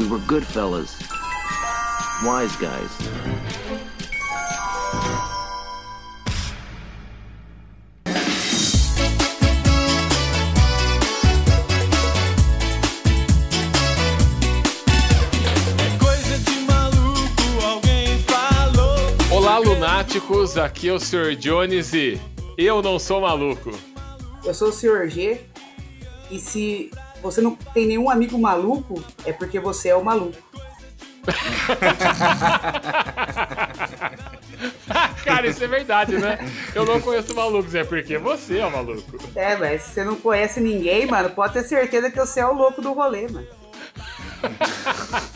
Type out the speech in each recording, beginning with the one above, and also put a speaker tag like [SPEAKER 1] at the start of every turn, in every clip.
[SPEAKER 1] We were good fellas. Wise guys.
[SPEAKER 2] Coisa de maluco, alguém falou.
[SPEAKER 3] Olá, lunáticos, aqui é o Sr. Jones e eu não sou maluco.
[SPEAKER 4] Eu sou o Sr. G. E se você não tem nenhum amigo maluco, é porque você é o maluco.
[SPEAKER 3] Cara, isso é verdade, né? Eu não conheço malucos, é porque você é o maluco.
[SPEAKER 4] É, mas se você não conhece ninguém, mano, pode ter certeza que você é o louco do rolê, mano.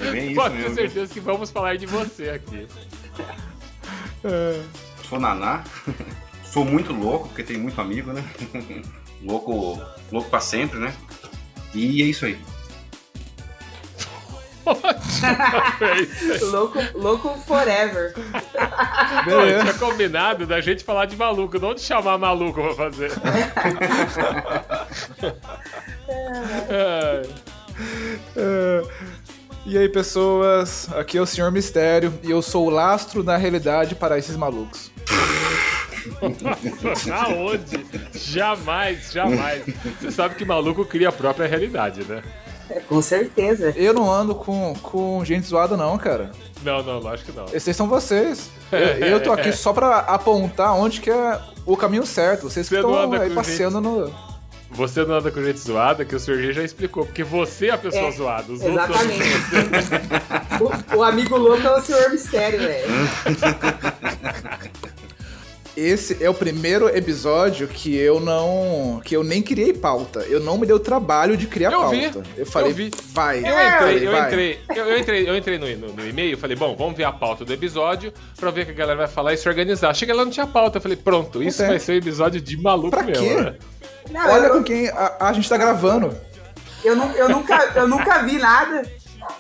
[SPEAKER 5] É bem isso
[SPEAKER 3] Pode ter certeza que vamos falar de você aqui.
[SPEAKER 5] Sou Naná. Sou muito louco, porque tenho muito amigo, né? louco, louco pra sempre, né? E é isso aí.
[SPEAKER 4] louco, louco forever.
[SPEAKER 3] Pô, tinha combinado da gente falar de maluco, não de chamar maluco pra fazer. É.
[SPEAKER 6] É. E aí, pessoas, aqui é o Senhor Mistério e eu sou o lastro da realidade para esses malucos.
[SPEAKER 3] Aonde? Jamais, jamais. Você sabe que maluco cria a própria realidade, né?
[SPEAKER 4] É, com certeza.
[SPEAKER 6] Eu não ando com, com gente zoada, não, cara.
[SPEAKER 3] Não, não, lógico que não.
[SPEAKER 6] Esses são vocês. Eu, eu tô aqui só pra apontar onde que é o caminho certo. Vocês que estão aí passeando no.
[SPEAKER 3] Você não anda com gente zoada, que o Sr. G já explicou, porque você é a pessoa
[SPEAKER 4] É,
[SPEAKER 3] zoada. Os
[SPEAKER 4] Exatamente.
[SPEAKER 3] outros
[SPEAKER 4] o, o amigo louco é o Senhor Mistério, velho.
[SPEAKER 6] Esse é o primeiro episódio que eu não. que eu nem criei pauta. Eu não me dei o trabalho de criar
[SPEAKER 3] Eu vi,
[SPEAKER 6] pauta. Eu falei,
[SPEAKER 3] eu vi.
[SPEAKER 6] vai.
[SPEAKER 3] Eu entrei, eu
[SPEAKER 6] vai.
[SPEAKER 3] entrei, eu, eu entrei, eu entrei no, no, no e-mail, falei, bom, vamos ver a pauta do episódio pra ver o que a galera vai falar e se organizar. Chega lá, não tinha pauta. Eu falei, pronto, isso
[SPEAKER 6] tem.
[SPEAKER 3] vai ser um episódio de maluco
[SPEAKER 6] Pra
[SPEAKER 3] mesmo,
[SPEAKER 6] quê?
[SPEAKER 3] né?
[SPEAKER 4] Não,
[SPEAKER 6] Olha
[SPEAKER 4] eu,
[SPEAKER 6] com quem a, a gente tá gravando.
[SPEAKER 4] eu, nu- eu nunca, eu nunca vi nada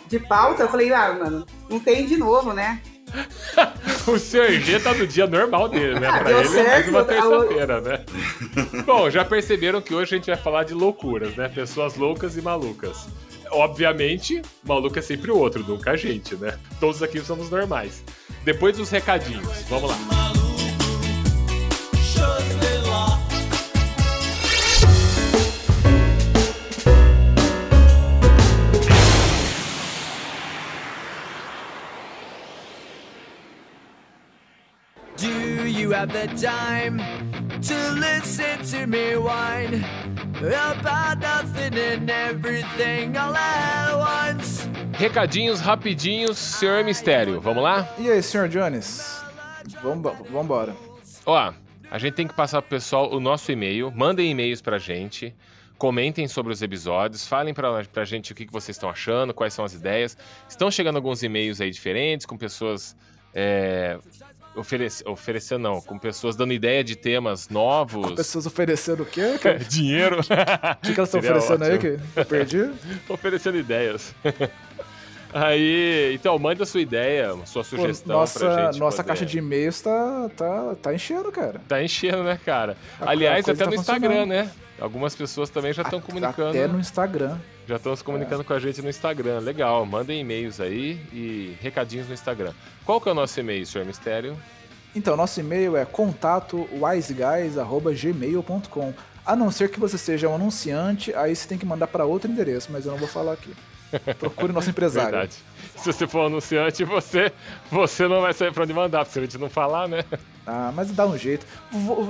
[SPEAKER 4] de pauta. Eu falei, ah, mano, não tem de novo, né?
[SPEAKER 3] O Sr. G tá no dia normal dele, né?
[SPEAKER 4] Ah,
[SPEAKER 3] Pra
[SPEAKER 4] deu
[SPEAKER 3] ele é mais
[SPEAKER 4] certo,
[SPEAKER 3] uma terça-feira, né? Bom, já perceberam que hoje a gente vai falar de loucuras, né? Pessoas loucas e malucas. Obviamente, maluco é sempre o outro, nunca a gente, né? Todos aqui somos normais. Depois dos recadinhos, vamos lá.
[SPEAKER 7] Have the time to listen to me whine about nothing and everything all at once?
[SPEAKER 3] Recadinhos rapidinhos, Senhor Mistério, vamos lá?
[SPEAKER 6] E aí, senhor Jones? Vamos, vambora.
[SPEAKER 3] Ó, a gente tem que passar pro pessoal o nosso e-mail. Mandem e-mails pra gente. Comentem sobre os episódios, falem pra, pra gente o que, que vocês estão achando, quais são as ideias. Estão chegando alguns e-mails aí diferentes, com pessoas é, oferece, oferecendo, não, com pessoas dando ideia de temas novos.
[SPEAKER 6] Pessoas oferecendo o quê? cara?
[SPEAKER 3] Dinheiro.
[SPEAKER 6] O que, que elas estão oferecendo aí
[SPEAKER 3] ótimo.
[SPEAKER 6] que eu perdi?
[SPEAKER 3] oferecendo ideias. Aí, então, manda sua ideia, sua
[SPEAKER 6] Pô,
[SPEAKER 3] sugestão pra
[SPEAKER 6] nossa
[SPEAKER 3] gente.
[SPEAKER 6] nossa
[SPEAKER 3] poder-
[SPEAKER 6] caixa de e-mails tá, tá, tá enchendo, cara.
[SPEAKER 3] Tá enchendo, né, cara?
[SPEAKER 6] A-
[SPEAKER 3] Aliás, até
[SPEAKER 6] tá
[SPEAKER 3] no Instagram, né? Algumas pessoas também já estão comunicando.
[SPEAKER 6] Até no Instagram.
[SPEAKER 3] Já estão se comunicando com a gente no Instagram. Legal, mandem e-mails aí e recadinhos no Instagram. Qual que é o nosso e-mail, senhor Mistério?
[SPEAKER 6] Então, nosso e-mail é contato wiseguys.gmail.com. A não ser que você seja um anunciante, aí você tem que mandar para outro endereço, mas eu não vou falar aqui. Procure nosso empresário.
[SPEAKER 3] Verdade. Se você for anunciante, você, você não vai saber pra onde mandar, porque se a gente não falar, né?
[SPEAKER 6] Ah, mas dá um jeito.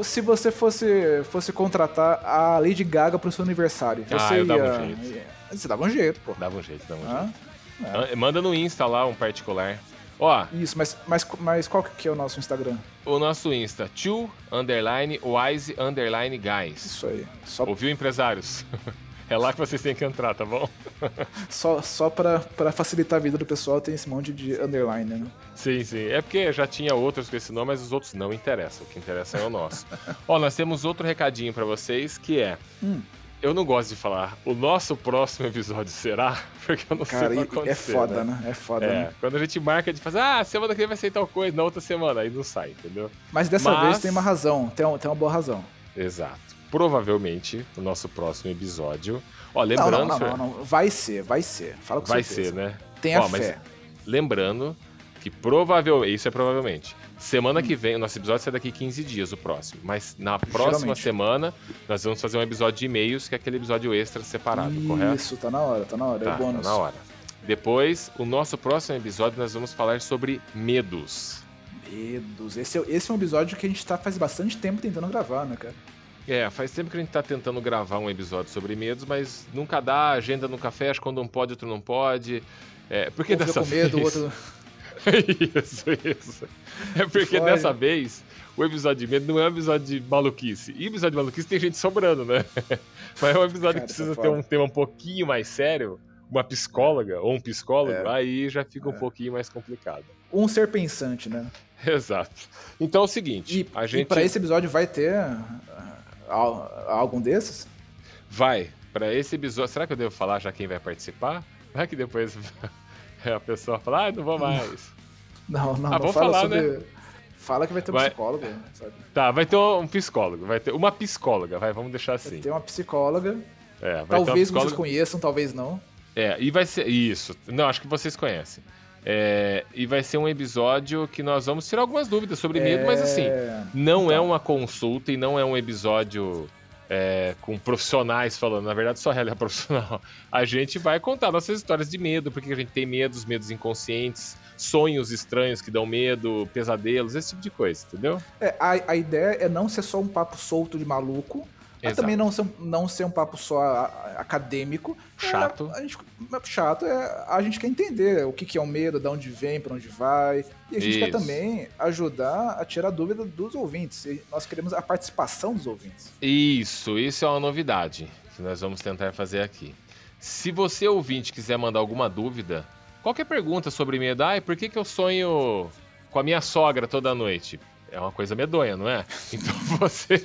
[SPEAKER 6] Se você fosse, fosse contratar a Lady Gaga pro seu aniversário,
[SPEAKER 3] Ah,
[SPEAKER 6] você
[SPEAKER 3] eu dava um
[SPEAKER 6] ia-. Você dava um jeito, pô.
[SPEAKER 3] Dava um jeito, dava um
[SPEAKER 6] Ah,
[SPEAKER 3] jeito. Ah, Manda no Insta lá, um particular. Ó,
[SPEAKER 6] Isso, mas, mas, mas qual que é o nosso Instagram?
[SPEAKER 3] o nosso Insta, two, underline, wise, underline, guys.
[SPEAKER 6] Isso aí. Só,
[SPEAKER 3] Ouviu, empresários? É lá que vocês têm que entrar, tá bom?
[SPEAKER 6] só, só pra, pra facilitar a vida do pessoal, tem esse monte de underline, né?
[SPEAKER 3] Sim, sim. É porque já tinha outros com esse nome, mas os outros não interessam. O que interessa é o nosso. Ó, nós temos outro recadinho pra vocês, que é...
[SPEAKER 6] Hum.
[SPEAKER 3] Eu não gosto de falar, o nosso próximo episódio será, porque eu não
[SPEAKER 6] Cara,
[SPEAKER 3] sei o que vai
[SPEAKER 6] é
[SPEAKER 3] acontecer,
[SPEAKER 6] foda, né? É foda,
[SPEAKER 3] É,
[SPEAKER 6] né?
[SPEAKER 3] quando a gente marca de fazer, ah, semana que vem vai ser tal coisa, na outra semana, aí não sai, entendeu?
[SPEAKER 6] Mas dessa
[SPEAKER 3] Mas-
[SPEAKER 6] vez tem uma razão, tem, um- tem uma boa razão.
[SPEAKER 3] Exato. Provavelmente, o nosso próximo episódio. Ó,
[SPEAKER 6] Não,
[SPEAKER 3] lembrando,
[SPEAKER 6] não, não,
[SPEAKER 3] senhor,
[SPEAKER 6] não, não. Vai ser, vai ser. Fala com
[SPEAKER 3] vai
[SPEAKER 6] certeza.
[SPEAKER 3] ser, né?
[SPEAKER 6] Tenha
[SPEAKER 3] Ó,
[SPEAKER 6] fé.
[SPEAKER 3] lembrando que provavelmente, isso é provavelmente, semana que vem, o nosso episódio sai daqui 15 dias, o próximo. Mas na próxima
[SPEAKER 6] Geralmente.
[SPEAKER 3] semana, nós vamos fazer um episódio de e-mails, que é aquele episódio extra separado, correto?
[SPEAKER 6] Isso, tá na hora, tá na hora. é
[SPEAKER 3] Tá,
[SPEAKER 6] o bônus.
[SPEAKER 3] tá na hora. Depois, o nosso próximo episódio, nós vamos falar sobre medos.
[SPEAKER 6] Medos. Esse, é- esse é um episódio que a gente tá faz bastante tempo tentando gravar, né, cara?
[SPEAKER 3] É, faz tempo que a gente tá tentando gravar um episódio sobre medos, mas nunca dá, agenda nunca fecha, quando um pode, outro não pode. É, porque
[SPEAKER 6] Um
[SPEAKER 3] dessa
[SPEAKER 6] com medo, o
[SPEAKER 3] vez...
[SPEAKER 6] outro.
[SPEAKER 3] isso, isso. É porque
[SPEAKER 6] Olha.
[SPEAKER 3] dessa vez o episódio de medo não é um episódio de maluquice. E episódio de maluquice tem gente sobrando, né? Mas é um episódio
[SPEAKER 6] Cara,
[SPEAKER 3] que precisa
[SPEAKER 6] tá
[SPEAKER 3] ter
[SPEAKER 6] foda.
[SPEAKER 3] um tema um pouquinho mais sério, uma psicóloga ou um psicólogo,
[SPEAKER 6] É.
[SPEAKER 3] aí já fica um pouquinho mais complicado.
[SPEAKER 6] Um ser pensante, né?
[SPEAKER 3] Exato. Então é o seguinte,
[SPEAKER 6] E,
[SPEAKER 3] a
[SPEAKER 6] e
[SPEAKER 3] gente
[SPEAKER 6] pra esse episódio vai ter ah, al- algum desses?
[SPEAKER 3] vai para esse episódio. Será que eu devo falar já quem vai participar? Vai que depois a pessoa fala, ah, não vou mais.
[SPEAKER 6] Não, não,
[SPEAKER 3] Ah,
[SPEAKER 6] não fala
[SPEAKER 3] falar, né?
[SPEAKER 6] sobre. Fala que vai ter um
[SPEAKER 3] Vai.
[SPEAKER 6] psicólogo, sabe?
[SPEAKER 3] Tá, vai ter um psicólogo, vai ter uma psicóloga, vai, vamos deixar
[SPEAKER 6] Vai
[SPEAKER 3] assim.
[SPEAKER 6] ter uma psicóloga.
[SPEAKER 3] É, vai
[SPEAKER 6] talvez vocês
[SPEAKER 3] psicóloga.
[SPEAKER 6] conheçam, talvez não.
[SPEAKER 3] É, e vai ser. Isso. Não, acho que vocês conhecem. É, e vai ser um episódio que nós vamos tirar algumas dúvidas sobre medo, mas assim,
[SPEAKER 6] É,
[SPEAKER 3] não é
[SPEAKER 6] então.
[SPEAKER 3] uma consulta e não é um episódio é, com profissionais falando. Na verdade, só ela é profissional. A gente vai contar nossas histórias de medo, porque a gente tem medos, medos inconscientes, sonhos estranhos que dão medo, pesadelos, esse tipo de coisa, entendeu?
[SPEAKER 6] É, a, a ideia é não ser só um papo solto de maluco, mas também não ser, não ser um papo só acadêmico.
[SPEAKER 3] Chato.
[SPEAKER 6] É, a gente, chato é a gente quer entender o que, que é o medo, de onde vem, pra onde vai. E a gente quer
[SPEAKER 3] Isso.
[SPEAKER 6] também ajudar a tirar dúvida dos ouvintes. E nós queremos a participação dos ouvintes.
[SPEAKER 3] Isso, isso é uma novidade que nós vamos tentar fazer aqui. Se você ouvinte quiser mandar alguma dúvida, qualquer pergunta sobre medo, ai, por que, que eu sonho com a minha sogra toda noite? É uma coisa medonha, não é? Então você.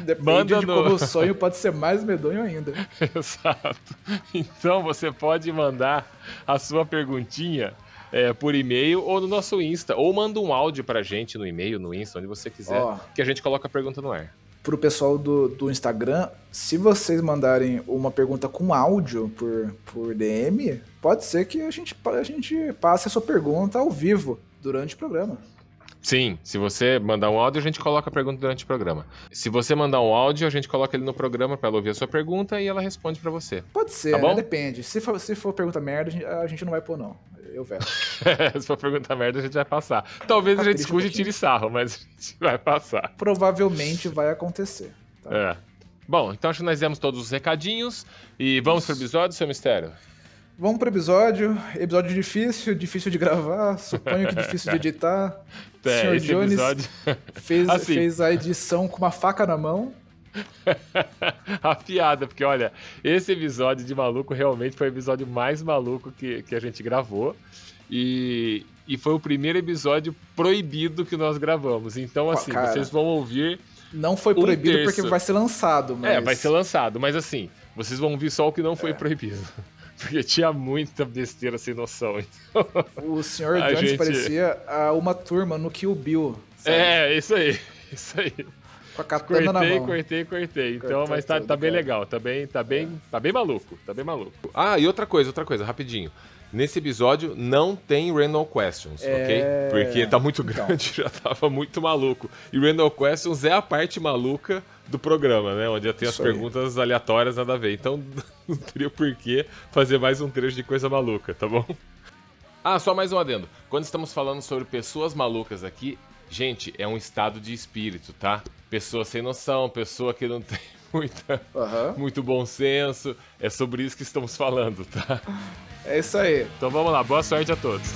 [SPEAKER 6] Depende
[SPEAKER 3] Manda
[SPEAKER 6] de
[SPEAKER 3] no-
[SPEAKER 6] como o sonho pode ser mais medonho ainda.
[SPEAKER 3] Exato. Então você pode mandar a sua perguntinha é, por e-mail ou no nosso Insta. Ou manda um áudio pra gente no e-mail, no Insta, onde você quiser,
[SPEAKER 6] Ó.
[SPEAKER 3] que a gente coloca a pergunta no ar.
[SPEAKER 6] Pro pessoal do, do Instagram, se vocês mandarem uma pergunta com áudio por, por DM, pode ser que a gente, a gente passe a sua pergunta ao vivo durante o programa.
[SPEAKER 3] Sim, se você mandar um áudio, a gente coloca a pergunta durante o programa. Se você mandar um áudio, a gente coloca ele no programa pra ela ouvir a sua pergunta e ela responde pra você.
[SPEAKER 6] Pode ser,
[SPEAKER 3] Tá
[SPEAKER 6] né?
[SPEAKER 3] bom?
[SPEAKER 6] Depende. Se for, se for pergunta merda, a gente, não vai pôr, não. Eu vejo.
[SPEAKER 3] Se for pergunta merda, a gente vai passar. Talvez a gente
[SPEAKER 6] Capricha um
[SPEAKER 3] e tire sarro, mas a gente vai passar.
[SPEAKER 6] Provavelmente vai acontecer. Tá?
[SPEAKER 3] É. Bom, então acho que nós demos todos os recadinhos e vamos pro episódio, seu mistério?
[SPEAKER 6] Vamos pro episódio. Episódio difícil, difícil de gravar, suponho que difícil de editar.
[SPEAKER 3] É,
[SPEAKER 6] Senhor Jones
[SPEAKER 3] episódio.
[SPEAKER 6] fez,
[SPEAKER 3] Assim.
[SPEAKER 6] fez a edição com uma faca na mão.
[SPEAKER 3] a piada, porque olha, esse episódio de maluco realmente foi o episódio mais maluco que, que a gente gravou. E, e foi o primeiro episódio proibido que nós gravamos. Então, assim,
[SPEAKER 6] cara.
[SPEAKER 3] vocês vão ouvir.
[SPEAKER 6] Não foi proibido porque vai ser lançado, mas...
[SPEAKER 3] É, vai ser lançado, mas assim, vocês vão ouvir só o que não
[SPEAKER 6] É.
[SPEAKER 3] foi proibido. Porque tinha muita besteira sem noção.
[SPEAKER 6] O senhor Jones
[SPEAKER 3] gente-
[SPEAKER 6] parecia ah, uma turma no Kill Bill. sabe?
[SPEAKER 3] É, isso aí. Isso aí.
[SPEAKER 6] Com a katana na
[SPEAKER 3] Cortei,
[SPEAKER 6] mão.
[SPEAKER 3] cortei, cortei. Então,
[SPEAKER 6] Cortou
[SPEAKER 3] mas tá,
[SPEAKER 6] tudo,
[SPEAKER 3] tá bem
[SPEAKER 6] cara.
[SPEAKER 3] legal, tá bem, tá bem, tá bem maluco, tá bem maluco. Ah, e outra coisa, outra coisa, rapidinho. Nesse episódio não tem random questions,
[SPEAKER 6] É,
[SPEAKER 3] ok? Porque tá muito
[SPEAKER 6] então.
[SPEAKER 3] grande, já tava muito maluco. E random questions é a parte maluca do programa, né? Onde tem as
[SPEAKER 6] Isso aí.
[SPEAKER 3] perguntas aleatórias nada a ver. Então não teria por que fazer mais um trecho de coisa maluca, tá bom? Ah, só mais um adendo. Quando estamos falando sobre pessoas malucas aqui, gente, é um estado de espírito, tá? Pessoa sem noção, pessoa que não tem muita,
[SPEAKER 6] Aham.
[SPEAKER 3] muito bom senso. É sobre isso que estamos falando, tá?
[SPEAKER 6] É isso aí.
[SPEAKER 3] Então vamos lá, boa sorte a todos.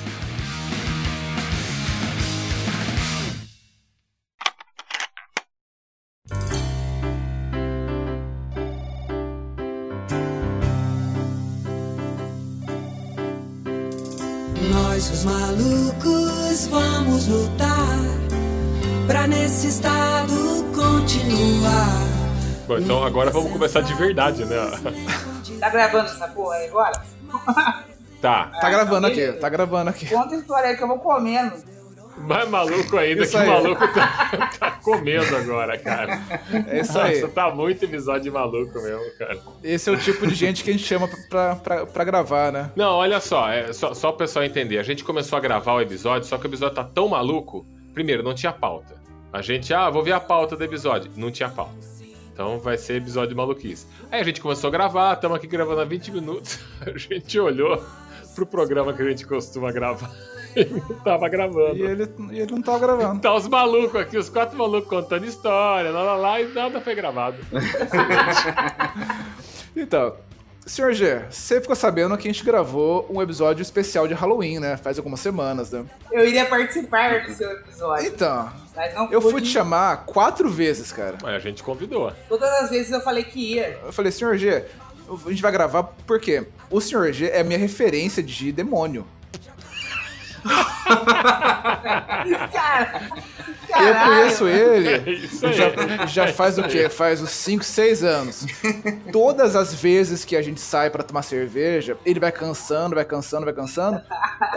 [SPEAKER 3] Bom, então agora vamos começar de verdade, né?
[SPEAKER 4] Tá gravando essa porra aí agora?
[SPEAKER 3] Tá.
[SPEAKER 6] Tá gravando aqui, tá gravando aqui.
[SPEAKER 4] Conta a história aí que eu vou comendo.
[SPEAKER 3] Mais maluco ainda
[SPEAKER 6] Isso
[SPEAKER 3] que
[SPEAKER 6] aí.
[SPEAKER 3] o maluco tá, tá comendo agora, cara.
[SPEAKER 6] É isso aí.
[SPEAKER 3] Nossa, tá muito episódio de maluco mesmo, cara.
[SPEAKER 6] Esse é o tipo de gente que a gente chama pra, pra, pra gravar, né?
[SPEAKER 3] Não, olha só, é só, só o pessoal entender. A gente começou a gravar o episódio, só que o episódio tá tão maluco. Primeiro, não tinha pauta. A gente, ah, vou ver a pauta do episódio. Não tinha pauta. Então vai ser episódio de maluquice. Aí a gente começou a gravar, estamos aqui gravando há 20 minutos. A gente olhou pro programa que a gente costuma gravar e não tava gravando.
[SPEAKER 6] E ele, e ele não tava gravando.
[SPEAKER 3] Tá os malucos aqui, os quatro malucos contando história, lá, lá, lá, e nada foi gravado.
[SPEAKER 6] Então, senhor G, você ficou sabendo que a gente gravou um episódio especial de Halloween, né? Faz algumas semanas, né?
[SPEAKER 4] Eu iria participar do seu episódio,
[SPEAKER 6] Então,
[SPEAKER 4] mas não
[SPEAKER 6] eu fui te chamar quatro vezes, cara.
[SPEAKER 3] Mas a gente convidou.
[SPEAKER 4] Todas as vezes eu falei que ia.
[SPEAKER 6] Eu falei, senhor G, a gente vai gravar porque o senhor G é a minha referência de demônio.
[SPEAKER 4] Cara,
[SPEAKER 6] Eu conheço
[SPEAKER 3] É
[SPEAKER 6] ele
[SPEAKER 3] aí.
[SPEAKER 6] já, já faz o quê? Faz uns 5, 6 anos. Todas as vezes que a gente sai pra tomar cerveja, ele vai cansando, vai cansando, vai cansando.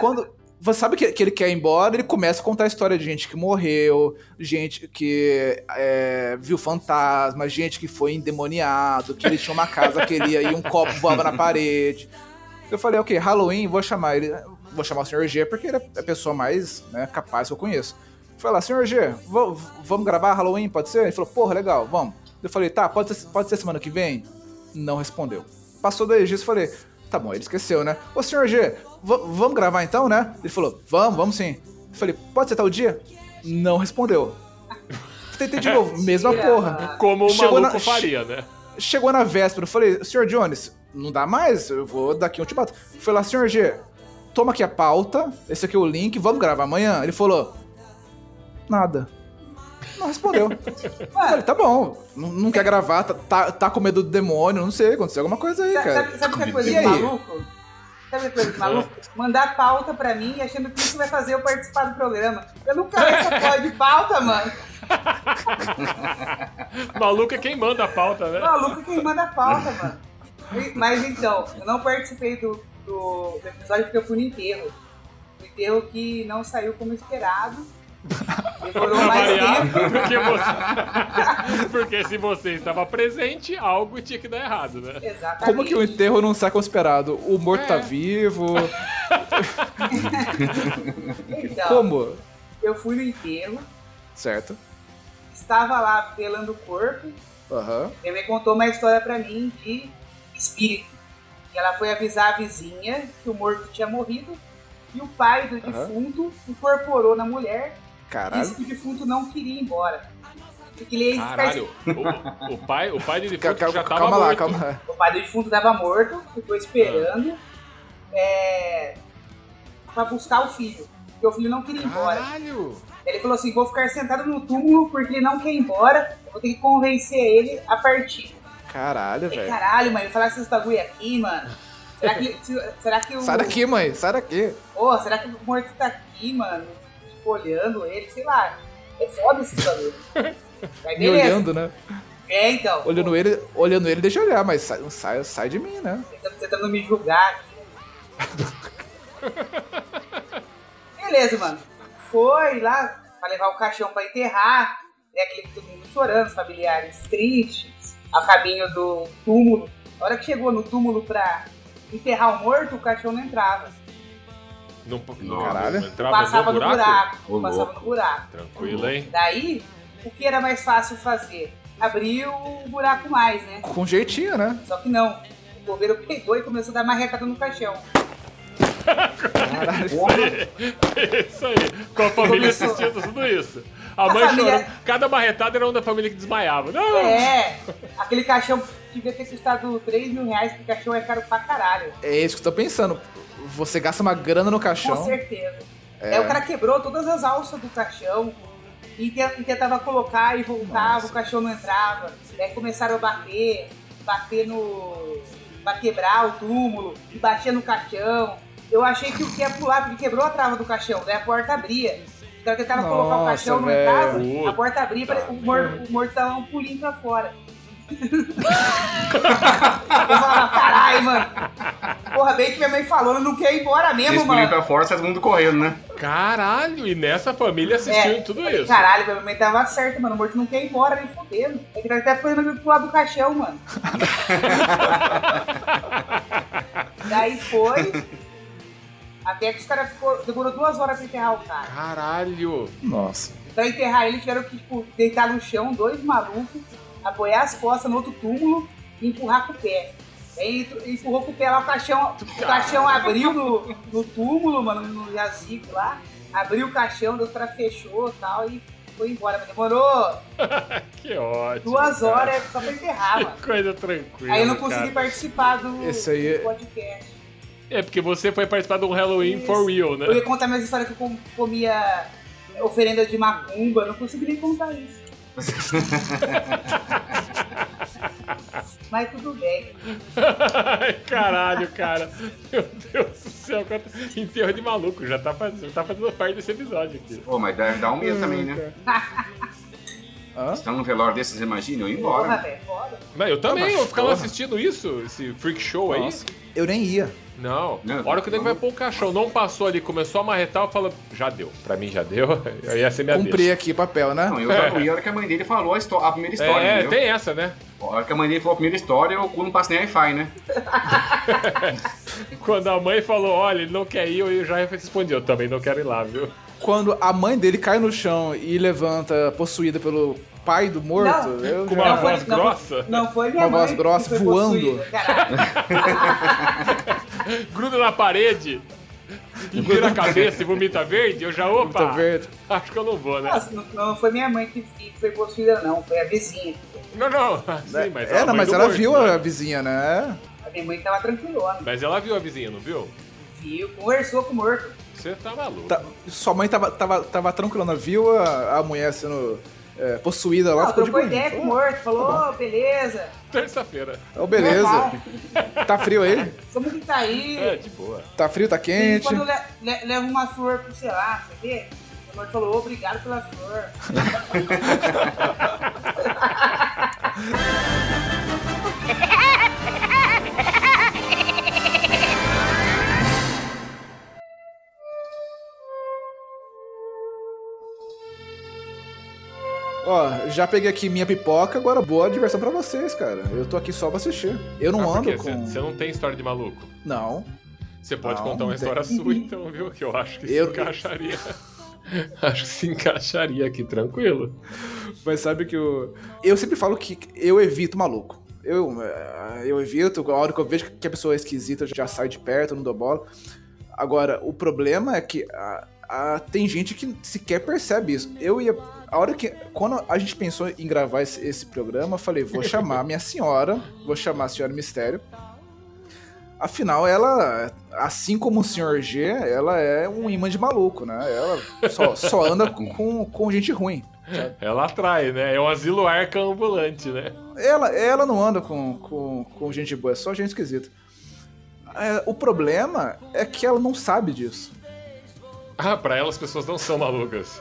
[SPEAKER 6] Quando. Você sabe que, que ele quer ir embora, ele começa a contar a história de gente que morreu, gente que é, viu fantasma, gente que foi endemoniado, que ele tinha uma casa que ele ia e um copo voava na parede. Eu falei, ok, Halloween, vou chamar ele. Vou chamar o Sr. G, porque ele é a pessoa mais né, capaz que eu conheço. Falei lá, Sr. G, vamos gravar Halloween, pode ser? Ele falou, porra, legal, vamos. Eu falei, tá, pode ser, pode ser semana que vem? Não respondeu. Passou dois dias, eu falei, tá bom, ele esqueceu, né? Ô, Sr. G, vamos gravar então, né? Ele falou, vamos, vamos sim. Eu falei, pode ser tal dia? Não respondeu. Tentei de novo, mesma porra.
[SPEAKER 3] Como o
[SPEAKER 6] Chegou
[SPEAKER 3] maluco
[SPEAKER 6] na-
[SPEAKER 3] faria, né?
[SPEAKER 6] Chegou na véspera, eu falei, Sr. Jones, não dá mais, eu vou daqui um te bato. Foi lá, Sr. G, toma aqui a pauta, esse aqui é o link, vamos gravar amanhã? Ele falou, nada. Não respondeu. Eu falei, tá bom, não, não quer gravar, tá, tá, tá com medo do demônio, não sei, aconteceu alguma coisa aí,
[SPEAKER 4] Sabe,
[SPEAKER 6] cara.
[SPEAKER 4] sabe, sabe o que é coisa
[SPEAKER 6] E
[SPEAKER 4] de
[SPEAKER 6] aí?
[SPEAKER 4] maluco? Sabe o que é coisa de maluco? Mandar pauta pra mim achando que isso vai fazer eu participar do programa. Eu não quero essa porra de pauta, mano.
[SPEAKER 3] Maluco é quem manda a pauta, né?
[SPEAKER 4] Maluco é quem manda pauta, mano. Mas então, eu não participei do, do, do episódio porque eu fui no enterro. Um enterro que não saiu como esperado. Demorou mais tempo.
[SPEAKER 3] porque, você... porque se você estava presente, algo tinha que dar errado, né?
[SPEAKER 4] Exatamente.
[SPEAKER 6] Como que o enterro não sai como esperado? O morto
[SPEAKER 3] É.
[SPEAKER 6] tá vivo?
[SPEAKER 4] Então,
[SPEAKER 6] Como?
[SPEAKER 4] eu fui no enterro,
[SPEAKER 6] Certo.
[SPEAKER 4] estava lá velando o corpo. Minha mãe contou uma história pra mim de espírito. E ela foi avisar a vizinha que o morto tinha morrido. E o pai do
[SPEAKER 6] Aham.
[SPEAKER 4] defunto incorporou na mulher.
[SPEAKER 6] Caralho.
[SPEAKER 4] Disse que o defunto não queria ir embora. Porque ele ia ficar
[SPEAKER 3] Caralho, o, o pai, o pai de defunto
[SPEAKER 6] Calma,
[SPEAKER 3] já tava
[SPEAKER 6] calma lá,
[SPEAKER 3] morto.
[SPEAKER 6] calma lá.
[SPEAKER 4] O pai do defunto estava morto, ficou esperando é, para buscar o filho. Porque o filho não queria ir embora.
[SPEAKER 3] Caralho!
[SPEAKER 4] Ele falou assim: vou ficar sentado no túmulo porque ele não quer ir embora. Eu vou ter que convencer ele a partir.
[SPEAKER 6] Caralho, velho.
[SPEAKER 4] caralho, mãe, falar esses bagulho aqui, mano. Será que, se- será que o.
[SPEAKER 6] Sai daqui, mãe, sai daqui.
[SPEAKER 4] Ô, será que o morto tá aqui, mano? Tipo, olhando ele, sei lá. É foda esse bagulho.
[SPEAKER 6] Me olhando, né?
[SPEAKER 4] É, então.
[SPEAKER 6] Olhando ele, olhando ele, deixa eu olhar, mas sai, sai, sai de mim, né?
[SPEAKER 4] Tentando, tentando me julgar aqui. Beleza, mano. Foi lá pra levar o caixão pra enterrar. É aquele todo mundo chorando, os familiares tristes, a caminho do túmulo. A hora que chegou no túmulo pra enterrar o morto, o caixão não entrava.
[SPEAKER 3] Não, não,
[SPEAKER 6] Caralho.
[SPEAKER 3] não entrava
[SPEAKER 4] passava
[SPEAKER 3] no
[SPEAKER 4] no
[SPEAKER 3] buraco?
[SPEAKER 4] buraco.
[SPEAKER 5] Ô,
[SPEAKER 4] passava no buraco.
[SPEAKER 3] Tranquilo, hein?
[SPEAKER 4] Daí, o que era mais fácil fazer? Abrir o buraco mais, né?
[SPEAKER 6] Com jeitinho, né?
[SPEAKER 4] Só que não. O governo pegou e começou a dar marrecada no caixão.
[SPEAKER 6] Caralho.
[SPEAKER 3] Isso aí. Com a família
[SPEAKER 4] Começou.
[SPEAKER 3] assistindo tudo isso. A
[SPEAKER 4] A
[SPEAKER 3] mãe
[SPEAKER 4] família-
[SPEAKER 3] chorando. Cada barretada era um da família que desmaiava. Não!
[SPEAKER 4] É, aquele caixão devia ter custado 3 mil reais, porque caixão é caro pra caralho.
[SPEAKER 6] É isso que eu tô pensando. Você gasta uma grana no
[SPEAKER 4] Com
[SPEAKER 6] caixão.
[SPEAKER 4] certeza. Aí o cara quebrou todas as alças do caixão e, te- e tentava colocar e voltava,
[SPEAKER 6] Nossa.
[SPEAKER 4] o caixão não entrava. Daí começaram a bater, bater no. pra quebrar o túmulo, e batia no caixão. Eu achei que o que ia pular, porque quebrou a trava do caixão, daí a porta abria. Os caras tentavam colocar o
[SPEAKER 6] Nossa,
[SPEAKER 4] caixão, entrava,
[SPEAKER 3] Puta
[SPEAKER 4] a porta abria, o morto, o morto dava um pulinho pra fora. Eu falava, caralho, mano. Porra, bem que minha mãe falou, eu não quer ir embora mesmo,
[SPEAKER 5] ir
[SPEAKER 4] mano.
[SPEAKER 5] pra fora, todo mundo correndo, né?
[SPEAKER 3] Caralho, e nessa família assistiu em tudo isso.
[SPEAKER 4] Caralho, minha mãe tava certa, mano. O morto não quer ir embora, nem fodendo. É que tá até fazendo pro lado do caixão, mano. Daí foi. Até que os caras ficou. Demorou duas horas pra enterrar o cara.
[SPEAKER 3] Caralho.
[SPEAKER 6] Nossa.
[SPEAKER 4] Pra enterrar ele, tiveram que, tipo, deitar no chão, dois malucos, apoiar as costas no outro túmulo e empurrar com o pé. Aí empurrou com o pé lá, o caixão, o caixão abriu no, no túmulo, mano, no jazigo lá. Abriu o caixão, Deus cara fechou e tal, e foi embora. Mas demorou
[SPEAKER 3] Que ótimo.
[SPEAKER 4] duas
[SPEAKER 3] cara.
[SPEAKER 4] horas só pra enterrar, mano.
[SPEAKER 3] Que coisa tranquila.
[SPEAKER 4] Aí eu não consegui
[SPEAKER 3] cara.
[SPEAKER 4] participar do,
[SPEAKER 6] Esse aí é-
[SPEAKER 4] do podcast.
[SPEAKER 3] É porque você foi participar de um Halloween for real, né?
[SPEAKER 4] Eu ia contar minhas histórias que eu com- comia oferenda de macumba, eu não consegui nem contar isso. Mas tudo bem.
[SPEAKER 3] Ai, Caralho, cara. Meu Deus do céu. quanto- Enterro de maluco. Já tá fazendo, tá fazendo parte desse episódio aqui.
[SPEAKER 5] Pô, mas dá, dá um medo também, né?
[SPEAKER 6] Hã?
[SPEAKER 5] Se tá num velório desses, imagina, eu ia
[SPEAKER 4] Porra,
[SPEAKER 5] embora.
[SPEAKER 4] foda.
[SPEAKER 3] Mas eu também,
[SPEAKER 6] mas
[SPEAKER 3] eu ficava
[SPEAKER 6] porra.
[SPEAKER 3] assistindo isso, esse freak show aí.
[SPEAKER 6] Nossa. Eu nem ia.
[SPEAKER 3] Não,
[SPEAKER 5] Não,
[SPEAKER 3] a hora que o nego vai pôr o caixão, não passou ali, começou a marretar, eu falo, já deu. Pra mim já deu, eu ia ser minha
[SPEAKER 6] Cumpri
[SPEAKER 3] deixa.
[SPEAKER 6] aqui papel, né?
[SPEAKER 5] Não, eu já fui a hora que a mãe dele falou a, a primeira história,
[SPEAKER 3] É,
[SPEAKER 5] entendeu?
[SPEAKER 3] tem essa, né?
[SPEAKER 5] A hora que a mãe dele falou a primeira história, o cu não passa nem Wi-Fi, né?
[SPEAKER 3] Quando a mãe falou, olha, ele não quer ir, eu já respondi, eu também não quero ir lá, viu?
[SPEAKER 6] Quando a mãe dele cai no chão e levanta possuída pelo pai do morto,
[SPEAKER 4] Não.
[SPEAKER 6] eu
[SPEAKER 3] Com uma
[SPEAKER 4] Não foi-
[SPEAKER 3] voz
[SPEAKER 4] não-
[SPEAKER 3] grossa,
[SPEAKER 4] Não foi minha
[SPEAKER 6] Uma
[SPEAKER 4] mãe
[SPEAKER 6] voz grossa,
[SPEAKER 4] foi
[SPEAKER 6] voando.
[SPEAKER 3] gruda na parede, e vira a cabeça e vomita verde, eu já, opa,
[SPEAKER 6] Tá verde.
[SPEAKER 3] acho que eu não vou, né?
[SPEAKER 4] Nossa, não, não foi minha mãe que foi possuída, não. Foi a vizinha. que foi.
[SPEAKER 3] Não, não, sim, mas
[SPEAKER 6] é, não, mas ela
[SPEAKER 3] morto,
[SPEAKER 6] viu
[SPEAKER 3] né?
[SPEAKER 6] a vizinha, né?
[SPEAKER 4] A minha mãe tava tranquilona.
[SPEAKER 3] Mas ela viu a vizinha, não viu?
[SPEAKER 4] Viu, conversou com o morto.
[SPEAKER 3] Você tá maluco.
[SPEAKER 6] Tá- sua mãe tava, tava, tava tranquilona, viu a, a mulher sendo é, possuída lá,
[SPEAKER 4] Ela
[SPEAKER 6] ficou de
[SPEAKER 4] trocou
[SPEAKER 6] boinha.
[SPEAKER 4] ideia com o
[SPEAKER 6] Falou,
[SPEAKER 4] morto, falou, ô, beleza.
[SPEAKER 3] Terça-feira.
[SPEAKER 6] "Ó, beleza. Tá frio aí?
[SPEAKER 4] Como que tá aí?
[SPEAKER 3] É, de boa.
[SPEAKER 6] Tá frio, tá
[SPEAKER 4] E
[SPEAKER 6] quente?
[SPEAKER 4] quando eu le- le- levo uma flor pro sei lá, você vê? O morto falou, obrigado pela flor.
[SPEAKER 6] Ó, já peguei aqui minha pipoca, agora boa diversão pra vocês, cara. Eu tô aqui só pra assistir. Eu não
[SPEAKER 3] Ah,
[SPEAKER 6] ando com...
[SPEAKER 3] Você não tem história de maluco?
[SPEAKER 6] Não.
[SPEAKER 3] Você pode
[SPEAKER 6] Não,
[SPEAKER 3] contar uma
[SPEAKER 6] não tem.
[SPEAKER 3] história sua, então, viu? Que eu acho que se
[SPEAKER 6] Eu-
[SPEAKER 3] encaixaria. acho que se encaixaria aqui, tranquilo.
[SPEAKER 6] Mas sabe que eu. Eu sempre falo que eu evito maluco. Eu, eh, eu evito, a hora que eu vejo que a pessoa é esquisita, eu já saio de perto, não dou bola. Agora, o problema é que ah, ah, tem gente que sequer percebe isso. Eu ia. A hora que. Quando a gente pensou em gravar esse, esse programa, eu falei, vou chamar minha senhora, vou chamar a senhora Mistério. Afinal, ela, assim como o Sr. G, ela é um imã de maluco, né? Ela só, só anda com, com gente ruim.
[SPEAKER 3] Ela atrai, né? É um asilo arca ambulante, né?
[SPEAKER 6] Ela, ela não anda com, com, com gente boa, é só gente esquisita. É, o problema é que ela não sabe disso.
[SPEAKER 3] Ah, pra ela as pessoas não são malucas.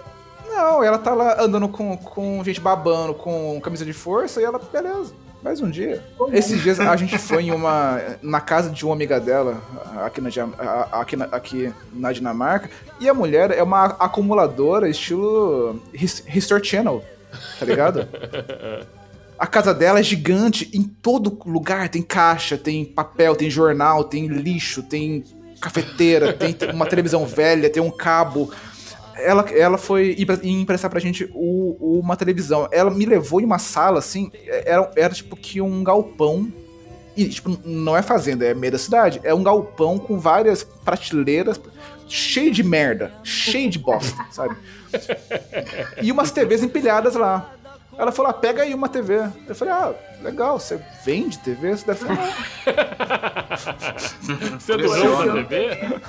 [SPEAKER 6] Não, ela tá lá andando com, com gente babando, com camisa de força, e ela, beleza, mais um dia. Esses dias a gente foi em uma. na casa de uma amiga dela, aqui na, aqui na, aqui na Dinamarca, e a mulher é uma acumuladora estilo His- History Channel, tá ligado? A casa dela é gigante, em todo lugar tem caixa, tem papel, tem jornal, tem lixo, tem cafeteira, tem uma televisão velha, tem um cabo. Ela, ela foi empre- emprestar pra gente o- uma televisão. Ela me levou em uma sala, assim, era, era tipo que um galpão. E, tipo, não é fazenda, é meio da cidade. É um galpão com várias prateleiras, cheio de merda, cheio de bosta, sabe? E umas TVs empilhadas lá. Ela falou, ah, pega aí uma TV. Eu falei, ah, legal, você vende TV? Você deve falar,
[SPEAKER 3] Você é
[SPEAKER 5] Funciona.
[SPEAKER 3] dono da TV?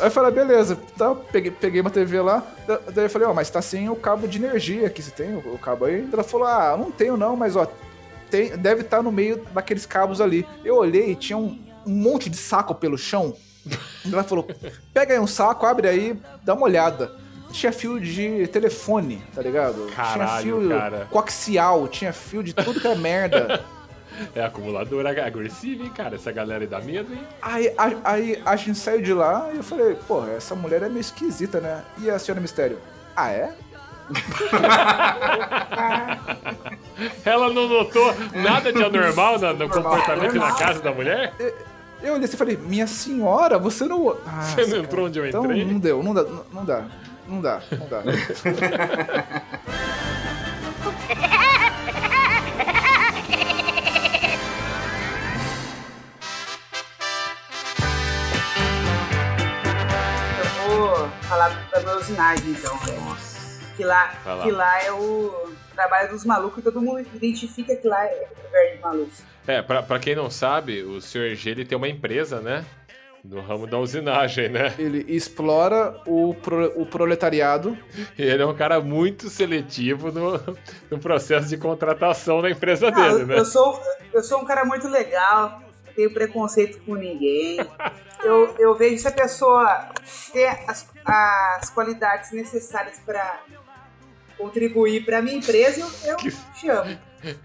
[SPEAKER 6] Aí eu falei, beleza, tá, peguei, peguei uma TV lá, da- daí eu falei, ó, mas tá sem o cabo de energia aqui, você tem o, o cabo aí? Ela falou, ah, não tenho não, mas ó, tem, deve estar no meio daqueles cabos ali. Eu olhei, tinha um, um monte de saco pelo chão. Ela falou, pega aí um saco, abre aí, dá uma olhada. Tinha fio de telefone, tá ligado? tinha
[SPEAKER 3] Caralho,
[SPEAKER 6] fio
[SPEAKER 3] cara.
[SPEAKER 6] coaxial, tinha fio de tudo que era merda.
[SPEAKER 3] É acumuladora agressiva, hein, cara? Essa galera aí dá medo, hein?
[SPEAKER 6] Aí, a- aí a gente saiu de lá e eu falei, porra, essa mulher é meio esquisita, né? E a senhora Mistério? Ah, é?
[SPEAKER 3] Ela não notou nada de anormal no, no comportamento e na casa da mulher?
[SPEAKER 6] Eu olhei assim e falei, minha senhora, você não. Ah,
[SPEAKER 3] Você não entrou onde eu
[SPEAKER 6] então
[SPEAKER 3] entrei?
[SPEAKER 6] não deu, não dá, não dá. Não dá, não dá.
[SPEAKER 4] Eu vou falar da minha usinagem, então. né? Que lá, que lá é o trabalho dos malucos e todo mundo identifica que lá é lugar de maluco.
[SPEAKER 3] É, pra, pra quem não sabe, o Sr. G ele tem uma empresa, né? No ramo da usinagem, né?
[SPEAKER 6] Ele explora o, pro- o proletariado.
[SPEAKER 3] E ele é um cara muito seletivo no, no processo de contratação da empresa
[SPEAKER 4] Não,
[SPEAKER 3] dele, né?
[SPEAKER 4] eu sou, eu sou um cara muito legal, não tenho preconceito com ninguém. Eu, eu vejo se a pessoa tem as, as qualidades necessárias para contribuir para minha empresa, eu, eu
[SPEAKER 3] Que-
[SPEAKER 4] chamo.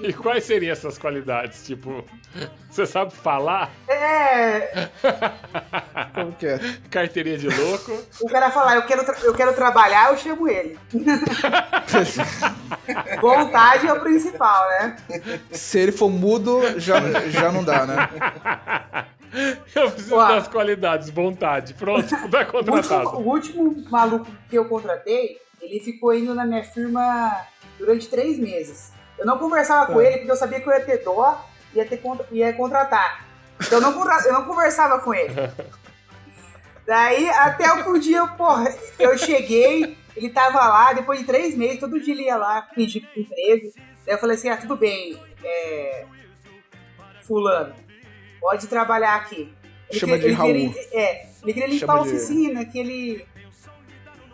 [SPEAKER 3] E quais seriam essas qualidades? Tipo, você sabe falar?
[SPEAKER 4] É,
[SPEAKER 6] Como que é?
[SPEAKER 3] Carteirinha de louco?
[SPEAKER 4] o cara falar, eu quero, eu quero trabalhar, eu chamo ele. Vontade é o principal, né?
[SPEAKER 6] Se ele for mudo, já, já não dá, né?
[SPEAKER 3] Eu preciso das qualidades, vontade. Pronto, tá
[SPEAKER 4] O último,
[SPEAKER 3] contratado.
[SPEAKER 4] o último maluco que eu contratei, ele ficou indo na minha firma durante três meses. Eu não conversava com
[SPEAKER 6] É.
[SPEAKER 4] ele porque eu sabia que eu ia ter dó e ia, ter, ia contratar. Então eu não, contra- eu não conversava com ele. Daí, até um dia, porra, eu cheguei, ele tava lá, depois de três meses, todo dia ele ia lá pedir emprego. Daí eu falei assim, ah, tudo bem, é, fulano, pode trabalhar aqui. Ele
[SPEAKER 6] Chama
[SPEAKER 4] queria-
[SPEAKER 6] de Raul.
[SPEAKER 4] ele queria- é, ele queria limpar
[SPEAKER 6] Chama
[SPEAKER 4] a
[SPEAKER 6] de-
[SPEAKER 4] oficina, que ele...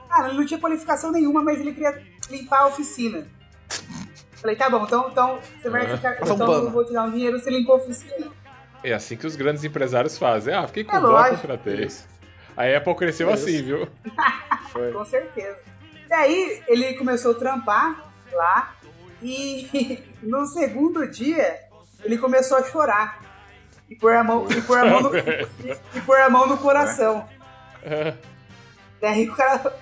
[SPEAKER 4] Ah, ele não tinha qualificação nenhuma, mas ele queria limpar a oficina. Falei, tá bom, então, então você vai
[SPEAKER 3] Aham.
[SPEAKER 4] ficar...
[SPEAKER 6] Passa
[SPEAKER 4] Então eu vou te dar um dinheiro, você limpa a oficina.
[SPEAKER 3] É assim que os grandes empresários fazem. Ah, fiquei com
[SPEAKER 4] É
[SPEAKER 3] dó,
[SPEAKER 4] lógico.
[SPEAKER 3] contratei. A Apple cresceu
[SPEAKER 6] Isso.
[SPEAKER 3] assim, viu?
[SPEAKER 6] Foi.
[SPEAKER 4] Com certeza. Daí ele começou a trampar lá e no segundo dia ele começou a chorar. E pôr a mão, e pôr a mão, no, e, e pôr a mão no coração. Daí o cara-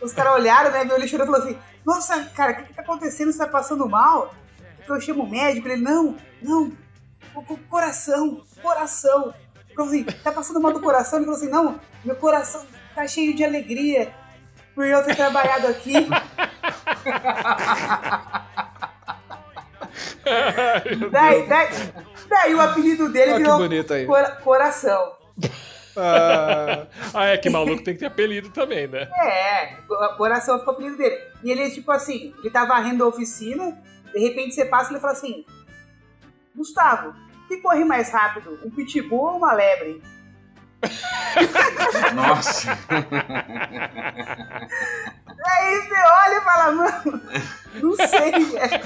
[SPEAKER 4] os caras olharam, né? Viu ele chorando e falou assim: Nossa, cara, o que, que tá acontecendo? Você tá passando mal? Eu chamo o médico. Ele, não, não, o, co- coração, coração. Ele falou assim: Tá passando mal do coração? Ele falou assim: Não, meu coração tá cheio de alegria por eu ter trabalhado aqui. daí, daí, daí o apelido dele
[SPEAKER 6] Olha
[SPEAKER 4] virou. Cora- Coração.
[SPEAKER 6] Ah,
[SPEAKER 3] Ah, é que maluco tem que ter apelido também, né?
[SPEAKER 4] É, co- coração ficou o apelido dele. E ele, tipo assim, ele tá varrendo a oficina, de repente você passa e ele fala assim: Gustavo, o que corre mais rápido? Um pitbull ou uma lebre?
[SPEAKER 5] Nossa.
[SPEAKER 4] Aí você olha e fala, mano, não sei, velho.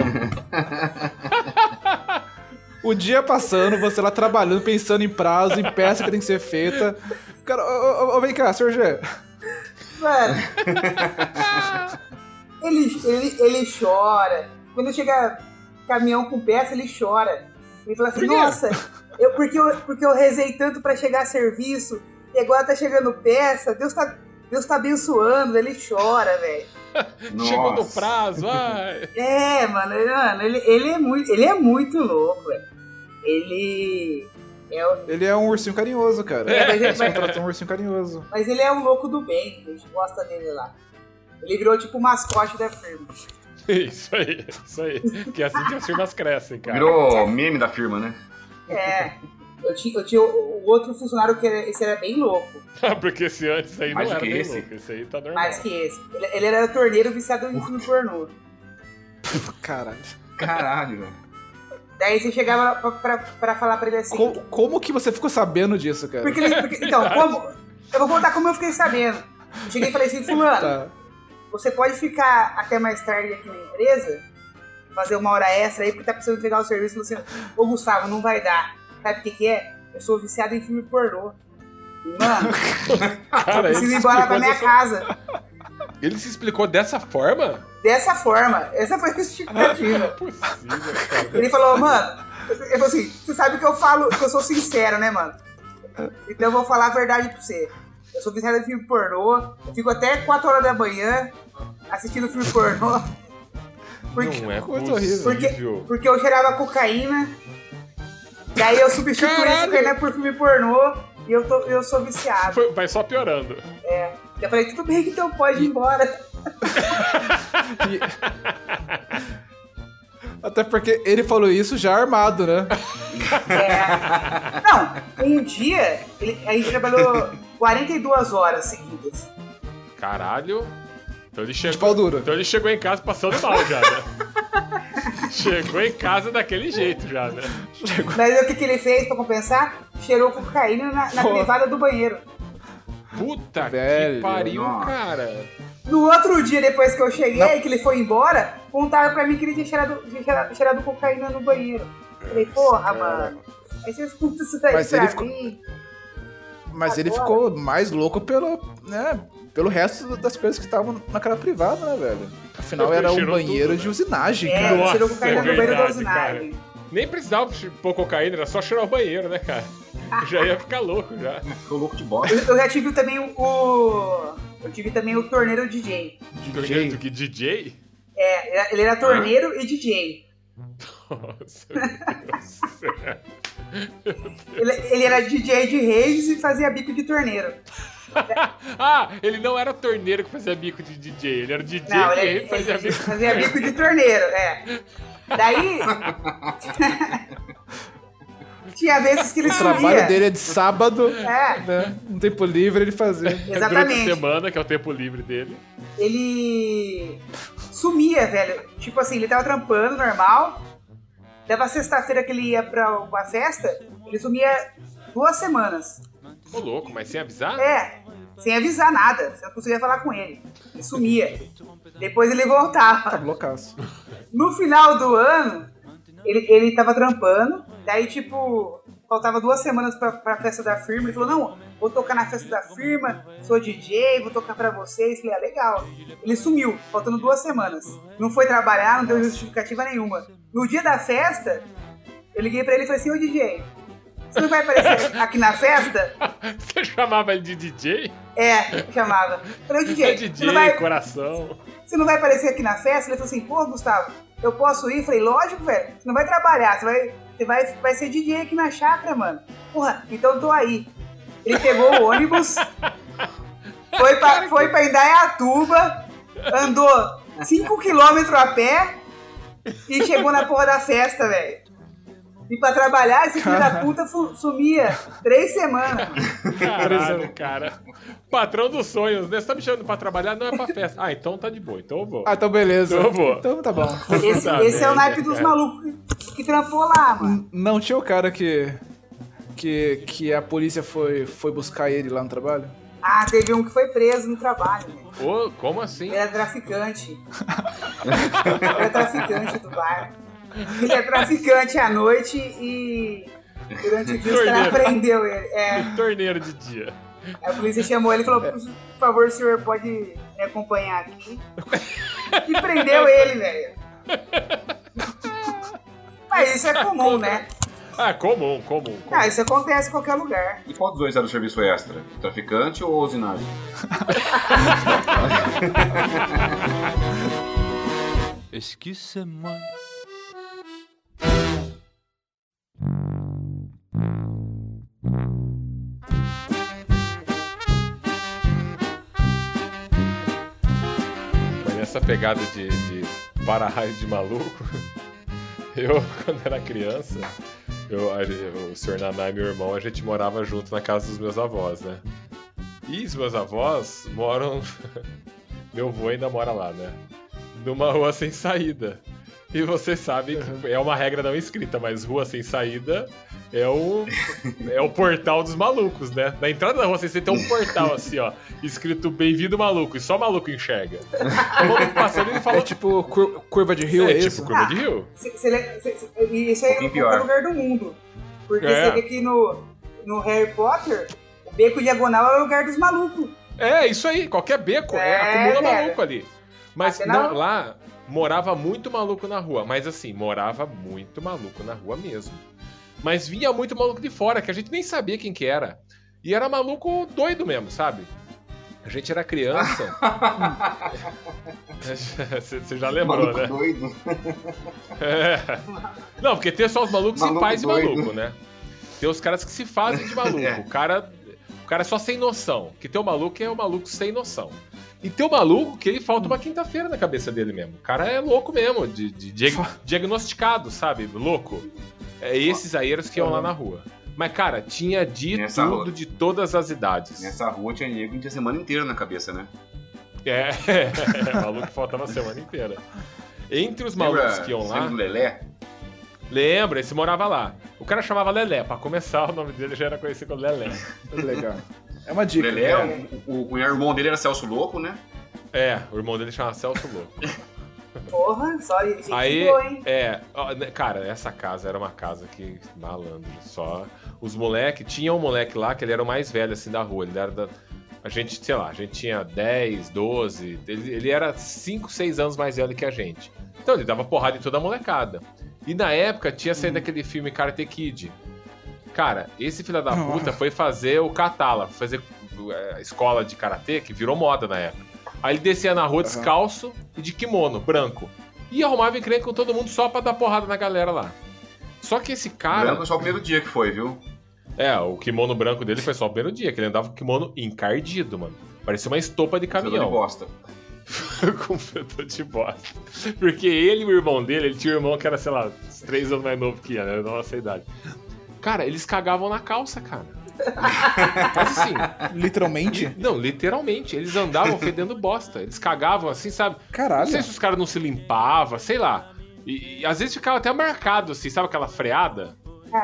[SPEAKER 6] o dia passando, você lá trabalhando, pensando em prazo, em peça que tem que ser feita. Cara, ô, ô, ô, vem cá, senhor G.
[SPEAKER 4] Mano. ele, ele, ele chora. Quando chega caminhão com peça, ele chora. Ele fala assim, nossa, eu, porque, eu, porque eu rezei tanto pra chegar a serviço e agora tá chegando peça, Deus tá, Deus tá abençoando, ele chora, velho.
[SPEAKER 3] Chegou no prazo, ai.
[SPEAKER 4] É, mano, ele, mano, ele, ele, é muito, ele é muito louco, velho. Ele. É, o-
[SPEAKER 6] Ele é um ursinho carinhoso, cara.
[SPEAKER 4] É, mas-
[SPEAKER 6] Você contratou um ursinho carinhoso.
[SPEAKER 4] mas ele é um louco do bem, a gente gosta dele lá. Ele virou tipo o mascote da firma.
[SPEAKER 3] Isso aí, isso aí. Que é assim que as firmas crescem, cara.
[SPEAKER 5] Virou meme da firma, né?
[SPEAKER 4] É. Eu tinha, eu tinha o, outro funcionário que era, esse era bem louco,
[SPEAKER 3] Porque esse antes aí
[SPEAKER 5] Mais
[SPEAKER 3] não era
[SPEAKER 5] que
[SPEAKER 3] bem
[SPEAKER 5] esse?
[SPEAKER 3] louco. Esse aí tá normal.
[SPEAKER 4] mais que esse. Ele, ele era torneiro viciado em filme pornô.
[SPEAKER 6] Caralho.
[SPEAKER 5] Caralho, velho.
[SPEAKER 4] Daí você chegava pra, pra, pra falar pra ele assim.
[SPEAKER 6] Como, como que você ficou sabendo disso, cara?
[SPEAKER 4] Porque ele. porque- então, como. Eu vou contar como eu fiquei sabendo. Eu cheguei e falei assim, fulano,
[SPEAKER 6] Tá.
[SPEAKER 4] você pode ficar até mais tarde aqui na empresa, fazer uma hora extra aí, porque tá precisando entregar o serviço. Assim, ô Gustavo, não vai dar. Sabe o que, que é? Eu sou viciado em filme pornô. Mano,
[SPEAKER 3] Cara,
[SPEAKER 4] eu preciso ir embora pra minha
[SPEAKER 3] dessa-
[SPEAKER 4] casa.
[SPEAKER 3] Ele se explicou dessa forma?
[SPEAKER 4] Dessa forma. Essa foi a justificativa. Ele falou, mano, ele falou assim, você sabe que eu falo, que eu sou sincero, né, mano? Então eu vou falar a verdade pra você. Eu sou viciado em filme pornô, eu fico até 4 horas da manhã assistindo filme pornô. Porque,
[SPEAKER 3] Não é
[SPEAKER 6] coisa horrível.
[SPEAKER 4] porque, porque eu cheirava cocaína, daí eu substituí a cocaína por filme pornô e eu, tô, eu sou viciado.
[SPEAKER 3] Foi- vai só piorando.
[SPEAKER 4] Eu falei, tudo bem, então pode ir embora.
[SPEAKER 6] E- Até porque ele falou isso já armado, né?
[SPEAKER 4] É. Não, um dia ele- a gente trabalhou 42 horas seguidas.
[SPEAKER 3] Caralho. Então ele
[SPEAKER 6] De
[SPEAKER 3] chegou.
[SPEAKER 6] pau duro.
[SPEAKER 3] Então ele chegou em casa passando mal já, né? chegou em casa daquele jeito já, né?
[SPEAKER 4] Mas aí o que, que ele fez pra compensar? Cheirou cocaína na, na privada do banheiro.
[SPEAKER 3] Puta que
[SPEAKER 6] Velho,
[SPEAKER 3] pariu,
[SPEAKER 5] nossa.
[SPEAKER 3] cara.
[SPEAKER 4] No outro dia, depois que eu cheguei, que ele foi embora, contaram pra mim que ele tinha cheirado, tinha cheirado, cheirado cocaína no banheiro. Falei, porra, mano. Aí você escuta isso daí
[SPEAKER 6] Mas
[SPEAKER 4] pra
[SPEAKER 6] ele ficou-
[SPEAKER 4] mim.
[SPEAKER 6] Mas ele
[SPEAKER 4] Agora?
[SPEAKER 6] ficou mais louco pelo, né, pelo resto das coisas que estavam naquela privada, né, velho? Afinal, era um banheiro
[SPEAKER 3] tudo,
[SPEAKER 6] de
[SPEAKER 3] né?
[SPEAKER 6] usinagem,
[SPEAKER 4] É,
[SPEAKER 6] cara.
[SPEAKER 3] Nossa,
[SPEAKER 4] cheirou cocaína
[SPEAKER 3] é
[SPEAKER 4] banheiro da usinagem.
[SPEAKER 3] Nem precisava pôr cocaína, era só cheirar o banheiro, né, cara? Já ia ficar louco já.
[SPEAKER 5] Ficou louco de bosta.
[SPEAKER 4] Eu, eu já tive também o, o- Eu tive também o torneiro DJ.
[SPEAKER 3] Torneiro do que DJ?
[SPEAKER 4] É, ele era torneiro e DJ.
[SPEAKER 3] Nossa, meu Deus.
[SPEAKER 4] Ele, ele era DJ de reis e fazia bico de torneiro.
[SPEAKER 3] Ah, ele não era torneiro que fazia bico de DJ, ele era DJ
[SPEAKER 4] Não,
[SPEAKER 3] que
[SPEAKER 4] ele,
[SPEAKER 3] fazia
[SPEAKER 4] ele
[SPEAKER 3] bico.
[SPEAKER 4] fazia bico de torneiro, é. Daí. Tinha vezes que ele
[SPEAKER 6] O
[SPEAKER 4] sumia.
[SPEAKER 6] trabalho dele é de sábado,
[SPEAKER 4] É,
[SPEAKER 6] né? Um tempo livre ele fazia.
[SPEAKER 3] Durante a
[SPEAKER 4] exatamente.
[SPEAKER 3] semana, que é o tempo livre dele.
[SPEAKER 4] Ele sumia, velho. Tipo assim, ele tava trampando normal. Dava sexta-feira que ele ia pra uma festa, ele sumia duas semanas.
[SPEAKER 3] Ô, louco, mas sem avisar?
[SPEAKER 4] É, sem avisar nada. Você não conseguia falar com ele. Ele sumia. Depois ele voltava.
[SPEAKER 6] Tá loucaço.
[SPEAKER 4] No final do ano, ele, ele tava trampando, daí, tipo, faltava duas semanas pra, pra festa da firma. Ele falou: Não, vou tocar na festa da firma, sou DJ, vou tocar pra vocês. Falei: Ah, legal. Ele sumiu, faltando duas semanas. Não foi trabalhar, não deu justificativa nenhuma. No dia da festa, eu liguei pra ele e falei assim: Ô DJ, você não vai aparecer aqui na festa?
[SPEAKER 3] Você chamava ele de DJ?
[SPEAKER 4] É, chamava. Falei: DJ,
[SPEAKER 3] É
[SPEAKER 4] você
[SPEAKER 3] DJ,
[SPEAKER 4] não vai,
[SPEAKER 3] coração.
[SPEAKER 4] você não vai aparecer aqui na festa? Ele falou assim, pô, Gustavo, eu posso ir? Falei, lógico, velho. Você não vai trabalhar, você vai, você vai, vai ser DJ aqui na chácara, mano. Porra, então eu tô aí. Ele pegou o ônibus, foi pra, foi pra Indaiatuba, andou 5km a pé e chegou na porra da festa, velho. E pra trabalhar, esse filho da puta sumia três semanas.
[SPEAKER 3] Caralho, cara. Patrão dos sonhos, né? Você tá me chamando pra trabalhar? Não é pra festa. Ah, então tá de boa, então eu vou.
[SPEAKER 6] Ah, então beleza.
[SPEAKER 3] Eu vou.
[SPEAKER 6] Então tá bom.
[SPEAKER 4] Esse,
[SPEAKER 3] Puta
[SPEAKER 4] esse é o naipe dos malucos que, que trampou lá, mano.
[SPEAKER 6] Não tinha o cara que. Que, que a polícia foi, foi buscar ele lá no trabalho?
[SPEAKER 4] Ah, teve um que foi preso no trabalho, né?
[SPEAKER 3] Ô, como assim?
[SPEAKER 4] Ele era traficante. Ele era traficante do bar. Ele é traficante à noite e durante o dia os caras prendeu ele. É,
[SPEAKER 3] Torneiro de dia.
[SPEAKER 4] a polícia chamou ele e falou, por favor, o senhor pode me acompanhar aqui. E prendeu ele, velho. Mas isso é comum, né?
[SPEAKER 3] Ah, comum, comum. comum.
[SPEAKER 4] Ah, isso acontece em qualquer lugar.
[SPEAKER 5] E qual dos dois era o serviço extra? Traficante ou usinagem?
[SPEAKER 2] Excusez-moi.
[SPEAKER 3] Mas nessa pegada de, de para-raio de maluco, eu, quando era criança, eu, ge- o senhor Naná e meu irmão, a gente morava junto na casa dos meus avós, né? E os meus avós moram. meu avô ainda mora lá, né? Numa rua sem saída. E você sabe que é uma regra não escrita, mas rua sem saída é o, é o portal dos malucos, né? Na entrada da rua sem saída tem um portal assim, ó, escrito Bem-vindo maluco, e só maluco enxerga. O maluco passando ele
[SPEAKER 6] É
[SPEAKER 3] fala.
[SPEAKER 6] tipo cur- curva de rio, é,
[SPEAKER 3] é
[SPEAKER 6] isso?
[SPEAKER 3] tipo curva de rio.
[SPEAKER 4] Cê- cê le- cê- cê- e isso aí é
[SPEAKER 5] Um pior.
[SPEAKER 4] lugar do mundo. Porque
[SPEAKER 3] É.
[SPEAKER 4] você vê que no, no Harry Potter, o beco diagonal é o lugar dos malucos.
[SPEAKER 3] É, isso aí, qualquer beco, é,
[SPEAKER 4] É,
[SPEAKER 3] acumula maluco ali. Mas não, lá morava muito maluco na rua. Mas assim, morava muito maluco na rua mesmo. Mas vinha muito maluco de fora, que a gente nem sabia quem que era. E era maluco doido mesmo, sabe? A gente era criança. Você já lembrou,
[SPEAKER 5] Maluco
[SPEAKER 3] né?
[SPEAKER 5] doido.
[SPEAKER 3] É. Não, porque tem só os malucos
[SPEAKER 5] Maluco
[SPEAKER 3] de
[SPEAKER 5] doido.
[SPEAKER 3] maluco, né? Tem os caras que se fazem de maluco.
[SPEAKER 5] É.
[SPEAKER 3] O cara. O cara é só sem noção. Que tem o maluco é o maluco sem noção. E tem o maluco que ele falta uma quinta-feira na cabeça dele mesmo. O cara é louco mesmo, de, de- diag- diagnosticado, sabe? Louco. É esses aí eram os que iam lá na rua. Mas, cara, tinha de
[SPEAKER 5] Nessa
[SPEAKER 3] tudo,
[SPEAKER 5] rua.
[SPEAKER 3] de todas as idades.
[SPEAKER 5] Nessa rua tinha nego que tinha a semana inteira na cabeça, né?
[SPEAKER 3] É, maluco que faltava a semana inteira. Entre os
[SPEAKER 5] Lembra,
[SPEAKER 3] malucos que iam lá.
[SPEAKER 5] lembra Lelé?
[SPEAKER 3] Lembra, esse morava lá. O cara chamava Lelé. Pra começar, o nome dele já era conhecido como Lelé.
[SPEAKER 6] Legal. É uma
[SPEAKER 5] O
[SPEAKER 6] dica.
[SPEAKER 5] Lelé,
[SPEAKER 6] É.
[SPEAKER 5] o, o, o irmão dele era Celso Louco, né?
[SPEAKER 3] É, o irmão dele chamava Celso Louco.
[SPEAKER 4] Porra, só gente
[SPEAKER 3] Aí,
[SPEAKER 4] boa, hein?
[SPEAKER 3] é, ó, né, cara, essa casa era uma casa que, malandro, só. Os moleque, tinha um moleque lá que ele era o mais velho, assim, da rua. Ele era da. A gente, sei lá, a gente tinha 10, 12. Ele, ele era 5, 6 anos mais velho que a gente. Então ele dava porrada em toda a molecada. E na época tinha saído aquele filme Karate Kid. Cara, esse filho da puta foi fazer o Katala, fazer é, escola de karatê, que virou moda na época. Aí ele descia na rua descalço e de kimono, branco. E arrumava encrenca com todo mundo só pra dar porrada na galera lá. Só que esse cara.
[SPEAKER 5] Branco só o primeiro dia que foi, viu?
[SPEAKER 3] É, o kimono branco dele foi só o primeiro dia, que ele andava com o kimono encardido, mano. Parecia uma estopa de
[SPEAKER 5] Fedor de
[SPEAKER 3] caminhão.
[SPEAKER 5] bosta.
[SPEAKER 3] com fedor de bosta. Porque ele e o irmão dele, ele tinha um irmão que era, sei lá, uns três anos mais novo que ele, né? Da nossa idade. Cara, eles cagavam na calça, cara. Mas assim,
[SPEAKER 6] Literalmente?
[SPEAKER 3] não, literalmente, eles andavam fedendo bosta. Eles cagavam assim, sabe? Não
[SPEAKER 6] Caralho.
[SPEAKER 3] sei se os caras não se limpavam, sei lá. E, e às vezes ficava até marcado, assim, sabe aquela freada?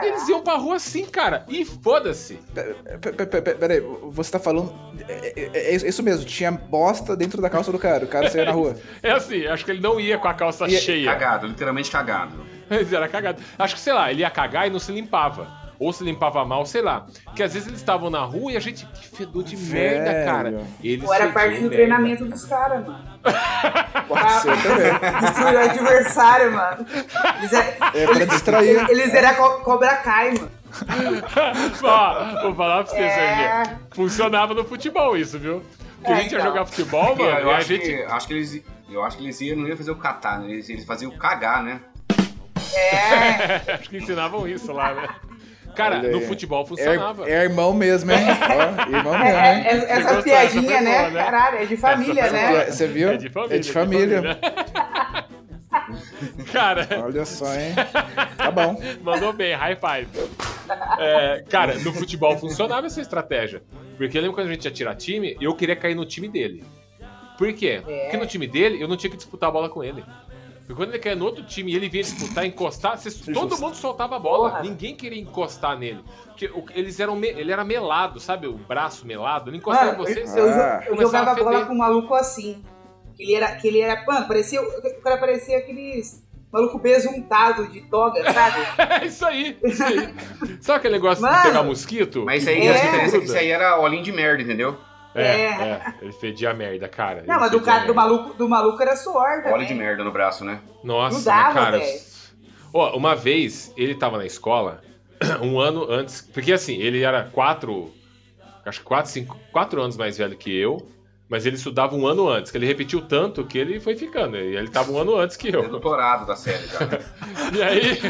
[SPEAKER 3] Eles iam pra rua assim, cara. E foda-se.
[SPEAKER 6] Pe- pe- pe- pe- Peraí, você tá falando. É, é- é isso mesmo, tinha bosta dentro da calça do cara. O cara saía na rua.
[SPEAKER 3] É assim, acho que ele não ia com a calça
[SPEAKER 6] E-
[SPEAKER 3] cheia.
[SPEAKER 5] Cagado, literalmente cagado.
[SPEAKER 3] Mas era cagado. Acho que, sei lá, ele ia cagar e não se limpava. Ou se limpava mal, sei lá. Porque às vezes eles estavam na rua e a gente. Que fedor de merda,
[SPEAKER 6] Velho.
[SPEAKER 3] cara. Eles
[SPEAKER 4] Ou era parte do
[SPEAKER 3] merda.
[SPEAKER 4] treinamento dos caras, mano.
[SPEAKER 6] Pode ser também.
[SPEAKER 4] Destruir o adversário, mano. Eles, é,
[SPEAKER 6] É pra distrair.
[SPEAKER 4] eles eram co Cobra Kai, mano.
[SPEAKER 3] Ó, vou falar pra você,
[SPEAKER 4] É.
[SPEAKER 3] Funcionava no futebol isso, viu? Porque a
[SPEAKER 4] É,
[SPEAKER 3] gente ia
[SPEAKER 4] então.
[SPEAKER 3] jogar futebol, mano,
[SPEAKER 5] eu
[SPEAKER 3] e a
[SPEAKER 5] acho,
[SPEAKER 3] gente.
[SPEAKER 5] que, acho que eles. Eu acho que eles iam, não iam fazer o catar, né? Eles, eles faziam o cagar, né?
[SPEAKER 4] É.
[SPEAKER 3] Acho que ensinavam isso lá, né? Cara,
[SPEAKER 6] Olha
[SPEAKER 3] no futebol
[SPEAKER 6] É,
[SPEAKER 3] funcionava.
[SPEAKER 6] é irmão mesmo, hein? Ó, irmão
[SPEAKER 4] É,
[SPEAKER 6] mesmo,
[SPEAKER 4] é,
[SPEAKER 6] hein?
[SPEAKER 4] é,
[SPEAKER 3] Você
[SPEAKER 4] essa piadinha, né?
[SPEAKER 3] né?
[SPEAKER 4] Caralho, é de família,
[SPEAKER 3] Essa
[SPEAKER 4] né?
[SPEAKER 6] Você viu?
[SPEAKER 3] É de família.
[SPEAKER 6] É de família.
[SPEAKER 3] Cara,
[SPEAKER 6] Olha só, hein? Tá bom.
[SPEAKER 3] mandou bem, high five. É, cara, no futebol funcionava essa estratégia. Porque eu lembro quando a gente ia tirar time, eu queria cair no time dele. Por quê?
[SPEAKER 4] É.
[SPEAKER 3] Porque no time dele, eu não tinha que disputar a bola com ele. Porque quando ele caía no outro time e ele vinha disputar, encostar, todo
[SPEAKER 6] Justo.
[SPEAKER 3] mundo soltava a bola.
[SPEAKER 4] Porra.
[SPEAKER 3] Ninguém queria encostar nele. Porque o- eles eram me- ele era melado, sabe? O braço melado. Ele encostava
[SPEAKER 4] Mano,
[SPEAKER 3] em vocês.
[SPEAKER 4] eu, jo-
[SPEAKER 6] Ah.
[SPEAKER 4] eu
[SPEAKER 3] Começava
[SPEAKER 4] jogava
[SPEAKER 3] a feder.
[SPEAKER 4] bola com um maluco assim. Que ele era, que ele era, mano, parecia, o cara parecia aqueles maluco besuntado de toga, sabe?
[SPEAKER 3] É isso aí, isso aí. Sabe aquele negócio
[SPEAKER 4] Mano.
[SPEAKER 3] de pegar mosquito?
[SPEAKER 5] Mas isso aí,
[SPEAKER 3] E
[SPEAKER 5] a
[SPEAKER 4] É.
[SPEAKER 5] diferença é que
[SPEAKER 3] gruda?
[SPEAKER 5] isso aí era olhinho de merda, entendeu?
[SPEAKER 3] É,
[SPEAKER 4] É.
[SPEAKER 3] é, ele fedia merda, cara.
[SPEAKER 4] Não,
[SPEAKER 3] Ele
[SPEAKER 4] mas do, cara, do, maluco, do maluco era suor também.
[SPEAKER 5] Óleo de merda no braço, né?
[SPEAKER 3] Nossa,
[SPEAKER 4] Grudava,
[SPEAKER 3] mas, cara.
[SPEAKER 4] velho.
[SPEAKER 3] Ó, uma vez ele tava na escola, um ano antes. Porque assim, ele era quatro. Acho que quatro, cinco. Quatro anos mais velho que eu. Mas ele estudava um ano antes, que ele repetiu tanto que ele foi ficando. E ele tava um ano antes que
[SPEAKER 5] É
[SPEAKER 3] eu.
[SPEAKER 5] doutorado da série já.
[SPEAKER 3] E aí,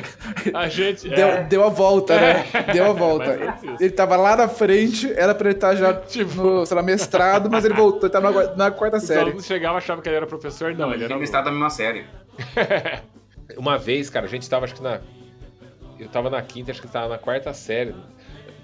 [SPEAKER 3] a gente.
[SPEAKER 6] Deu,
[SPEAKER 3] é,
[SPEAKER 6] deu a volta, né? Deu a volta.
[SPEAKER 3] Isso.
[SPEAKER 6] Ele tava lá na frente, era pra ele estar já
[SPEAKER 3] Tipo-
[SPEAKER 6] no, sei lá, mestrado, mas ele voltou, ele tava na, na quarta
[SPEAKER 3] todo
[SPEAKER 6] série.
[SPEAKER 3] mundo chegava e achava que ele era professor. Não, ele
[SPEAKER 5] Ele
[SPEAKER 3] era.
[SPEAKER 5] tinha estado da mesma série.
[SPEAKER 3] Uma vez, cara, a gente tava, acho que na. Eu tava na quinta, acho que tava na quarta série.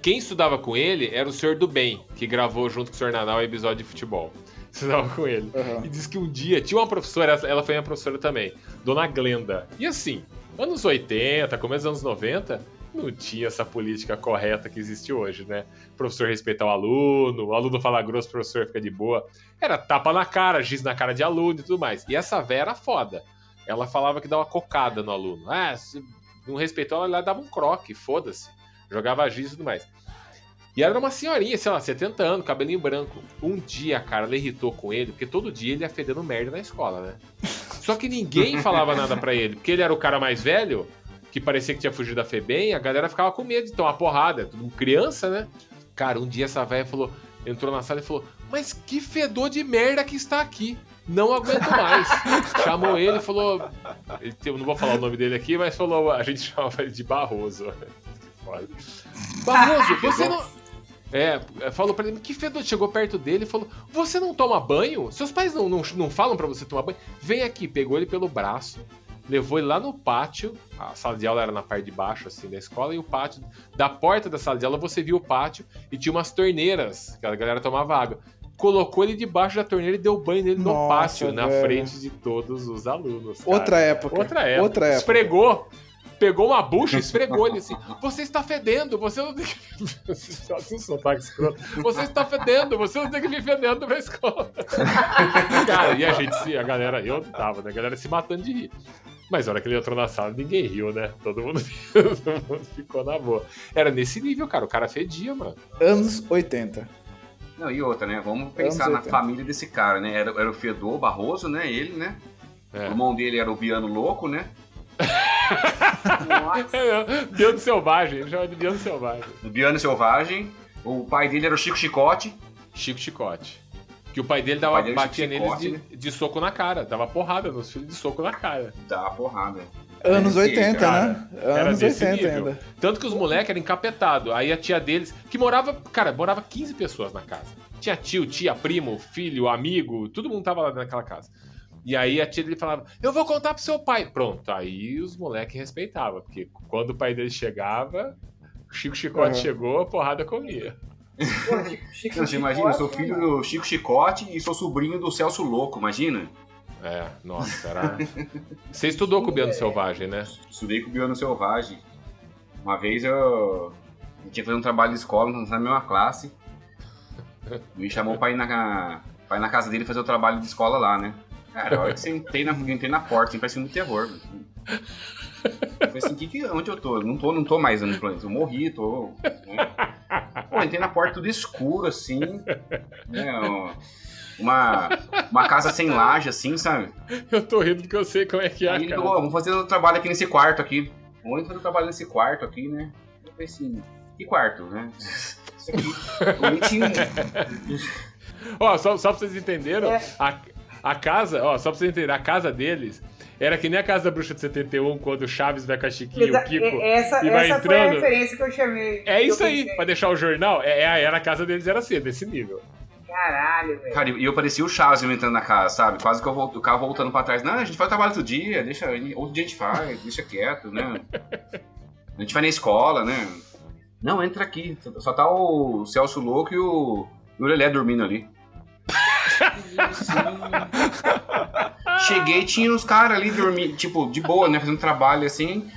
[SPEAKER 3] Quem estudava com ele era o Senhor do Bem, que gravou junto com o Senhor Nanal o episódio de futebol. Estudava com ele.
[SPEAKER 6] Uhum.
[SPEAKER 3] E disse que um dia tinha uma professora, ela- foi minha professora também, Dona Glenda. E assim, anos 80, começo dos anos 90, não tinha essa política correta que existe hoje, né? O professor respeitar o aluno, o aluno fala grosso, o professor fica de boa. Era tapa na cara, giz na cara de aluno e tudo mais. E essa véia era foda. Ela falava que dava cocada no aluno. Ah, se não respeitou, ela dava um croque, foda-se. Jogava giz e tudo mais. E era uma senhorinha, sei lá, 70 anos, cabelinho branco. Um dia, cara, ela irritou com ele, porque todo dia ele ia fedendo merda na escola, né? Só que ninguém falava nada pra ele, porque ele era o cara mais velho, que parecia que tinha fugido da FEBEM, a galera ficava com medo de tomar porrada. Tudo criança, né? Cara, um dia essa velha falou, entrou na sala e falou: Mas que fedor de merda que está aqui. Não aguento mais. Chamou ele e falou. ele Eu não vou falar o nome dele aqui, mas falou. A gente chamava ele de Barroso. Barroso, você não. É, falou pra ele, que fedor. Chegou perto dele e falou: Você não toma banho? Seus pais não, não, não falam pra você tomar banho? Vem aqui, pegou ele pelo braço, levou ele lá no pátio. A sala de aula era na parte de baixo, assim, da escola, e o pátio. Da porta da sala de aula você viu o pátio e tinha umas torneiras que a galera tomava água. Colocou ele debaixo da torneira e deu banho nele no
[SPEAKER 6] Nossa,
[SPEAKER 3] pátio, na
[SPEAKER 6] velho.
[SPEAKER 3] frente de todos os alunos. cara.
[SPEAKER 6] Outra época.
[SPEAKER 3] Outra época.
[SPEAKER 6] Outra época.
[SPEAKER 3] Esfregou. Pegou uma bucha, esfregou ele assim. Você está fedendo, você não tem que. Só um sotaque escroto. Você está fedendo, você não tem que vir fedendo pra escola. Cara, e a gente, se- a galera, eu não tava, né? A galera se matando de rir. Mas na hora que ele entrou na sala, ninguém riu, né? Todo mundo, todo mundo ficou na boa. Era nesse nível, cara. O cara fedia, mano.
[SPEAKER 6] Anos 80.
[SPEAKER 5] Não, e outra, né? Vamos pensar na
[SPEAKER 6] 80.
[SPEAKER 5] família desse cara, né? Era, era o Fedor Barroso, né? Ele, né?
[SPEAKER 3] É.
[SPEAKER 5] O irmão dele era o Biano Louco, né?
[SPEAKER 4] Nossa.
[SPEAKER 3] Biano Selvagem, ele chama de Biano Selvagem.
[SPEAKER 5] O Biano Selvagem. O pai dele era o Chico Chicote.
[SPEAKER 3] Chico Chicote. Que o pai dele dava,
[SPEAKER 5] pai dele,
[SPEAKER 3] batia
[SPEAKER 5] Chico
[SPEAKER 3] neles
[SPEAKER 5] Chicote,
[SPEAKER 3] de, de soco na cara. Dava porrada nos filhos de soco na cara.
[SPEAKER 5] Dá porrada.
[SPEAKER 6] Anos
[SPEAKER 5] É,
[SPEAKER 6] 80,
[SPEAKER 3] cara,
[SPEAKER 6] né? Anos
[SPEAKER 3] desse
[SPEAKER 6] 80
[SPEAKER 3] nível.
[SPEAKER 6] ainda.
[SPEAKER 3] Tanto que os moleques eram encapetados. Aí a tia deles, que morava, cara, morava 15 pessoas na casa. Tinha tio, tia, primo, filho, amigo, todo mundo tava lá naquela casa. E aí a tia dele falava: Eu vou contar pro seu pai. Pronto, aí os moleques respeitavam, porque quando o pai dele chegava, o Chico Chicote
[SPEAKER 6] Uhum.
[SPEAKER 3] chegou, a porrada comia.
[SPEAKER 4] Pô, Chico- Chico
[SPEAKER 5] Não, você imagina, eu sou filho do Chico Chicote e sou sobrinho do Celso Louco, imagina?
[SPEAKER 3] É, nossa, era. Você estudou com o Biano Selvagem, né?
[SPEAKER 5] Estudei com o Biano Selvagem. Uma vez eu, eu tinha que fazer um trabalho de escola, nós na mesma classe. Me chamou pra ir na, pra ir na casa dele fazer o trabalho de escola lá, né? Cara, a hora que você entrei na, entrei na porta, assim, parecia um terror. velho. Eu falei assim, que, que, onde eu tô? Eu não tô, não tô mais no planeta. Eu morri, tô. né? Pô, entrei na porta tudo escuro, assim. Né, uma, uma casa sem laje, assim, sabe?
[SPEAKER 3] Eu tô rindo porque eu sei como é que é,
[SPEAKER 5] Aí
[SPEAKER 3] cara.
[SPEAKER 5] falou, "Ó, vamos fazer o trabalho aqui nesse quarto aqui. Vamos fazer o trabalho nesse quarto aqui, né? Eu falei assim, que quarto, né? Isso aqui.
[SPEAKER 3] Ó, só, só pra vocês entenderem,
[SPEAKER 4] É.
[SPEAKER 3] a, a casa, ó, só pra vocês entenderem, a casa deles era que nem a casa da bruxa de 71, quando o Chaves vai com a Chiquinha e o Kiko.
[SPEAKER 4] é- essa
[SPEAKER 3] e vai
[SPEAKER 4] essa foi a
[SPEAKER 3] entrando.
[SPEAKER 4] referência que eu chamei.
[SPEAKER 3] É isso aí, pra deixar o jornal, é, é, era a casa deles, era assim, desse nível.
[SPEAKER 4] Caralho, velho.
[SPEAKER 5] Cara, e eu parecia o Chaves eu entrando na casa, sabe? Quase que eu volto, o carro voltando pra trás. Não, a gente faz o trabalho outro dia, deixa, outro dia a gente faz, deixa quieto, né? A gente vai na escola, né? Não, entra aqui. Só tá o Celso Louco e o, e o Lelé dormindo ali. Cheguei, tinha uns caras ali dormindo, tipo, de boa, né? Fazendo trabalho assim.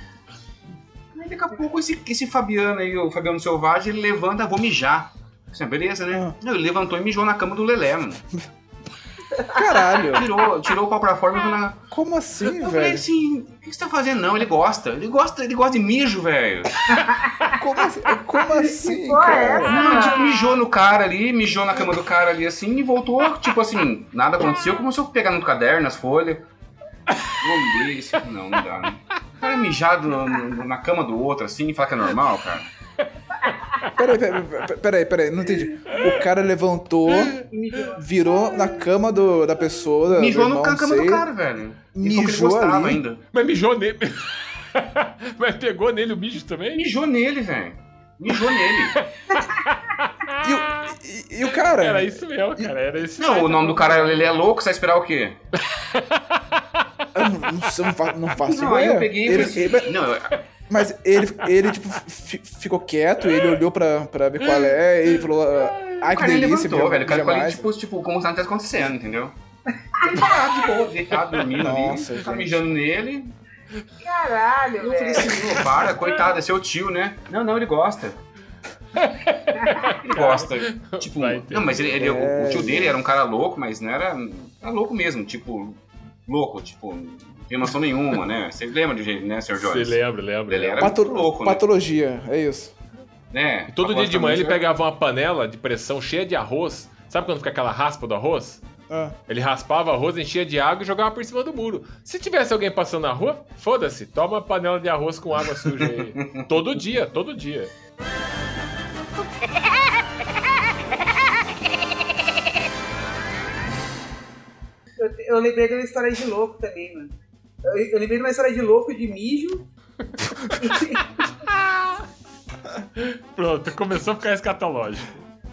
[SPEAKER 5] Aí daqui a pouco esse, esse Fabiano aí, o Fabiano Selvagem, ele levanta, vou mijar. Assim, beleza, né? Não, Ele levantou e mijou na cama do Lelé, mano.
[SPEAKER 6] Caralho.
[SPEAKER 5] Tirou, tirou o pau pra fora e na.
[SPEAKER 6] Como assim,
[SPEAKER 5] Eu falei
[SPEAKER 6] velho?
[SPEAKER 5] assim, o que você tá fazendo? Não, ele gosta. Ele gosta, ele gosta de mijo, velho.
[SPEAKER 6] Como assim, como assim
[SPEAKER 4] é
[SPEAKER 6] cara?
[SPEAKER 5] Não, tipo, mijou no cara ali, mijou na cama do cara ali assim e voltou, tipo assim, nada aconteceu, começou a pegar no caderno, nas folhas. Vamos ver isso. Não, não dá, né? O cara mijado no- no- na cama do outro assim e falar que é normal, cara.
[SPEAKER 6] Peraí, peraí, peraí, peraí, não entendi. O cara levantou, virou na cama do, da pessoa.
[SPEAKER 5] Mijou na cama
[SPEAKER 6] sei.
[SPEAKER 5] do cara, velho.
[SPEAKER 6] Mijou ali?
[SPEAKER 5] ainda.
[SPEAKER 3] Mas mijou nele. Mas pegou nele o mijo também?
[SPEAKER 5] Mijou nele, velho. Mijou nele.
[SPEAKER 6] E, o- e- e o cara?
[SPEAKER 3] Era isso mesmo, cara. Era isso
[SPEAKER 5] Não, o nome do cara ele é louco, você vai esperar o quê?
[SPEAKER 6] Eu não, não, não fa- não faço
[SPEAKER 5] Não, aí
[SPEAKER 6] ideia.
[SPEAKER 5] eu peguei e
[SPEAKER 6] ele, ele-
[SPEAKER 5] assim, não, eu-
[SPEAKER 6] Mas ele, ele tipo, fi- ficou quieto, ele olhou pra, pra ver qual é, ele falou, ah, ai que
[SPEAKER 5] cara
[SPEAKER 6] delícia,
[SPEAKER 5] levantou,
[SPEAKER 6] me-
[SPEAKER 5] velho. O cara ficou ali, tipo, tipo, como se nada tivesse acontecendo, entendeu? Ele parado de boa, deitado, dormindo
[SPEAKER 6] Nossa,
[SPEAKER 5] ali. Tá mijando nele.
[SPEAKER 4] Caralho,
[SPEAKER 5] Eu falei assim, ô, para, coitado, é seu tio, né? Não, não, ele gosta. Ele gosta. Tipo, não, mas ele, ele- o-
[SPEAKER 6] É,
[SPEAKER 5] o tio dele era um cara louco, mas não era. Era louco mesmo, tipo, louco, tipo, noção nenhuma, né? Você lembra de jeito, né, Sr.
[SPEAKER 3] Você
[SPEAKER 5] Jones?
[SPEAKER 3] lembra, lembra.
[SPEAKER 5] Ele era
[SPEAKER 6] Pato-
[SPEAKER 5] louco, né?
[SPEAKER 6] Patologia, é isso.
[SPEAKER 5] né?
[SPEAKER 3] E todo dia de manhã ele pegava uma panela de pressão cheia de arroz. Sabe quando fica aquela raspa do arroz?
[SPEAKER 6] Ah,
[SPEAKER 3] Ele raspava arroz, enchia de água e jogava por cima do muro. Se tivesse alguém passando na rua, foda-se, toma uma panela de arroz com água suja aí. todo dia, todo dia.
[SPEAKER 4] Eu, eu lembrei de uma história de louco também, mano. Eu, eu lembrei de uma história de louco de mijo.
[SPEAKER 3] Pronto, começou a ficar escatológico.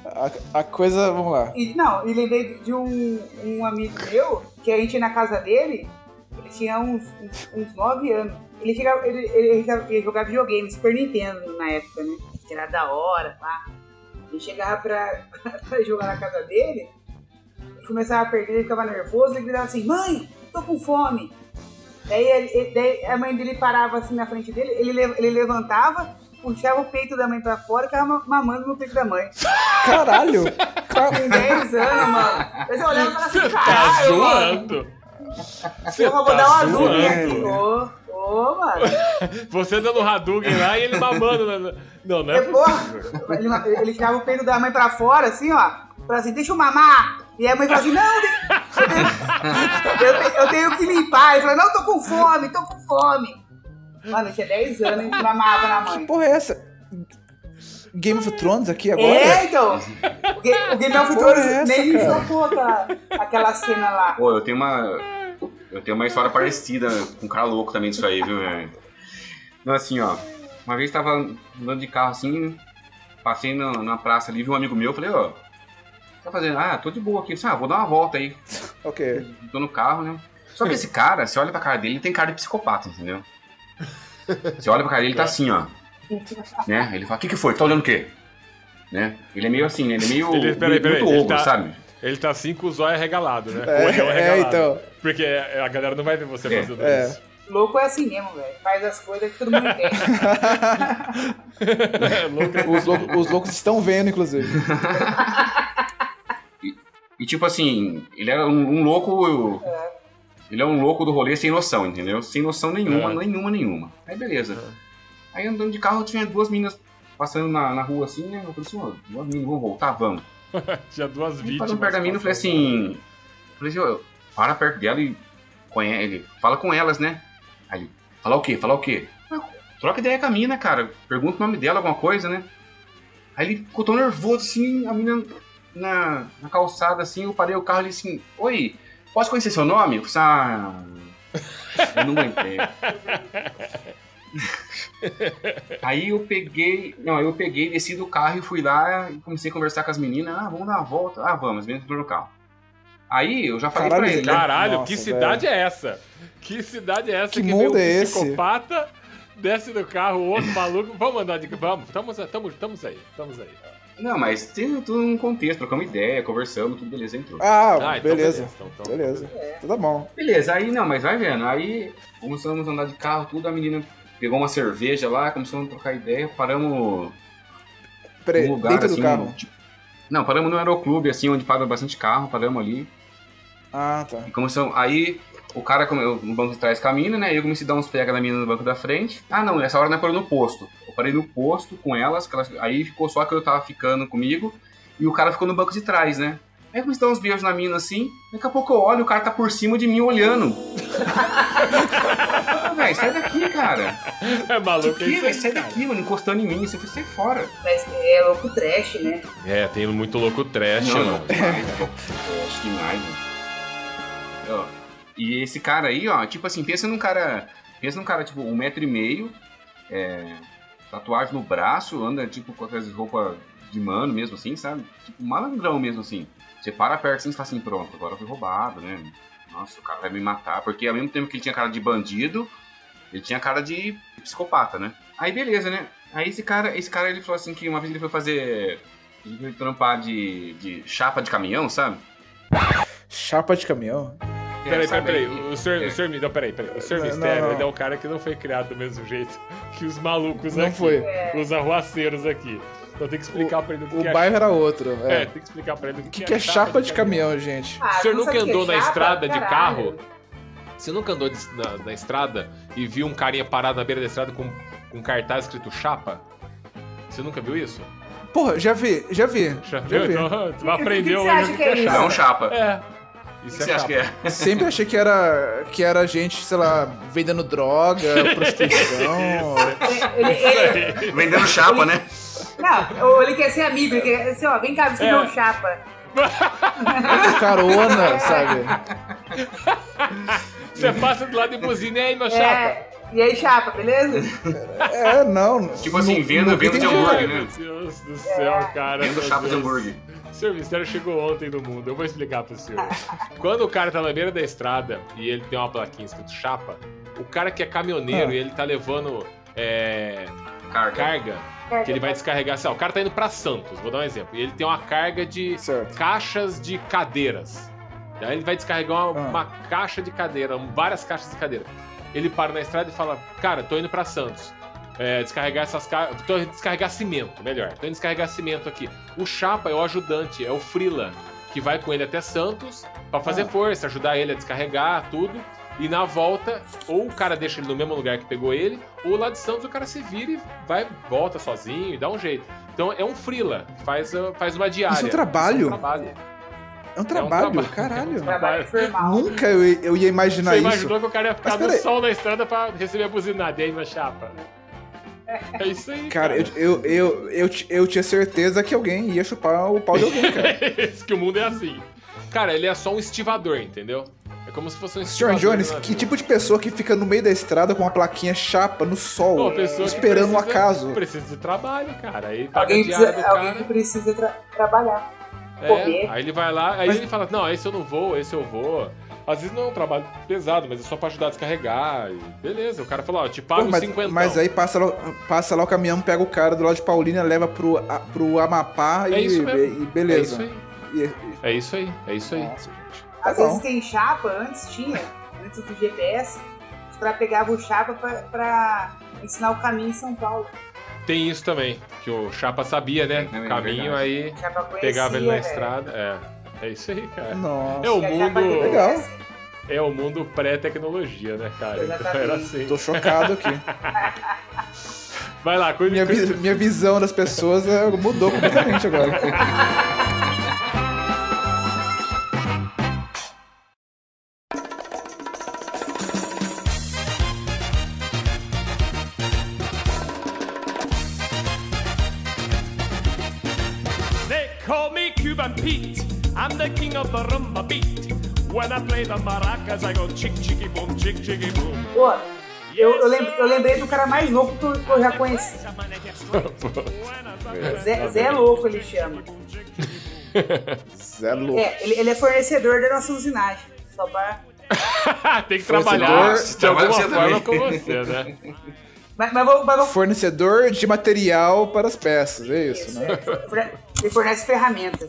[SPEAKER 6] a, a coisa, vamos lá.
[SPEAKER 4] E, não, e lembrei de um, um amigo meu, que a gente ia na casa dele, ele tinha uns, uns, uns 9 anos. Ele, chegava, ele, ele, ele jogava- ele jogava videogame, Super Nintendo na época, né? Que era da hora, pá. Ele chegava pra, pra jogar na casa dele, ele começava a perder, ele ficava nervoso, ele gritava assim, mãe, tô com fome. Daí, ele- daí a mãe dele parava assim na frente dele, ele, le- ele levantava, puxava o peito da mãe pra fora e ficava ma- mamando no peito da mãe.
[SPEAKER 6] Caralho! Ca-
[SPEAKER 4] Com 10 anos, mano. Aí você olhava e falava assim,
[SPEAKER 3] tá
[SPEAKER 4] caralho, mano.
[SPEAKER 3] zoando? Você
[SPEAKER 4] Eu vou
[SPEAKER 3] tá
[SPEAKER 4] dar uma
[SPEAKER 3] zoando?
[SPEAKER 4] zoinha aqui. Ô, ô, mano.
[SPEAKER 3] Você dando Hadouken lá e ele mamando. na- Não, não é
[SPEAKER 4] É, porra,
[SPEAKER 3] possível.
[SPEAKER 4] ele, ele tirava o peito da mãe pra fora, assim, ó. Falava assim, deixa eu mamar. E a mãe falava assim, não, eu tenho, eu tenho- que limpar. Ele falou, não, tô com fome, tô com fome. Mano, eu tinha 10 anos e mamava na mãe.
[SPEAKER 6] Porra, é essa? Game of Thrones aqui agora?
[SPEAKER 4] É, então. O Ga- o Game of
[SPEAKER 6] Que
[SPEAKER 4] Thrones
[SPEAKER 6] é essa,
[SPEAKER 4] nem me aquela, aquela cena lá.
[SPEAKER 5] Pô, eu tenho uma. Eu tenho uma história parecida com um cara louco também disso aí, viu, velho? Não, assim, ó. Uma vez tava andando de carro assim, passei na, na praça ali, vi um amigo meu, falei, ó. Tá fazendo? Ah, tô de boa aqui. Ah, vou dar uma volta aí.
[SPEAKER 6] Ok.
[SPEAKER 5] Tô no carro, né? Só que esse cara, você olha pra cara dele, ele tem cara de psicopata, entendeu? Você olha pra cara dele, ele tá assim, ó. Né? Ele fala, o que que foi? Tá olhando o quê? Né? Ele é meio assim, né? Ele é meio,
[SPEAKER 3] Ele- peraí, peraí,
[SPEAKER 5] muito
[SPEAKER 3] ele
[SPEAKER 5] ogro,
[SPEAKER 3] tá-
[SPEAKER 5] sabe?
[SPEAKER 3] Ele tá assim com o zóio arregalado, né?
[SPEAKER 6] É, é, então.
[SPEAKER 3] Porque a galera não vai ver você
[SPEAKER 5] É.
[SPEAKER 3] fazendo
[SPEAKER 6] É.
[SPEAKER 3] isso.
[SPEAKER 4] Louco é assim mesmo, velho. Faz as coisas que todo mundo entende.
[SPEAKER 3] É louco.
[SPEAKER 6] Os, lou- os loucos estão vendo, inclusive.
[SPEAKER 5] E tipo assim, ele era um, um louco. Ele é um louco do rolê sem noção, entendeu? Sem noção nenhuma,
[SPEAKER 3] É.
[SPEAKER 5] nenhuma, nenhuma. Aí beleza. Aí andando de carro tinha duas meninas passando na, na rua assim, né? Eu falei assim, duas meninas, vamos voltar, vamos.
[SPEAKER 3] Tinha duas
[SPEAKER 5] Aí
[SPEAKER 3] vítimas.
[SPEAKER 5] parando perto da mina, eu falei assim. Falei assim, para perto dela e conhe- ele fala com elas, né? Aí ele, falar o quê? Falar o quê? "Ah, Troca ideia com a mina, cara. Pergunta o nome dela, alguma coisa, né? Aí ele ficou tão nervoso assim, a mina na, na calçada assim, eu parei o carro e assim, oi, posso conhecer seu nome? Eu falei, ah. Eu não aguentei. Aí eu peguei. Não, eu peguei, desci do carro e fui lá e comecei a conversar com as meninas. Ah, vamos dar uma volta. Ah, vamos, entrou no carro. Aí eu já falei
[SPEAKER 6] Caralho,
[SPEAKER 5] pra ele. né?
[SPEAKER 3] Caralho,
[SPEAKER 6] Nossa,
[SPEAKER 3] que cidade é essa? Que cidade é essa
[SPEAKER 6] Que
[SPEAKER 3] que,
[SPEAKER 6] mundo
[SPEAKER 3] vem um
[SPEAKER 6] é esse?
[SPEAKER 3] psicopata, desce do carro, o outro maluco, vamos andar de Vamos, estamos tamo, tamo aí, estamos aí.
[SPEAKER 5] Não, mas tem tudo um contexto, trocamos ideia, conversamos, tudo beleza, entrou.
[SPEAKER 6] Ah,
[SPEAKER 3] Ah, então
[SPEAKER 6] beleza.
[SPEAKER 3] então- então-
[SPEAKER 6] Beleza. Tudo bom.
[SPEAKER 5] Beleza, aí não, mas vai vendo. Aí começamos a andar de carro, tudo, a menina pegou uma cerveja lá, começamos a trocar ideia, paramos
[SPEAKER 6] Peraí,
[SPEAKER 5] num lugar
[SPEAKER 6] dentro
[SPEAKER 5] assim.
[SPEAKER 6] do carro.
[SPEAKER 5] tipo- não, paramos no aeroclube, assim, onde para bastante carro, paramos ali.
[SPEAKER 6] Ah, tá.
[SPEAKER 5] E começamos. Aí o cara no banco de trás caminha, né? Eu comecei a dar uns pega na menina no banco da frente. Ah, não, nessa hora não parou no posto. Eu parei no posto com elas, que elas- aí ficou só que eu tava ficando comigo, e o cara ficou no banco de trás, né? Aí eu comecei a dar uns beijos na mina assim, daqui a pouco eu olho, o cara tá por cima de mim olhando. Ah, velho, sai daqui, cara.
[SPEAKER 3] É maluco, é
[SPEAKER 5] que,
[SPEAKER 3] isso
[SPEAKER 5] velho?
[SPEAKER 3] aí,
[SPEAKER 5] Sai daqui, mano, encostando em mim, você foi sai fora.
[SPEAKER 4] Mas é louco trash, né?
[SPEAKER 3] É, tem muito louco trash,
[SPEAKER 5] Não,
[SPEAKER 3] mano.
[SPEAKER 5] não, pô. Eu acho demais, mano. Ó, E esse cara aí, ó, tipo assim, pensa num cara. Pensa num cara, tipo, um metro e meio, é, tatuagem no braço, anda, tipo, com aquelas roupas de mano mesmo, assim, sabe? Tipo, malandrão mesmo, assim. Você para perto assim e fala assim, pronto, agora fui roubado, né? Nossa, o cara vai me matar. Porque ao mesmo tempo que ele tinha cara de bandido, ele tinha cara de psicopata, né? Aí beleza, né? Aí esse cara, esse cara ele falou assim que uma vez ele foi fazer. Ele foi trampar de, de chapa de caminhão, sabe?
[SPEAKER 6] Chapa de caminhão.
[SPEAKER 3] Peraí,
[SPEAKER 5] É,
[SPEAKER 3] peraí, peraí. O senhor,
[SPEAKER 5] É.
[SPEAKER 3] o senhor, não, peraí, peraí. O senhor
[SPEAKER 6] Não,
[SPEAKER 3] Mistério,
[SPEAKER 6] não,
[SPEAKER 3] ele é um cara que não foi criado do mesmo jeito que os malucos
[SPEAKER 6] Não
[SPEAKER 3] aqui.
[SPEAKER 6] foi.
[SPEAKER 3] Os arruaceiros aqui. Então tem que explicar pra ele o que,
[SPEAKER 6] O
[SPEAKER 3] que é.
[SPEAKER 6] bairro era outro.
[SPEAKER 3] É,
[SPEAKER 6] É.
[SPEAKER 3] tem que explicar pra ele o
[SPEAKER 6] O que, que é chapa de caminhão, gente?
[SPEAKER 4] Ah,
[SPEAKER 3] O senhor nunca
[SPEAKER 4] o que é
[SPEAKER 3] andou na
[SPEAKER 4] chapa?
[SPEAKER 3] estrada de
[SPEAKER 4] Caralho.
[SPEAKER 3] carro? Você nunca andou de- na, na estrada e viu um carinha parado na beira da estrada com, com cartaz escrito chapa? Você nunca viu isso?
[SPEAKER 6] Porra, já vi, já vi.
[SPEAKER 3] Já
[SPEAKER 6] Já
[SPEAKER 3] viu?
[SPEAKER 6] vi.
[SPEAKER 3] Então, tu
[SPEAKER 4] o
[SPEAKER 3] aprendeu
[SPEAKER 4] que você
[SPEAKER 3] hoje o
[SPEAKER 4] que é?
[SPEAKER 5] Não é um chapa.
[SPEAKER 3] É.
[SPEAKER 5] O
[SPEAKER 3] Isso
[SPEAKER 5] que
[SPEAKER 3] é
[SPEAKER 5] você acha que é?
[SPEAKER 6] Sempre achei que era, que era gente, sei lá, vendendo droga, prostituição.
[SPEAKER 4] Ele, ele-
[SPEAKER 5] Vendendo chapa, né?
[SPEAKER 4] não, ou ele quer ser amigo, ele quer assim, ó, vem cá, você
[SPEAKER 3] É.
[SPEAKER 4] é. um chapa.
[SPEAKER 6] carona, sabe?
[SPEAKER 3] Você passa do lado e buzina, e aí, meu chapa?
[SPEAKER 4] É. E aí, chapa, beleza?
[SPEAKER 6] É, não.
[SPEAKER 5] Tipo assim,
[SPEAKER 6] nu-
[SPEAKER 5] venda, venda de hambúrguer, né?
[SPEAKER 3] meu Deus do céu, cara.
[SPEAKER 5] Vendo
[SPEAKER 3] meu
[SPEAKER 5] chapa de hambúrguer.
[SPEAKER 3] Seu mistério chegou ontem no mundo. Eu vou explicar pro senhor. Quando o cara tá na beira da estrada e ele tem uma plaquinha escrito chapa, o cara que é caminhoneiro
[SPEAKER 6] Ah.
[SPEAKER 3] e ele tá levando é,
[SPEAKER 5] Carga.
[SPEAKER 3] carga, que ele vai descarregar. Sei lá, o cara tá indo pra Santos, vou dar um exemplo. E ele tem uma carga de
[SPEAKER 6] Certo.
[SPEAKER 3] caixas de cadeiras. Daí ele vai descarregar uma,
[SPEAKER 6] Ah.
[SPEAKER 3] uma caixa de cadeira, várias caixas de cadeira. Ele para na estrada e fala: Cara, tô indo pra Santos. É, descarregar essas caixas. Tô descarregar cimento, melhor. Tô indo descarregar cimento aqui. O Chapa é o ajudante, é o Frila, que vai com ele até Santos pra fazer
[SPEAKER 6] Ah.
[SPEAKER 3] força, ajudar ele a descarregar tudo. E na volta, ou o cara deixa ele no mesmo lugar que pegou ele, ou lá de Santos o cara se vira e vai, volta sozinho e dá um jeito. Então é um Frila, faz, uh, faz uma diária.
[SPEAKER 6] Isso é um trabalho?
[SPEAKER 3] Isso é um trabalho.
[SPEAKER 6] É um trabalho,
[SPEAKER 3] trabalho.
[SPEAKER 6] caralho.
[SPEAKER 4] Trabalho formal.
[SPEAKER 6] Nunca eu, eu ia imaginar
[SPEAKER 3] Você
[SPEAKER 6] isso.
[SPEAKER 3] imaginou que o cara ia ficar no sol na estrada pra receber a buzinada, e aí, minha chapa? É isso aí,
[SPEAKER 6] Cara, eu, eu, eu, eu, t- eu tinha certeza que alguém ia chupar o pau de alguém, cara.
[SPEAKER 3] É que o mundo é assim. Cara, ele é só um estivador, entendeu? É como se fosse um
[SPEAKER 6] Sr.
[SPEAKER 3] estivador.
[SPEAKER 6] Jones,
[SPEAKER 3] na
[SPEAKER 6] que tipo de pessoa que fica no meio da estrada com uma plaquinha chapa no sol,
[SPEAKER 3] que
[SPEAKER 6] esperando um
[SPEAKER 3] precisa-
[SPEAKER 6] acaso?
[SPEAKER 3] Precisa de trabalho, cara. Aí paga
[SPEAKER 4] Alguém, precisa, alguém que
[SPEAKER 3] cara.
[SPEAKER 4] precisa tra- trabalhar.
[SPEAKER 3] É, aí ele vai lá, aí
[SPEAKER 6] Mas-
[SPEAKER 3] ele fala, não, esse eu não vou, esse eu vou. Às vezes não é um trabalho pesado, mas é só pra ajudar a descarregar. E beleza, o cara falou, ó, te pago
[SPEAKER 6] Pô, mas,
[SPEAKER 3] 50.
[SPEAKER 6] mas aí passa lá, passa lá o caminhão, pega o cara do lado de Paulínia, leva pro, a- pro Amapá
[SPEAKER 3] É
[SPEAKER 6] e,
[SPEAKER 3] isso mesmo.
[SPEAKER 6] e
[SPEAKER 3] É isso
[SPEAKER 6] beleza.
[SPEAKER 3] aí.
[SPEAKER 6] E- e-
[SPEAKER 3] É isso aí, é isso aí.
[SPEAKER 6] Nossa. Tá
[SPEAKER 4] Às vezes
[SPEAKER 6] bom.
[SPEAKER 4] tem chapa, antes tinha, antes do GPS, os caras pegavam o chapa pra, pra ensinar o caminho em São Paulo.
[SPEAKER 3] Tem isso também, que o Chapa sabia, né?
[SPEAKER 5] É,
[SPEAKER 3] O
[SPEAKER 5] é
[SPEAKER 3] caminho, aí
[SPEAKER 4] conhecia,
[SPEAKER 3] pegava ele na
[SPEAKER 4] velho.
[SPEAKER 3] estrada. É, é isso aí, cara.
[SPEAKER 6] Nossa,
[SPEAKER 3] É o mundo,
[SPEAKER 4] que
[SPEAKER 6] Legal.
[SPEAKER 3] é o mundo pré-tecnologia, né, cara? Então era assim.
[SPEAKER 6] tô chocado aqui.
[SPEAKER 3] Vai lá, cuide
[SPEAKER 6] Minha, vi- minha visão das pessoas é, mudou completamente agora.
[SPEAKER 2] I play the maracas, I go chick chicky boom, chick chicky boom.
[SPEAKER 4] Pô, eu, eu, lem- eu lembrei do cara mais louco que eu, que eu já conheci. Zé, Zé Louco ele chama.
[SPEAKER 6] Zé louco.
[SPEAKER 4] É, ele, ele é fornecedor da nossa usinagem. Só pra...
[SPEAKER 3] Tem que trabalhar de
[SPEAKER 5] trabalha
[SPEAKER 3] alguma
[SPEAKER 5] você
[SPEAKER 3] forma
[SPEAKER 5] também.
[SPEAKER 3] com você, né?
[SPEAKER 4] Mas, mas vou, mas vou
[SPEAKER 6] Fornecedor de material para as peças, é isso, né?
[SPEAKER 4] forne- ele fornece ferramenta.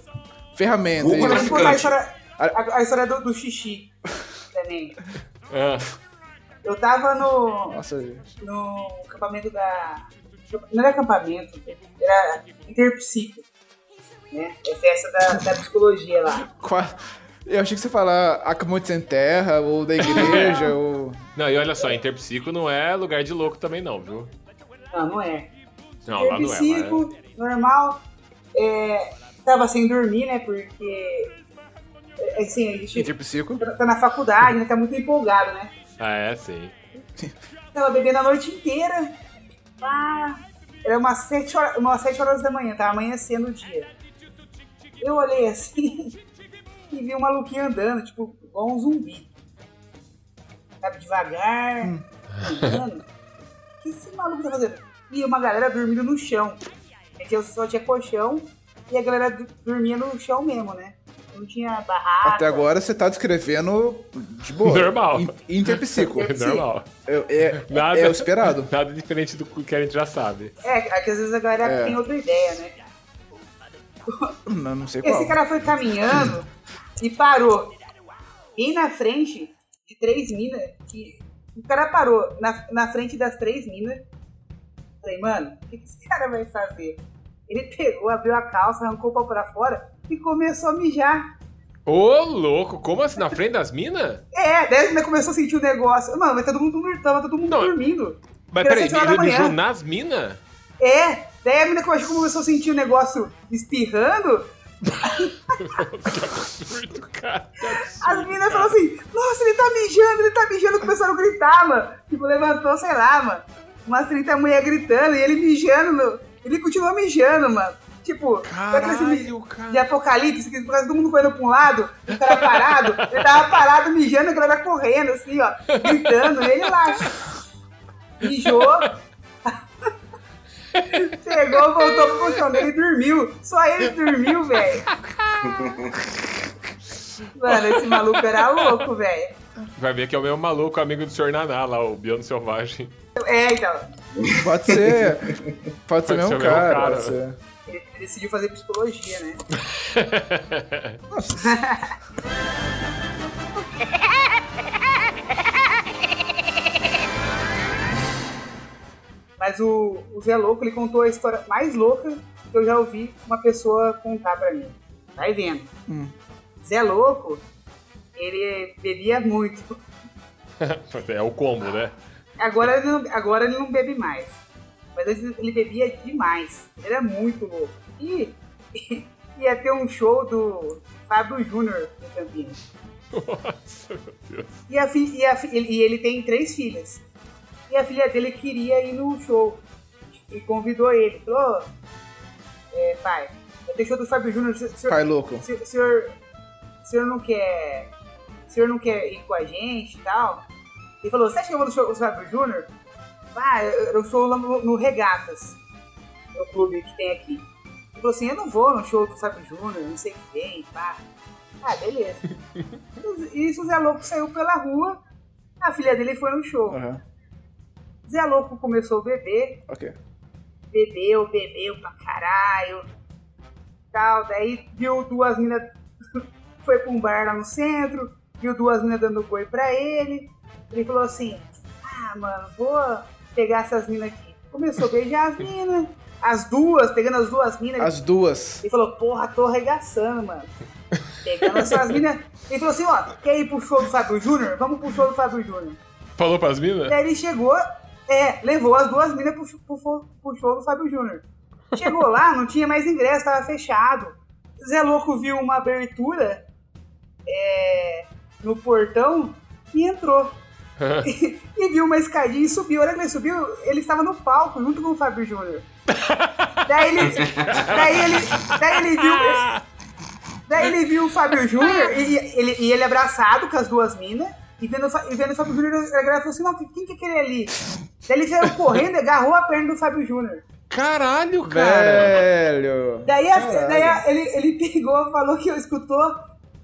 [SPEAKER 6] Ferramenta,
[SPEAKER 5] Google
[SPEAKER 4] Vou
[SPEAKER 6] isso.
[SPEAKER 4] contar a história, a, a história do, do xixi também.
[SPEAKER 3] Ah,
[SPEAKER 4] Eu tava no,
[SPEAKER 6] Nossa,
[SPEAKER 4] no acampamento da. Não era acampamento, era interpsico. Né? É festa da, da psicologia lá.
[SPEAKER 6] Qua- Eu achei que você falar acampamento sem terra, ou da igreja, ou...
[SPEAKER 3] Não, e olha só, Interpsico não é lugar de louco também não, viu?
[SPEAKER 4] Não, não é.
[SPEAKER 3] Não, lá não é.
[SPEAKER 4] Interpsico, normal. É, tava sem dormir, né? Porque. É, Assim, a gente
[SPEAKER 6] Interpsico.
[SPEAKER 4] tá tá na faculdade, né? Tá muito empolgado, né?
[SPEAKER 3] Ah, é, sim.
[SPEAKER 4] Tava bebendo a noite inteira. Ah, era umas 7 horas, umas sete horas da manhã, tava amanhecendo o dia. Eu olhei assim e vi um maluquinho andando, tipo, igual um zumbi. Sabe, devagar, andando. O que esse maluco tá fazendo? E uma galera dormindo no chão. É que eu só tinha colchão e a galera dormia no chão mesmo, né? Não tinha barraca.
[SPEAKER 6] Até agora você tá descrevendo de boa.
[SPEAKER 3] Normal.
[SPEAKER 6] In- Interpsico.
[SPEAKER 3] Normal.
[SPEAKER 6] É, é,
[SPEAKER 3] Nada,
[SPEAKER 6] é o esperado.
[SPEAKER 3] Nada diferente do que a gente já sabe.
[SPEAKER 4] É, é que às vezes a galera
[SPEAKER 6] É.
[SPEAKER 4] tem outra ideia, né?
[SPEAKER 6] Não, não sei qual.
[SPEAKER 4] Esse cara foi caminhando e parou bem na frente de três minas. Que o cara parou na, na frente das três minas. Falei, mano, o que, que esse cara vai fazer? Ele pegou, abriu a calça, arrancou o pau pra fora e começou a mijar.
[SPEAKER 3] Ô, louco, como assim? Na frente das minas?
[SPEAKER 4] É, daí ele começou a sentir o negócio. Mano, mas todo mundo, tava todo mundo
[SPEAKER 3] Não.
[SPEAKER 4] dormindo.
[SPEAKER 3] Mas
[SPEAKER 4] Era
[SPEAKER 3] peraí, ele mijou nas minas?
[SPEAKER 4] É, Daí a menina começou a sentir o negócio espirrando.
[SPEAKER 3] que absurdo, cara. Que absurdo,
[SPEAKER 4] As meninas falaram assim, nossa, ele tá mijando, ele tá mijando, começaram a gritar, mano. Tipo, levantou, sei lá, mano. Umas 30 mulheres gritando e ele mijando, no... ele continuou mijando, mano. Tipo, filme
[SPEAKER 3] Caralho, cara.
[SPEAKER 4] de apocalipse, que quase todo mundo correndo pra um lado, o cara parado, ele tava parado mijando, a galera correndo, assim, ó, gritando, ele lá. Mijou. Pegou, voltou pro colchão dele e dormiu. Só ele dormiu, velho. Mano, esse maluco era louco, velho.
[SPEAKER 3] Vai ver que é o meu maluco amigo do Sr. Naná lá, o Biano Selvagem.
[SPEAKER 4] É, então.
[SPEAKER 6] Pode ser. Pode ser
[SPEAKER 3] Pode
[SPEAKER 6] mesmo
[SPEAKER 3] ser o mesmo
[SPEAKER 6] cara.
[SPEAKER 3] cara.
[SPEAKER 6] Pode ser.
[SPEAKER 4] Ele decidiu fazer psicologia, né? Mas o, o Zé Louco, ele contou a história mais louca que eu já ouvi uma pessoa contar pra mim. Vai vendo.
[SPEAKER 6] Hum.
[SPEAKER 4] Zé Louco, ele bebia muito.
[SPEAKER 3] é o combo, né?
[SPEAKER 4] Agora ele, não, agora ele não bebe mais. Mas ele, ele bebia demais. Ele era muito louco. E ia ter um show do Fábio Júnior em Campinas.
[SPEAKER 3] Nossa, meu Deus.
[SPEAKER 4] E, a fi- e, a e ele tem três filhas. E a filha dele queria ir no show. E convidou ele. Falou, é, pai, vai ter show do Fábio Júnior. o senhor-
[SPEAKER 6] Pai louco.
[SPEAKER 4] senhor, o senhor não quer. O senhor não quer ir com a gente e tal? Ele falou, você acha que eu vou no show do Fábio Júnior? Ah, eu, sou lá no, no Regatas, no clube que tem aqui. Ele falou assim, eu não vou no show do Fábio Júnior, não sei o que tem, pá. Ah, beleza. E o Zé Louco saiu pela rua, a filha dele foi no show.
[SPEAKER 6] Aham.
[SPEAKER 4] Zé Louco começou a beber,
[SPEAKER 6] Ok.
[SPEAKER 4] bebeu, bebeu pra caralho. Tal, daí viu duas minas. foi pra um bar lá no centro, viu duas minas dando boi pra ele. Ele falou assim: Ah, mano, vou pegar essas minas aqui. Começou a beijar as minas, as duas, pegando as duas minas.
[SPEAKER 6] As duas.
[SPEAKER 4] Ele falou, porra, tô arregaçando, mano. Pegando essas minas. Ele falou assim, ó, quer ir pro show do Fábio Júnior? Vamos pro show do Fábio Júnior.
[SPEAKER 3] Falou pras minas?
[SPEAKER 4] Daí ele chegou, é, levou as duas minas pro, pro, pro- pro show do Fábio Júnior. Chegou lá, não tinha mais ingresso, tava fechado. Zé Louco viu uma abertura é, no portão e entrou. E, e viu uma escadinha e subiu. A hora que ele subiu, ele estava no palco junto com o Fábio Júnior. Daí ele, daí ele, daí ele viu. Daí ele viu o Fábio Júnior e, ele, e ele abraçado com as duas minas. E vendo, e vendo o Fábio Júnior, ele falou assim: Não, quem que é aquele ali? Daí ele saiu correndo e agarrou a perna do Fábio Júnior.
[SPEAKER 3] Caralho, cara.
[SPEAKER 6] Velho.
[SPEAKER 4] Daí, a-
[SPEAKER 6] Caralho.
[SPEAKER 4] daí a- ele, ele pegou, falou que escutou,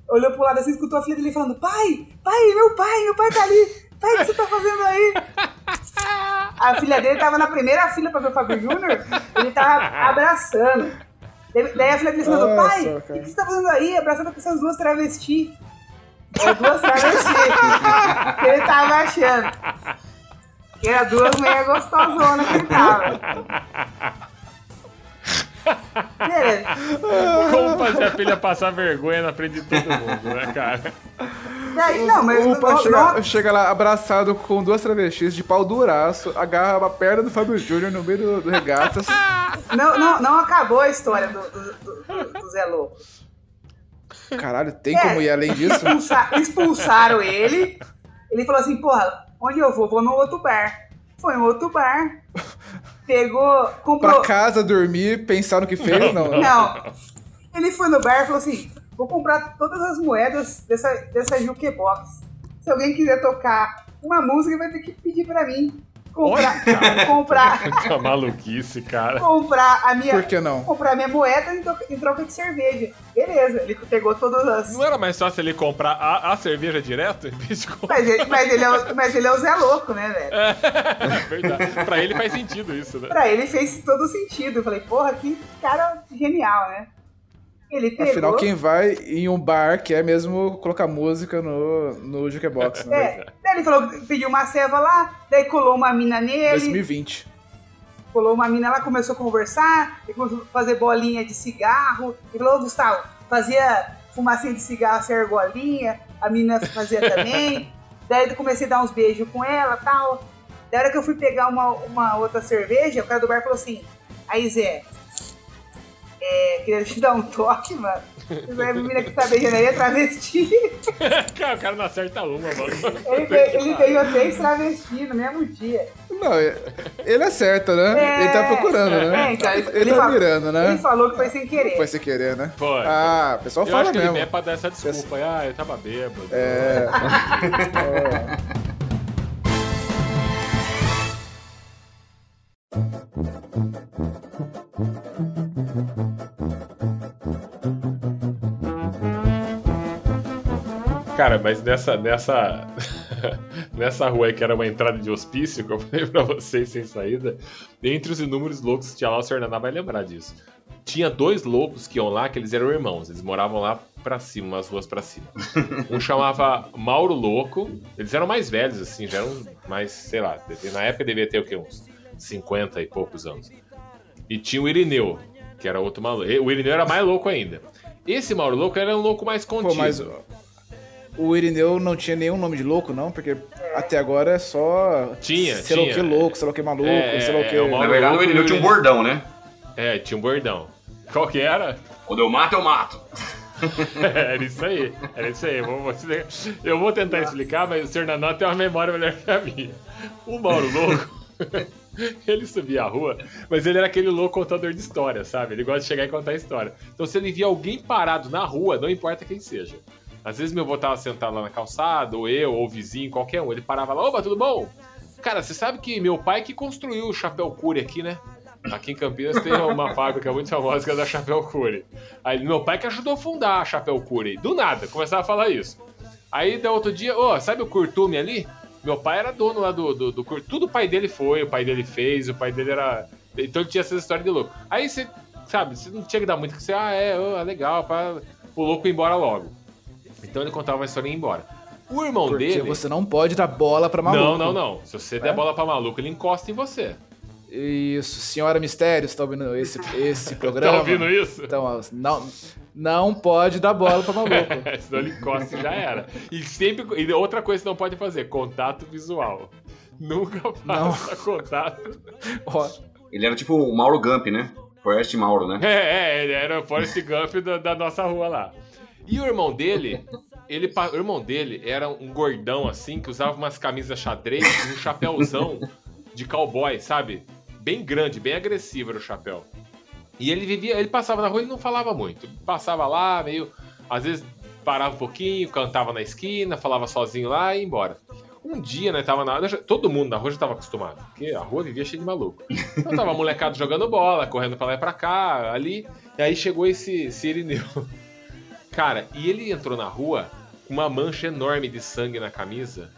[SPEAKER 4] olhou pro lado assim, escutou a filha dele falando: Pai, pai, meu pai, meu pai tá ali. Pai, o que você tá fazendo aí? A filha dele tava na primeira fila pra ver o Fábio Júnior, ele tava abraçando. Daí a filha dele falou: Pai, o que você tá fazendo aí? Abraçando com essas duas travestis. É, duas travestis. ele tava achando. Que era duas meias gostosonas que ele tava. Beleza.
[SPEAKER 3] Como fazer a filha passar vergonha na frente de todo mundo, né, cara?
[SPEAKER 4] Daí, não, mas
[SPEAKER 6] O pai chega,
[SPEAKER 4] não-
[SPEAKER 6] chega lá abraçado com duas travestis de pau duraço, agarra a perna do Fábio Júnior no meio do, do regatas.
[SPEAKER 4] não, não, não acabou a história do, do, do- do Zé Louco.
[SPEAKER 6] Caralho, tem
[SPEAKER 4] É.
[SPEAKER 6] como ir além disso?
[SPEAKER 4] Expulsa- expulsaram ele. Ele falou assim, porra, onde eu vou? Vou no outro bar. Foi no outro bar. Pegou, comprou...
[SPEAKER 6] Pra casa dormir, pensar no que fez? Não.
[SPEAKER 4] Não. Ele foi no bar e falou assim: vou comprar todas as moedas dessa, dessa jukebox. Se alguém quiser tocar uma música, vai ter que pedir pra mim. Comprar, comprar,
[SPEAKER 3] Que maluquice, cara.
[SPEAKER 4] comprar a minha.
[SPEAKER 6] Por que não?
[SPEAKER 4] Comprar minha moeda em troca, em troca de cerveja. Beleza, ele pegou todas as.
[SPEAKER 3] Não era mais fácil ele comprar a, a cerveja direto? em vez de comprar-
[SPEAKER 4] Mas ele, mas, ele é, o- mas ele é o Zé Louco, né, velho?
[SPEAKER 3] É verdade. Pra ele faz sentido isso, né?
[SPEAKER 4] Pra ele fez todo sentido. Eu falei, porra, que cara genial, né? Ele pegou.
[SPEAKER 6] Afinal, quem vai em um bar quer mesmo colocar música no, no Jukebox, né?
[SPEAKER 4] É, daí ele falou que pediu uma ceva lá, daí colou uma mina nele.
[SPEAKER 6] 2020.
[SPEAKER 4] Colou uma mina lá, começou a conversar, ele começou a fazer bolinha de cigarro. Ele falou, "Ô, Gustavo, fazia fumacinha de cigarro sem argolinha, a mina fazia também. Daí eu comecei a dar uns beijos com ela e tal. Da hora que eu fui pegar uma, uma outra cerveja, o cara do bar falou assim: Aí, Zé, é, queria te dar um toque, mano. Essa menina que tá beijando aí é travesti.
[SPEAKER 3] cara, o cara não acerta uma, mano.
[SPEAKER 4] Ele, be- ele beijou três travestis no mesmo dia.
[SPEAKER 6] Não, ele acerta, né?
[SPEAKER 4] É,
[SPEAKER 6] ele tá procurando, né?
[SPEAKER 4] é, então, ele-
[SPEAKER 6] ele,
[SPEAKER 4] ele
[SPEAKER 6] tá
[SPEAKER 4] fala-
[SPEAKER 6] mirando, né?
[SPEAKER 4] Ele falou que foi sem querer.
[SPEAKER 6] Foi sem querer, né?
[SPEAKER 3] Foi.
[SPEAKER 6] Ah, o pessoal
[SPEAKER 3] eu
[SPEAKER 6] fala
[SPEAKER 3] acho que
[SPEAKER 6] mesmo.
[SPEAKER 3] ele é pra dar essa desculpa. Ah, eu tava bêbado.
[SPEAKER 6] É.
[SPEAKER 3] Cara, mas nessa, nessa, nessa rua aí que era uma entrada de hospício, que eu falei pra vocês sem saída, entre os inúmeros loucos que tinha lá, o Sr. Naná vai lembrar disso. Tinha dois loucos que iam lá, que eles eram irmãos, eles moravam lá pra cima, umas ruas pra cima. Um chamava Mauro Louco, eles eram mais velhos, assim, já eram mais, sei lá, na época devia ter o quê? Uns 50 e poucos anos. E tinha o Irineu, que era outro maluco. O Irineu era mais louco ainda. Esse Mauro Louco era um louco mais contido.
[SPEAKER 6] Pô, mas o Irineu não tinha nenhum nome de louco, não? Porque até agora é só.
[SPEAKER 3] Tinha,
[SPEAKER 6] sei lá o
[SPEAKER 3] tinha.
[SPEAKER 6] que louco, sei lá o que maluco,
[SPEAKER 3] É,
[SPEAKER 6] sei lá o que.
[SPEAKER 3] é, o
[SPEAKER 5] Na verdade, o Irineu tinha um bordão, né?
[SPEAKER 3] É, tinha um bordão. Qual que era?
[SPEAKER 5] Quando eu mato, eu mato.
[SPEAKER 3] era isso aí. Era isso aí. Eu vou, eu vou tentar explicar, mas o Sr. Nanó tem uma memória melhor que a minha. O Mauro Louco, ele subia a rua, mas ele era aquele louco contador de história, sabe? Ele gosta de chegar e contar história. Então, se ele via alguém parado na rua, não importa quem seja. Às vezes meu avô tava sentado lá na calçada, ou eu, ou o vizinho, qualquer um. Ele parava lá, opa, tudo bom? Cara, você sabe que meu pai que construiu o Chapéu Cury aqui, né? Aqui em Campinas tem uma fábrica muito famosa que é da Chapéu Cury. Aí meu pai que ajudou a fundar a Chapéu Cury. Do nada, começava a falar isso. Aí da outro dia, ô, sabe o Curtume ali? Meu pai era dono lá do, do, do Cur- Tudo o pai dele foi, o pai dele fez, o pai dele era. Então ele tinha essa história de louco. Aí você, sabe, você não tinha que dar muito que você, ah, é, ô, é legal, pra o louco ir embora logo. Então ele contava uma história e ia embora. O irmão
[SPEAKER 6] Porque
[SPEAKER 3] dele.
[SPEAKER 6] você não pode dar bola pra maluco.
[SPEAKER 3] Não, não, não. Se você der
[SPEAKER 6] É?
[SPEAKER 3] bola pra maluco, ele encosta em você.
[SPEAKER 6] Isso, Senhora Mistério, você tá ouvindo esse, esse programa?
[SPEAKER 3] Tá ouvindo isso?
[SPEAKER 6] Então, não, não pode dar bola pra maluco.
[SPEAKER 3] Senão ele encosta e já era. E sempre. E outra coisa que não pode fazer: contato visual. Nunca
[SPEAKER 6] Não.
[SPEAKER 3] faça contato.
[SPEAKER 6] Ó,
[SPEAKER 5] Ele era tipo o Mauro Gump, né? Forrest Mauro, né?
[SPEAKER 3] É, é, ele era o Forrest Gump da, da nossa rua lá. E o irmão dele, ele, o irmão dele era um gordão assim, que usava umas camisas xadrez e um chapéuzão de cowboy, sabe? Bem grande, bem agressivo era o chapéu. E ele vivia, ele passava na rua e não falava muito. Passava lá, meio. Às vezes parava um pouquinho, cantava na esquina, falava sozinho lá e ia embora. Um dia, né, tava na. Todo mundo na rua já tava acostumado, porque a rua vivia cheia de maluco. Então tava molecado jogando bola, correndo pra lá e pra cá, ali. E aí chegou esse, esse. Cara, e ele entrou na rua com uma mancha enorme de sangue na camisa,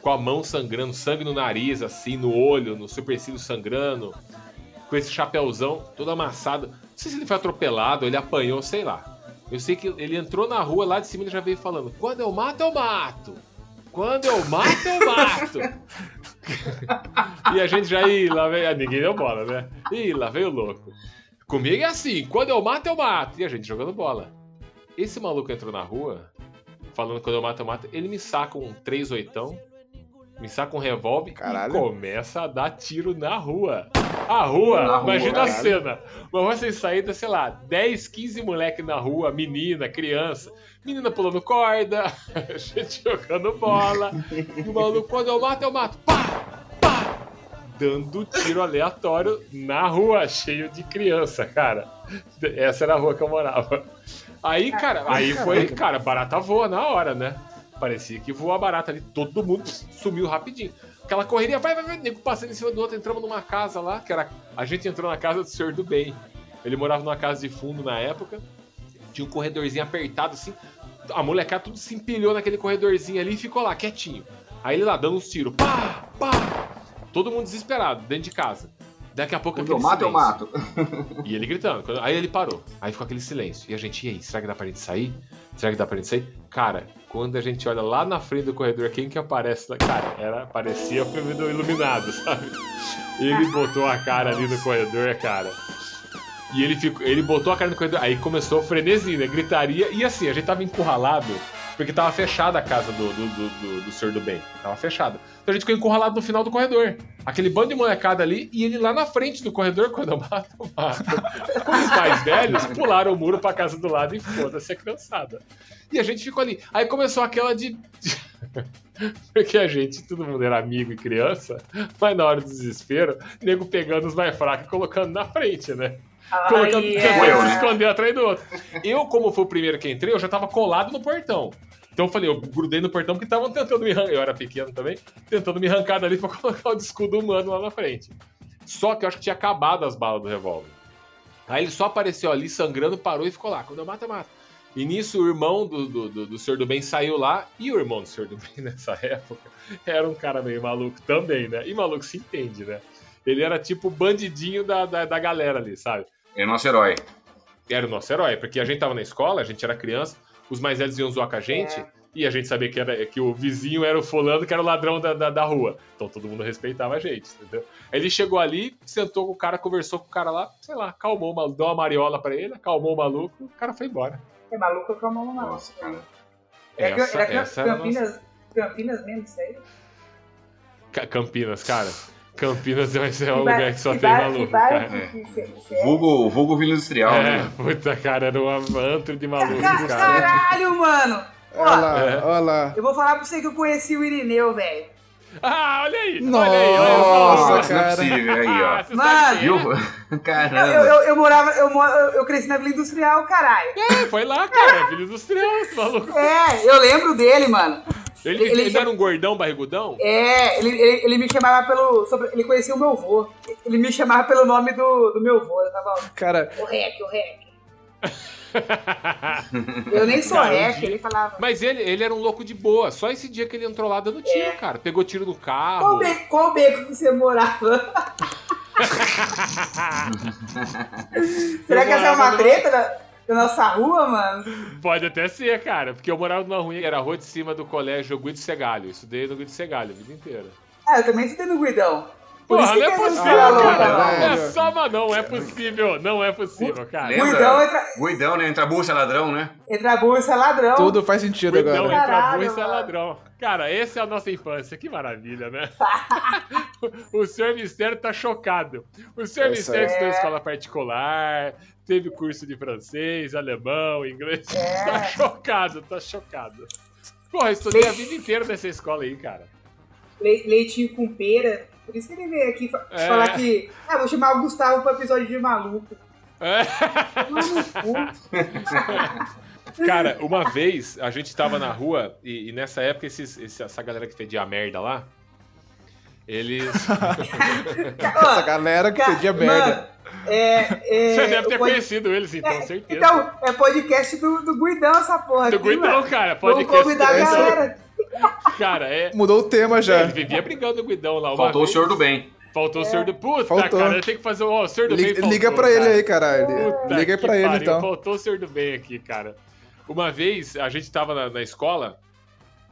[SPEAKER 3] com a mão sangrando, sangue no nariz, assim, no olho, no supercílio sangrando, com esse chapéuzão todo amassado. Não sei se ele foi atropelado, ele apanhou, sei lá. Eu sei que ele entrou na rua lá de cima e já veio falando: quando eu mato, eu mato. Quando eu mato, eu mato. e a gente já, ih, lá veio. ah, Ninguém deu bola, né? Ih, lá veio o louco. Comigo é assim: quando eu mato, eu mato. E a gente jogando bola. Esse maluco entrou na rua, falando quando eu mato, eu mato. Ele me saca um 3 oitão, me saca um revólver
[SPEAKER 6] Caralho.
[SPEAKER 3] e começa a dar tiro na rua. A rua,
[SPEAKER 5] Na rua,
[SPEAKER 3] imagina a
[SPEAKER 5] caralho.
[SPEAKER 3] cena. Uma rua sem saída, sei lá, 10, 15 moleque na rua, menina, criança. Menina pulando corda, gente jogando bola. E o maluco, quando eu mato, eu mato. Pá! Pá! Dando tiro aleatório na rua, cheio de criança, cara. Essa era a rua que eu morava. Aí, cara, aí foi, cara, barata voa na hora, né? Parecia que voou a barata ali, todo mundo sumiu rapidinho. Aquela correria, vai, vai, vai, nego passando em cima do outro, entramos numa casa lá, que era. A gente entrou na casa do senhor do bem. Ele morava numa casa de fundo na época. Tinha um corredorzinho apertado assim. A molecada tudo se empilhou naquele corredorzinho ali e ficou lá, quietinho. Aí ele lá dando uns tiros. Pá, pá. Todo mundo desesperado, dentro de casa. Daqui a pouco
[SPEAKER 5] Quando eu
[SPEAKER 3] aquele
[SPEAKER 5] mato, eu
[SPEAKER 3] silêncio.
[SPEAKER 5] mato.
[SPEAKER 3] E ele gritando. Aí ele parou. Aí ficou aquele silêncio. E a gente, e aí, será que dá pra gente sair? Será que dá pra gente sair? Cara, quando a gente olha lá na frente do corredor, quem que aparece? Cara, era, parecia o filme do Iluminado, sabe? Ele botou a cara ali no corredor, cara. E ele ficou, ele botou a cara no corredor, aí começou o frenesi, né? Gritaria. E assim, a gente tava encurralado Porque tava fechada a casa do, do, do, do, do senhor do bem. Tava fechada. Então a gente ficou encurralado no final do corredor. Aquele bando de molecada ali e ele lá na frente do corredor, quando eu mato, eu mato. Os mais velhos pularam o muro pra casa do lado e foda-se a criançada. E a gente ficou ali. Aí começou aquela de. Porque a gente, todo mundo era amigo e criança, mas na hora do desespero, nego pegando os mais fracos e colocando na frente, né? Colocando,
[SPEAKER 4] Ai,
[SPEAKER 3] tentando
[SPEAKER 5] é.
[SPEAKER 3] se esconder atrás do outro. Eu, como fui o primeiro que entrei, eu já tava colado no portão. Então eu falei, eu grudei no portão porque estavam tentando me arrancar. Eu era pequeno também, tentando me arrancar dali pra colocar o escudo humano lá na frente. Só que eu acho que tinha acabado as balas do revólver. Aí ele só apareceu ali sangrando, parou e ficou lá. Quando eu mato, eu mato. E nisso o irmão do, do, do, do Senhor do Bem saiu lá. E o irmão do Senhor do Bem nessa época era um cara meio maluco também, né? E maluco se entende, né? Ele era tipo o bandidinho da, da, da galera ali, sabe?
[SPEAKER 5] É nosso herói.
[SPEAKER 3] era o nosso herói, porque a gente tava na escola, a gente era criança, os mais velhos iam zoar com a gente, e a gente sabia que, era, que o vizinho era o fulano, que era o ladrão da, da, da rua. Então todo mundo respeitava a gente, entendeu? Ele chegou ali, sentou com o cara, conversou com o cara lá, sei lá, o maluco, deu uma mariola pra ele, acalmou o maluco, o cara foi embora.
[SPEAKER 4] É maluco a mão na
[SPEAKER 5] Nossa, cara.
[SPEAKER 4] Era,
[SPEAKER 3] Essa,
[SPEAKER 4] era
[SPEAKER 3] essa era a nossa...
[SPEAKER 4] Campinas, Campinas mesmo, isso aí?
[SPEAKER 3] Ca- Campinas, cara. Campinas é um
[SPEAKER 4] Que
[SPEAKER 3] lugar que só
[SPEAKER 4] que
[SPEAKER 3] tem maluco, cara.
[SPEAKER 4] é?
[SPEAKER 5] Vulgo, vulgo Vila Industrial,
[SPEAKER 3] É,
[SPEAKER 5] né?
[SPEAKER 3] puta, cara, era um antro de maluco,
[SPEAKER 4] Ca-
[SPEAKER 3] cara.
[SPEAKER 4] Caralho, mano!
[SPEAKER 6] Olha lá,
[SPEAKER 3] É.
[SPEAKER 6] olha lá.
[SPEAKER 4] eu vou falar pra você que eu conheci o Irineu, velho.
[SPEAKER 3] Ah, olha aí!
[SPEAKER 6] Nossa,
[SPEAKER 3] olha aí, olha aí,
[SPEAKER 5] Nossa,
[SPEAKER 6] Nossa,
[SPEAKER 5] não é
[SPEAKER 6] cara.
[SPEAKER 5] possível. Aí,
[SPEAKER 3] Ah,
[SPEAKER 5] ó.
[SPEAKER 4] Mano.
[SPEAKER 3] sabe quem é?
[SPEAKER 5] Viu?
[SPEAKER 4] Eu,
[SPEAKER 5] Caramba.
[SPEAKER 4] eu, eu, eu morava, eu, eu, cresci na Vila Industrial, caralho.
[SPEAKER 3] É, foi lá, cara, Vila Industrial, esse maluco.
[SPEAKER 4] É, eu lembro dele, mano.
[SPEAKER 3] Ele,
[SPEAKER 4] Ele-
[SPEAKER 3] ele,
[SPEAKER 4] ele-
[SPEAKER 3] era um gordão, barrigudão?
[SPEAKER 4] É, ele, ele, ele me chamava pelo. sobre- ele conhecia o meu avô. Ele me chamava pelo nome do, do meu avô. Eu tava,
[SPEAKER 6] Cara,
[SPEAKER 4] o Rec, o Rec. Eu nem sou Rec,
[SPEAKER 3] dia-
[SPEAKER 4] ele falava.
[SPEAKER 3] Mas ele, ele era um louco de boa. Só esse dia que ele entrou lá dando tiro,
[SPEAKER 4] É.
[SPEAKER 3] cara. Pegou tiro no
[SPEAKER 4] Qual,
[SPEAKER 3] carro.
[SPEAKER 4] be qual beco que você morava? Será que essa é uma treta da, da nossa rua, mano?
[SPEAKER 3] Pode até ser, cara. Porque eu morava numa rua, era a rua de cima do colégio Guido Segalho. Eu Estudei no Guido Segalho a vida inteira.
[SPEAKER 4] Ah, eu também estudei no Guidão. Por
[SPEAKER 3] Porra, não é
[SPEAKER 4] essa
[SPEAKER 3] possível, cara. É só, mas não é possível. Não é possível, cara.
[SPEAKER 4] Guidão entra,
[SPEAKER 5] Guidão, né? Entra bucha, ladrão, né?
[SPEAKER 4] entra bolsa, é ladrão.
[SPEAKER 6] tudo faz sentido
[SPEAKER 3] Cuidão
[SPEAKER 6] agora.
[SPEAKER 3] entra
[SPEAKER 4] Caralho,
[SPEAKER 3] burro e sai
[SPEAKER 4] mano.
[SPEAKER 3] ladrão. Cara, essa é a nossa infância. Que maravilha, né? o senhor Mistério tá chocado. O senhor
[SPEAKER 6] É isso
[SPEAKER 3] Mistério
[SPEAKER 6] aí.
[SPEAKER 3] estudou em escola particular, teve curso de francês, alemão, inglês.
[SPEAKER 4] É.
[SPEAKER 3] Tá chocado, tá chocado. Porra, estudei a vida inteira nessa escola aí, cara.
[SPEAKER 4] Le- leitinho com pera. Por isso que ele veio aqui fa-
[SPEAKER 3] É.
[SPEAKER 4] falar que. Ah, vou chamar o Gustavo pro episódio de maluco.
[SPEAKER 3] É. Cara, uma vez a gente tava na rua e, e nessa época esses- esse- essa galera que fedia merda lá, eles.
[SPEAKER 6] Essa galera que pedia
[SPEAKER 4] mano,
[SPEAKER 6] merda.
[SPEAKER 4] É, é,
[SPEAKER 3] Você deve ter
[SPEAKER 4] pod-
[SPEAKER 3] conhecido eles, então,
[SPEAKER 4] É,
[SPEAKER 3] certeza.
[SPEAKER 4] Então, é podcast do, do Guidão essa porra
[SPEAKER 3] Do
[SPEAKER 4] aqui,
[SPEAKER 3] Guidão,
[SPEAKER 4] mano.
[SPEAKER 3] cara,
[SPEAKER 4] Vamos
[SPEAKER 3] podcast.
[SPEAKER 4] convidar a galera.
[SPEAKER 3] Cara, é.
[SPEAKER 6] Mudou o tema já.
[SPEAKER 3] Ele vivia brigando com o Guidão lá.
[SPEAKER 5] Faltou o
[SPEAKER 3] vez.
[SPEAKER 5] senhor do bem.
[SPEAKER 3] Faltou o senhor do. Puta,
[SPEAKER 6] Faltou.
[SPEAKER 3] cara, tenho que fazer. Ó, o senhor do
[SPEAKER 6] Liga,
[SPEAKER 3] bem.
[SPEAKER 6] liga
[SPEAKER 3] faltou,
[SPEAKER 6] pra ele
[SPEAKER 3] cara.
[SPEAKER 6] aí, caralho.
[SPEAKER 3] Puta
[SPEAKER 6] Liga aí pra ele,
[SPEAKER 3] pariu,
[SPEAKER 6] então.
[SPEAKER 3] Faltou o senhor do bem aqui, cara. Uma vez a gente tava na, na escola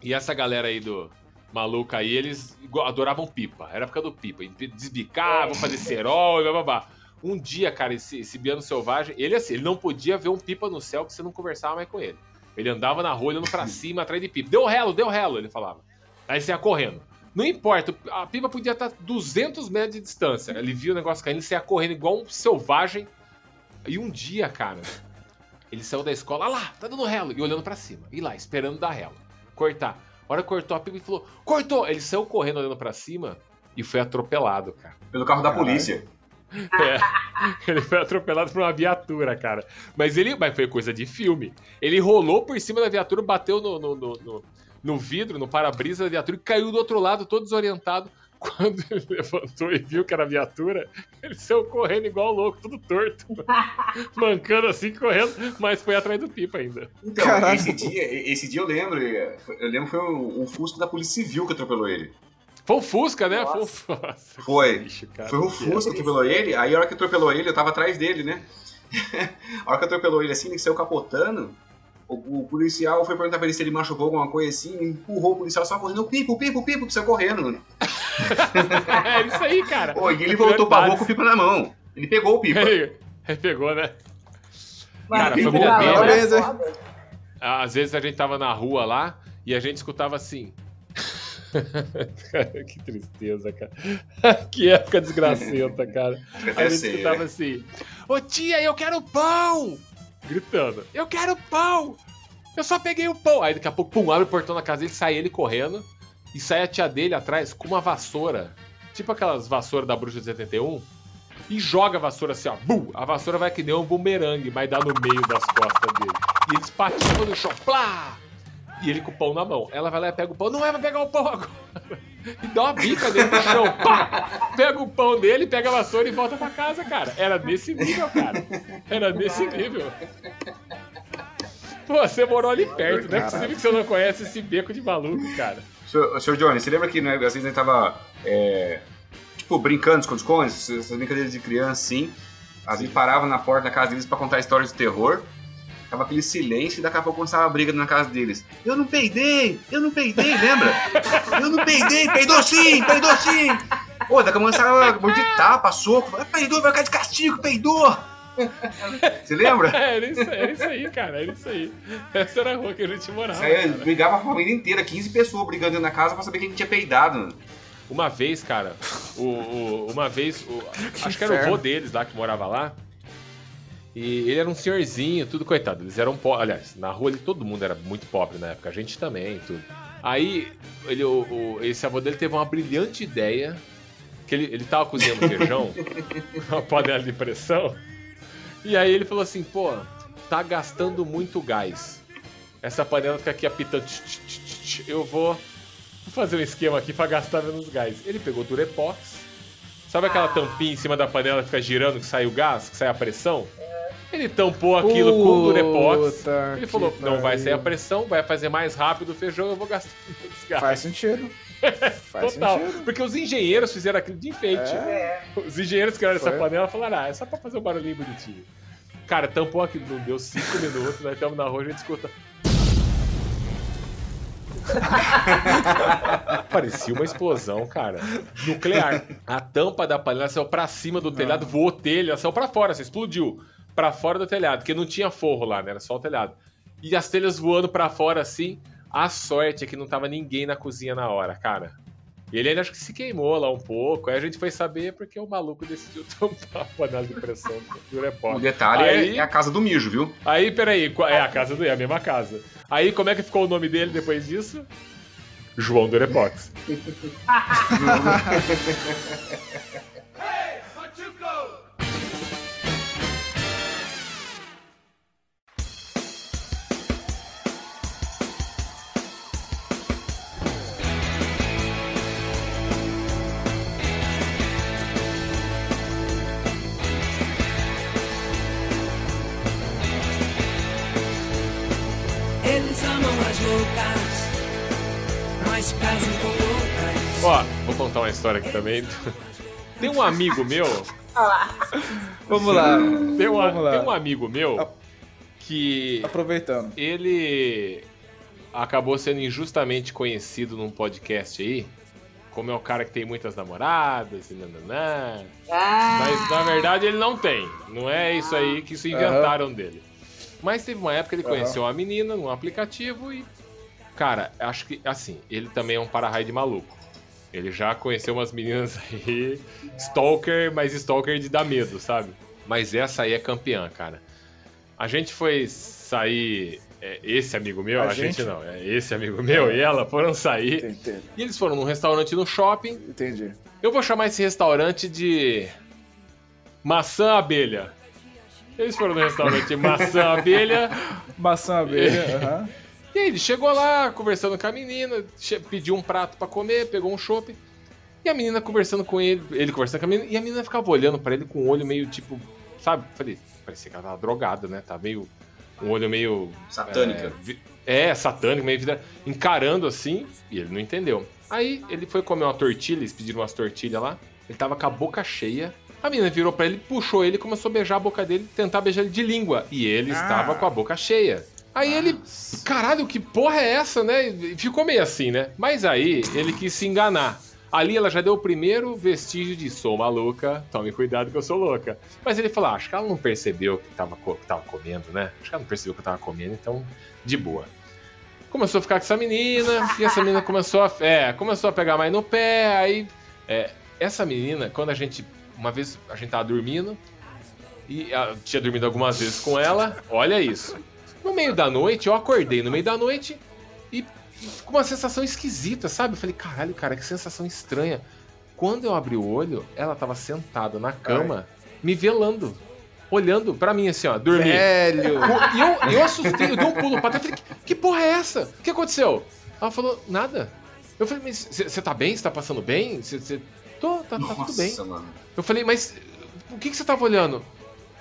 [SPEAKER 3] e essa galera aí do maluca aí, eles adoravam pipa. Era a época do pipa. Desbicar, vou fazer cerol e bababá. Um dia, cara, esse, esse Biano Selvagem, ele assim, ele não podia ver um pipa no céu que você não conversava mais com ele. Ele andava na rua olhando pra cima, atrás de pipa. Deu relo, deu relo, ele falava. Aí você ia correndo. Não importa, a pipa podia estar 200 metros de distância. Ele via o negócio caindo, você ia correndo igual um selvagem. E um dia, cara, ele saiu da escola, ah lá, tá dando relo, e olhando pra cima. E lá, esperando dar relo. Cortar. A hora que cortou a pipa, ele falou, cortou! Ele saiu correndo, olhando pra cima, e foi atropelado, cara.
[SPEAKER 5] Pelo carro da
[SPEAKER 6] Caralho.
[SPEAKER 5] polícia.
[SPEAKER 3] É, ele foi atropelado por uma viatura, cara. Mas ele. Mas foi coisa de filme. Ele rolou por cima da viatura, bateu no, no, no, no- no vidro, no para-brisa da viatura e caiu do outro lado, todo desorientado. Quando ele levantou e viu que era viatura, ele saiu correndo igual louco, tudo torto. mancando assim, correndo, mas foi atrás do pipa ainda.
[SPEAKER 5] Então, esse dia, esse dia eu lembro, eu lembro que foi um, um Fusca da Polícia Civil que atropelou ele.
[SPEAKER 3] Foi um Fusca, né? Foi um Nossa,
[SPEAKER 5] Foi.
[SPEAKER 3] bicho, cara.
[SPEAKER 5] Foi um Fusca que atropelou ele, aí a hora que atropelou ele, eu tava atrás dele, né? a hora que atropelou ele assim, ele saiu capotando, o, o policial foi perguntar pra ele se ele machucou alguma coisa assim, empurrou o policial só correndo, pipo, pipo, pipo, que saiu correndo, mano.
[SPEAKER 3] é isso aí, cara.
[SPEAKER 5] Pô, e ele voltou pra rua com o pipa na mão. Ele pegou o pipa.
[SPEAKER 3] Ele, ele pegou, né?
[SPEAKER 4] Mano,
[SPEAKER 3] Cara,
[SPEAKER 4] que
[SPEAKER 3] a família
[SPEAKER 4] maluco,
[SPEAKER 3] dele-
[SPEAKER 4] é
[SPEAKER 3] às vezes a gente tava na rua lá e a gente escutava assim. Cara, que tristeza, cara. que época desgracenta, cara.
[SPEAKER 5] Fica
[SPEAKER 3] A gente escutava assim: Ô tia, eu quero pão! Gritando: Eu quero pão! Eu só peguei o pão. Aí daqui a pouco, pum, abre o portão da casa dele, sai ele correndo. E sai a tia dele atrás com uma vassoura. Tipo aquelas vassouras da bruxa de 71. E joga a vassoura assim, ó. Bum! A vassoura vai que nem um bumerangue, mas dá no meio das costas dele. E eles patinam no chão. Plá! E ele com o pão na mão. Ela vai lá e pega o pão. Não é, vai pegar o pão agora. E dá uma bica dele no chão. Pá! Pega o pão dele, pega a vassoura e volta pra casa, cara. Era nesse nível, cara. Era nesse nível. Pô, você morou ali perto. Não é possível que você não conhece esse beco de maluco, cara.
[SPEAKER 5] Senhor, senhor Johnny, você lembra que né, às vezes a gente tava, é, tipo, brincando, esconde-esconde, essas brincadeiras de criança, sim. Às vezes parava na porta da casa deles pra contar histórias de terror. Tava aquele silêncio e daqui a pouco começava a briga na casa deles. Eu não peidei, eu não peidei, lembra? Eu não peidei, peidou sim, peidou sim. Pô, daqui a pouco começava a morder tapa, soco. Peidou, vai ficar de castigo, peidou. Você lembra?
[SPEAKER 3] É, era isso, era isso aí, cara. Era isso aí. Essa era a rua que a gente morava.
[SPEAKER 5] Isso aí, brigava a família inteira, 15 pessoas brigando da casa pra saber quem tinha peidado.
[SPEAKER 3] Uma vez, cara, o, o- uma vez, o- acho que era o vô deles lá que morava lá. E ele era um senhorzinho, tudo coitado. Eles eram pobres. Aliás, na rua ali todo mundo era muito pobre na época, a gente também, tudo. Aí, ele, o, o- esse avô dele teve uma brilhante ideia. Que ele, ele tava cozinhando feijão, uma panela de pressão. E aí ele falou assim: pô, tá gastando muito gás. Essa panela fica aqui apitando. tch, tch, tch, tch, Eu vou fazer um esquema aqui pra gastar menos gás. Ele pegou Durepox. Sabe aquela tampinha em cima da panela que fica girando, que sai o gás, que sai a pressão? Ele tampou aquilo com Durepox.
[SPEAKER 6] Puta
[SPEAKER 3] Ele falou: não vai sair a pressão, vai fazer mais rápido o feijão, eu vou gastar menos gás.
[SPEAKER 6] Faz sentido. Faz
[SPEAKER 3] Total.
[SPEAKER 6] sentido.
[SPEAKER 3] Porque os engenheiros fizeram aquilo de enfeite.
[SPEAKER 4] É.
[SPEAKER 3] Os engenheiros que olharam essa panela falaram: ah, é só pra fazer um barulhinho bonitinho. Cara, tampou aquilo, não deu cinco minutos, nós estamos na rua, a gente escuta. Parecia uma explosão, cara. Nuclear. A tampa da panela saiu pra cima do telhado, voou telha, saiu pra fora, assim, explodiu. Pra fora do telhado, porque não tinha forro lá, né? Era só o telhado. E as telhas voando pra fora assim. A sorte é que não tava ninguém na cozinha na hora, cara. E ele ainda acho que se queimou lá um pouco. Aí a gente foi saber porque o maluco decidiu tampar a panela de pressão do
[SPEAKER 5] O
[SPEAKER 3] repórter.
[SPEAKER 5] detalhe é-
[SPEAKER 3] Aí-
[SPEAKER 5] é a casa do mijo, viu?
[SPEAKER 3] Aí, peraí, é a casa do é a mesma casa. Aí, como é que ficou o nome dele depois disso? João Durepox. contar uma história aqui também. Tem um amigo meu,
[SPEAKER 4] Olha lá.
[SPEAKER 6] Vamos lá.
[SPEAKER 3] tem, um,
[SPEAKER 6] Vamos lá.
[SPEAKER 3] tem um amigo meu que
[SPEAKER 6] Aproveitando.
[SPEAKER 3] ele acabou sendo injustamente conhecido num podcast aí, como é o cara que tem muitas namoradas e nananã.
[SPEAKER 4] Ah,
[SPEAKER 3] Mas na verdade ele não tem. Não é isso aí que se inventaram dele. Mas teve uma época que ele conheceu uma menina num aplicativo e. Cara, acho que assim, ele também é um para-raio de maluco. Ele já conheceu umas meninas aí, stalker, mas stalker de dar medo, sabe? Mas essa aí é campeã, cara. A gente foi sair. é, esse amigo meu,
[SPEAKER 6] A
[SPEAKER 3] a, gente?
[SPEAKER 6] gente?
[SPEAKER 3] não, é esse amigo meu e ela foram sair.
[SPEAKER 6] Entendi.
[SPEAKER 3] E eles foram num restaurante no shopping.
[SPEAKER 6] Entendi.
[SPEAKER 3] Eu vou chamar esse restaurante de Maçã Abelha. Eles foram no restaurante Maçã Abelha.
[SPEAKER 6] Maçã abelha. aham.
[SPEAKER 3] E aí ele chegou lá, conversando com a menina, pediu um prato pra comer, pegou um chopp. E a menina conversando com ele, ele conversando com a menina, e a menina ficava olhando pra ele com o olho meio tipo, sabe? Falei, parecia que ela tava drogada, né? Tá meio. Um olho meio.
[SPEAKER 5] Satânica.
[SPEAKER 3] É, É, satânico, meio vida, encarando assim, e ele não entendeu. Aí ele foi comer uma tortilha, eles pediram umas tortilhas lá, ele tava com a boca cheia. A menina virou pra ele, puxou ele e começou a beijar a boca dele, tentar beijar ele de língua. E ele estava com a boca cheia. Aí ele, caralho, que porra é essa, né? E Ficou meio assim, né? Mas aí ele quis se enganar. Ali ela já deu o primeiro vestígio de sou maluca, tome cuidado que eu sou louca. Mas ele falou, ah, acho que ela não percebeu que tava, que tava comendo, né? Acho que ela não percebeu que eu tava comendo, então, de boa. Começou a ficar com essa menina, e essa menina começou a, é, começou a pegar mais no pé, aí... é, essa menina, quando a gente... Uma vez a gente tava dormindo, e eu tinha dormido algumas vezes com ela, olha isso. No meio da noite, eu acordei no meio da noite e com uma sensação esquisita, sabe? Eu falei, caralho, cara, que sensação estranha. Quando eu abri o olho, ela tava sentada na cama, me velando. Olhando pra mim assim, ó, dormir.
[SPEAKER 6] Velho.
[SPEAKER 3] E eu, eu assustei, eu dei um pulo pra trás falei, que, que porra é essa? O que aconteceu? Ela falou, nada. Eu falei, mas você tá bem? Você tá passando bem? Você. Tô, tá, tá tudo bem.
[SPEAKER 5] Nossa, mano.
[SPEAKER 3] Eu falei, mas o que, que você tava olhando?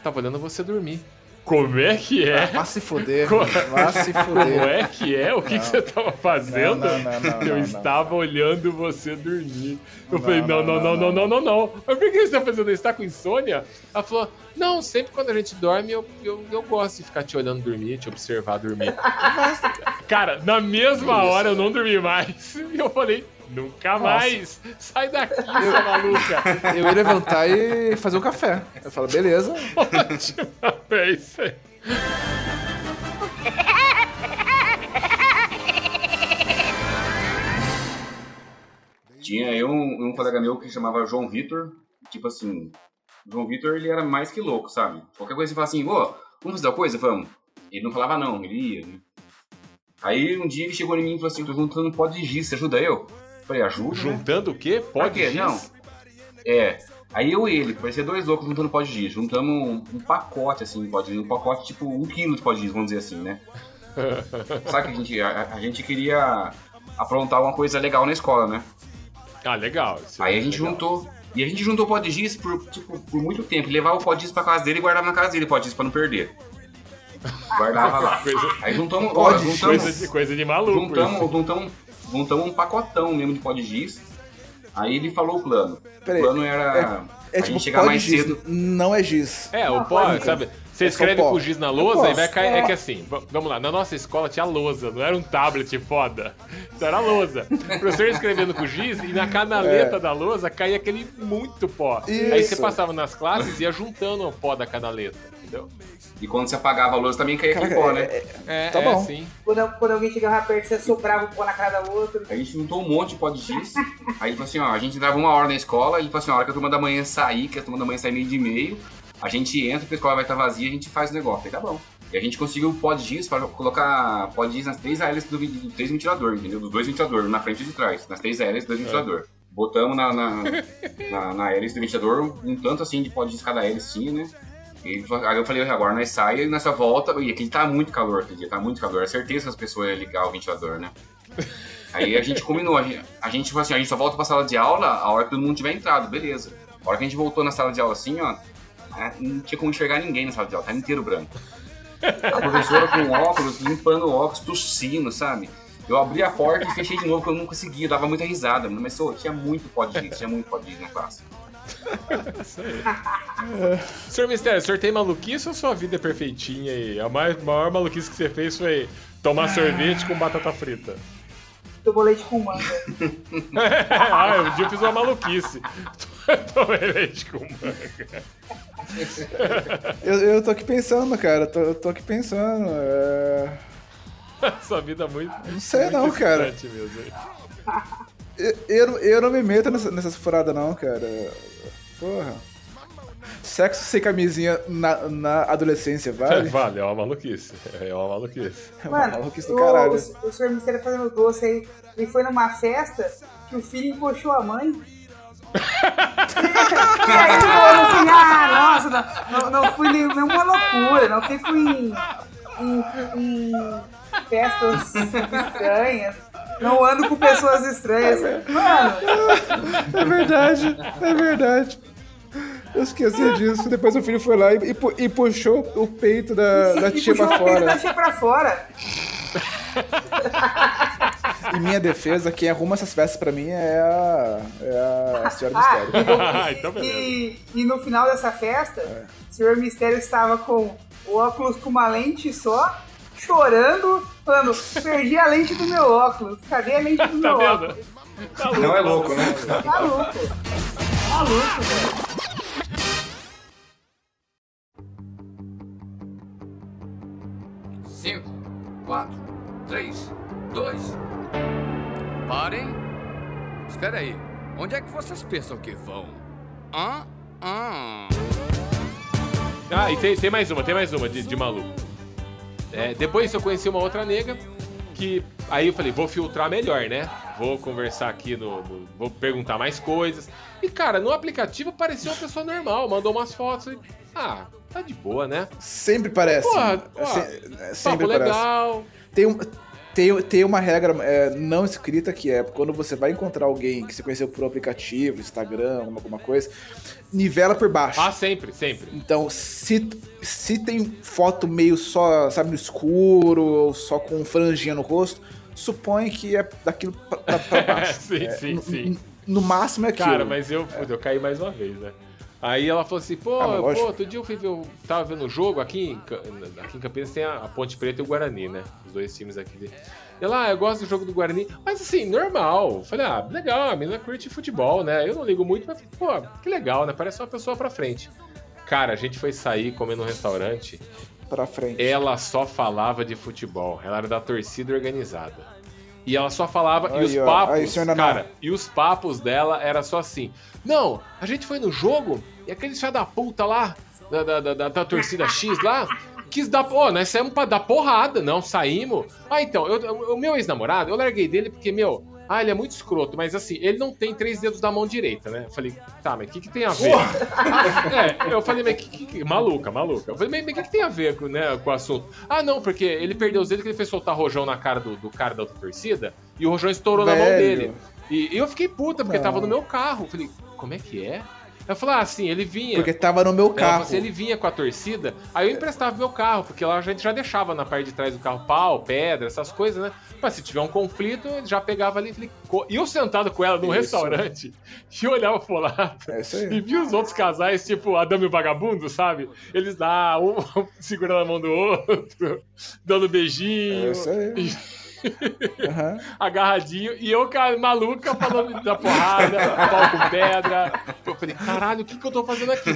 [SPEAKER 3] Tava olhando você dormir. Como é que é?
[SPEAKER 6] Ah, vá se foder,
[SPEAKER 3] Co... Né?
[SPEAKER 6] vá se foder.
[SPEAKER 3] Como é que é? O que, que você estava fazendo?
[SPEAKER 6] Não, não, não,
[SPEAKER 3] eu estava olhando você dormir. Eu falei, não,
[SPEAKER 6] não,
[SPEAKER 3] não, não,
[SPEAKER 6] não,
[SPEAKER 3] não, não. Mas por que você está fazendo isso? Está com insônia? Ela falou, não, sempre quando a gente dorme, eu, eu, eu gosto de ficar te olhando dormir, te observar dormir. Cara, na mesma hora eu não dormi mais. E eu falei, nunca mais. Sai daqui, sua maluca.
[SPEAKER 6] Eu ia levantar e fazer um café. Eu falo, beleza.
[SPEAKER 3] Ótima vez.
[SPEAKER 5] Tinha eu um, um colega meu que chamava João Vitor. Tipo assim, João Vitor ele era mais que louco, sabe? Qualquer coisa você fala assim, ô, vamos fazer tal coisa? Vamos. Ele não falava não, ele ia, né? Aí um dia ele chegou em mim e falou assim, tô juntando pó de giz, você ajuda eu? Falei, ajuda, né?
[SPEAKER 3] Juntando o quê? Pode
[SPEAKER 5] quê? Não. É. Aí eu e ele, parecia dois loucos juntando pó de giz. Juntamos um, um pacote, assim, de pó de giz. Um pacote, tipo, um quilo de pó de giz, vamos dizer assim, né? Sabe que a gente, a, a gente queria aprontar uma coisa legal na escola, né?
[SPEAKER 3] Ah, legal. isso
[SPEAKER 5] Aí
[SPEAKER 3] é
[SPEAKER 5] a gente
[SPEAKER 3] legal.
[SPEAKER 5] juntou. E a gente juntou pó de giz por, tipo, por muito tempo. Levava o pó de giz pra casa dele e guardava na casa dele o pó de giz pra não perder. Guardava lá.
[SPEAKER 3] Coisa-
[SPEAKER 5] Aí juntamos, ó, juntamos,
[SPEAKER 3] Coisa de, coisa de maluco.
[SPEAKER 5] juntamos,
[SPEAKER 3] isso.
[SPEAKER 5] juntamos, juntamos um pacotão mesmo de pó de giz. Aí ele falou o plano.
[SPEAKER 6] Peraí,
[SPEAKER 5] o plano era
[SPEAKER 6] É
[SPEAKER 5] a
[SPEAKER 6] tipo
[SPEAKER 5] gente chegar mais
[SPEAKER 6] giz.
[SPEAKER 5] cedo.
[SPEAKER 6] Não é giz.
[SPEAKER 3] É, o
[SPEAKER 4] Não,
[SPEAKER 3] pó,
[SPEAKER 4] pode.
[SPEAKER 3] sabe? Você
[SPEAKER 6] É
[SPEAKER 3] escreve com giz na
[SPEAKER 6] É
[SPEAKER 3] lousa e vai cair. É que assim, v- vamos lá, na nossa escola tinha lousa, não era um tablet foda. Isso era lousa. O professor escrevendo com giz e na canaleta da lousa caía aquele muito pó. Aí você
[SPEAKER 6] Isso.
[SPEAKER 3] passava nas classes e ia juntando o pó da canaleta, entendeu?
[SPEAKER 5] E quando você apagava a lousa também caía aquele
[SPEAKER 6] Caraca,
[SPEAKER 5] pó,
[SPEAKER 6] é-
[SPEAKER 5] né?
[SPEAKER 6] é-
[SPEAKER 3] É,
[SPEAKER 6] Tá
[SPEAKER 3] é,
[SPEAKER 6] bom.
[SPEAKER 3] sim.
[SPEAKER 4] Quando, quando alguém chegava perto, você soprava o pó na cara da outra.
[SPEAKER 5] A gente juntou um monte de pó de giz. Aí ele falou assim, ó, a gente dava uma hora na escola, ele falou assim, ó, a hora que a turma da manhã sair, que a turma da manhã sair meio de meio, a gente entra, porque a escola vai estar vazia, a gente faz o negócio. Aí tá bom. E a gente conseguiu pó de giz para colocar pó de giz nas três hélices do, dos três ventiladores, entendeu? Dos dois ventiladores, na frente e de trás. Nas três hélices dos ventiladores. Botamos na, na, na, na hélice do ventilador um tanto assim de pó de giz cada hélice tinha, né? E aí eu falei, agora nós sai e nessa volta. E aqui tá muito calor aquele dia, tá muito calor. É certeza que as pessoas iam ligar o ventilador, né? Aí a gente combinou, a gente, a gente falou assim, a gente só volta pra sala de aula a hora que todo mundo tiver entrado, beleza. A hora que a gente voltou na sala de aula assim, ó, ah, não tinha como enxergar ninguém na sala de aula, tava inteiro branco. A professora com óculos, limpando óculos, tossindo, sabe? Eu abri a porta e fechei de novo, porque eu não conseguia, dava muita risada, mas só, tinha muito pó de giz, tinha muito pó de giz na classe.
[SPEAKER 3] Isso aí. Senhor Mistério, o senhor tem maluquice ou sua vida é perfeitinha e a mais- maior maluquice que você fez foi tomar sorvete com batata frita?
[SPEAKER 4] Tomou leite com manga.
[SPEAKER 3] ah, um dia eu fiz uma maluquice. Tomei leite com manga.
[SPEAKER 6] Eu, eu tô aqui pensando, cara. Tô, eu tô aqui pensando. é,
[SPEAKER 3] Sua vida é muito.
[SPEAKER 6] Não sei
[SPEAKER 3] muito
[SPEAKER 6] não, cara.
[SPEAKER 3] Mesmo.
[SPEAKER 6] Eu, eu, eu não me meto nessa, nessas furadas, não, cara. Porra. Sexo sem camisinha na, na adolescência, vale?
[SPEAKER 3] Vale, é uma maluquice. É uma maluquice.
[SPEAKER 6] É uma
[SPEAKER 4] Mano,
[SPEAKER 6] maluquice do caralho.
[SPEAKER 4] o, o senhor Mistério fazendo doce aí, ele foi numa festa que o filho encoxou a mãe. e aí ele falou assim, ah, nossa, não, não, não fui nenhuma loucura, não fico em, em, em festas estranhas, não ando com pessoas estranhas. Mano,
[SPEAKER 6] É verdade, é verdade. Eu esqueci disso. Depois o filho foi lá e, e pu- e puxou o peito da, da
[SPEAKER 4] e
[SPEAKER 6] tia
[SPEAKER 4] puxou
[SPEAKER 6] pra
[SPEAKER 4] o peito da
[SPEAKER 6] fora.
[SPEAKER 4] tia pra fora.
[SPEAKER 6] Em minha defesa, quem arruma essas festas pra mim é a, é a senhora
[SPEAKER 4] Ah,
[SPEAKER 6] Mistério.
[SPEAKER 3] Ah, então beleza.
[SPEAKER 4] e, e no final dessa festa, o senhor Mistério estava com o óculos com uma lente só, chorando Mano, perdi a lente do meu óculos. Cadê a lente do
[SPEAKER 3] Tá
[SPEAKER 4] meu
[SPEAKER 3] vendo?
[SPEAKER 4] óculos?
[SPEAKER 3] Tá
[SPEAKER 5] Não é louco, né?
[SPEAKER 4] Tá louco. Tá louco, velho.
[SPEAKER 8] Cinco, quatro, três, dois. Parem. Espera aí. Onde é que vocês pensam que vão? Hã? Hã?
[SPEAKER 3] Ah, e tem, tem mais uma, tem mais uma de, de maluco. É, depois eu conheci uma outra nega que. Aí eu falei, vou filtrar melhor, né? Vou conversar aqui no. no- vou perguntar mais coisas. E, cara, no aplicativo parecia uma pessoa normal, mandou umas fotos e. Ah, tá de boa, né?
[SPEAKER 6] Sempre parece.
[SPEAKER 3] Porra,
[SPEAKER 6] É
[SPEAKER 3] porra,
[SPEAKER 6] se- é, sempre
[SPEAKER 3] Papo
[SPEAKER 6] parece.
[SPEAKER 3] legal.
[SPEAKER 6] Tem, um, tem, tem uma regra é, não escrita que é quando você vai encontrar alguém que você conheceu por aplicativo, Instagram, alguma, coisa, nivela por baixo.
[SPEAKER 3] Ah, sempre, sempre.
[SPEAKER 6] Então, se, se tem foto meio só, sabe, no escuro, ou só com franjinha no rosto, supõe que é daquilo pra, pra- pra baixo.
[SPEAKER 3] sim,
[SPEAKER 6] É,
[SPEAKER 3] sim,
[SPEAKER 6] no,
[SPEAKER 3] sim.
[SPEAKER 6] No máximo é aquilo.
[SPEAKER 3] Cara, mas eu, puta, eu caí mais uma vez, né? Aí ela falou assim, pô,
[SPEAKER 6] Ah,
[SPEAKER 3] pô, outro dia eu fui ver, eu tava vendo o jogo aqui em, aqui em Campinas tem a, a Ponte Preta e o Guarani, né? Os dois times aqui. de- E lá, ah, eu gosto do jogo do Guarani, mas assim, normal. Falei, ah, legal, a menina curte futebol, né? Eu não ligo muito, mas, pô, que legal, né? Parece uma pessoa pra frente. Cara, a gente foi sair comer num restaurante,
[SPEAKER 6] Pra frente.
[SPEAKER 3] ela só falava de futebol. Ela era da torcida organizada. E ela só falava. e
[SPEAKER 6] Aí,
[SPEAKER 3] os
[SPEAKER 6] ó.
[SPEAKER 3] papos.
[SPEAKER 6] Aí,
[SPEAKER 3] cara, e os papos dela era só assim. Não, a gente foi no jogo e aquele filho da puta lá, da, da, da, da- da torcida X lá, quis dar. Pô, nós saímos pra dar porrada. Não, saímos. Ah, então, eu- o meu ex-namorado, eu larguei dele porque, meu. Ah, ele é muito escroto, mas assim, ele não tem três dedos da mão direita, né? Eu falei, tá, mas o que, que tem a ver? É, eu falei, mas que, que, que- maluca, maluca. Eu falei, mas o que, que tem a ver com, né, com o assunto? Ah, não, porque ele perdeu os dedos que ele fez soltar rojão na cara do, do cara da outra torcida e o rojão estourou na mão
[SPEAKER 6] Velho.
[SPEAKER 3] dele. E, e eu fiquei puta, porque
[SPEAKER 6] Não.
[SPEAKER 3] tava no meu carro. Eu falei, como é que é? Eu falei, ah, sim, ele vinha.
[SPEAKER 6] Porque tava no meu carro.
[SPEAKER 3] assim, ele vinha com a torcida, aí eu emprestava meu carro, porque lá a gente já deixava na parte de trás do carro pau, pedra, essas coisas, né? Mas se tiver um conflito, ele já pegava ali. Falei, e eu sentado com ela num
[SPEAKER 6] Isso.
[SPEAKER 3] restaurante, e olhava pro lado,
[SPEAKER 6] É isso
[SPEAKER 3] e
[SPEAKER 6] aí.
[SPEAKER 3] vi os outros casais, tipo Adão e o Vagabundo, sabe? Eles lá, um segurando a mão do outro, dando
[SPEAKER 6] É
[SPEAKER 3] beijinho,
[SPEAKER 6] isso aí. Aham.
[SPEAKER 3] agarradinho, e eu, cara, maluca, falando da porrada, pau com pedra. Eu falei, caralho, o que, que eu tô fazendo aqui?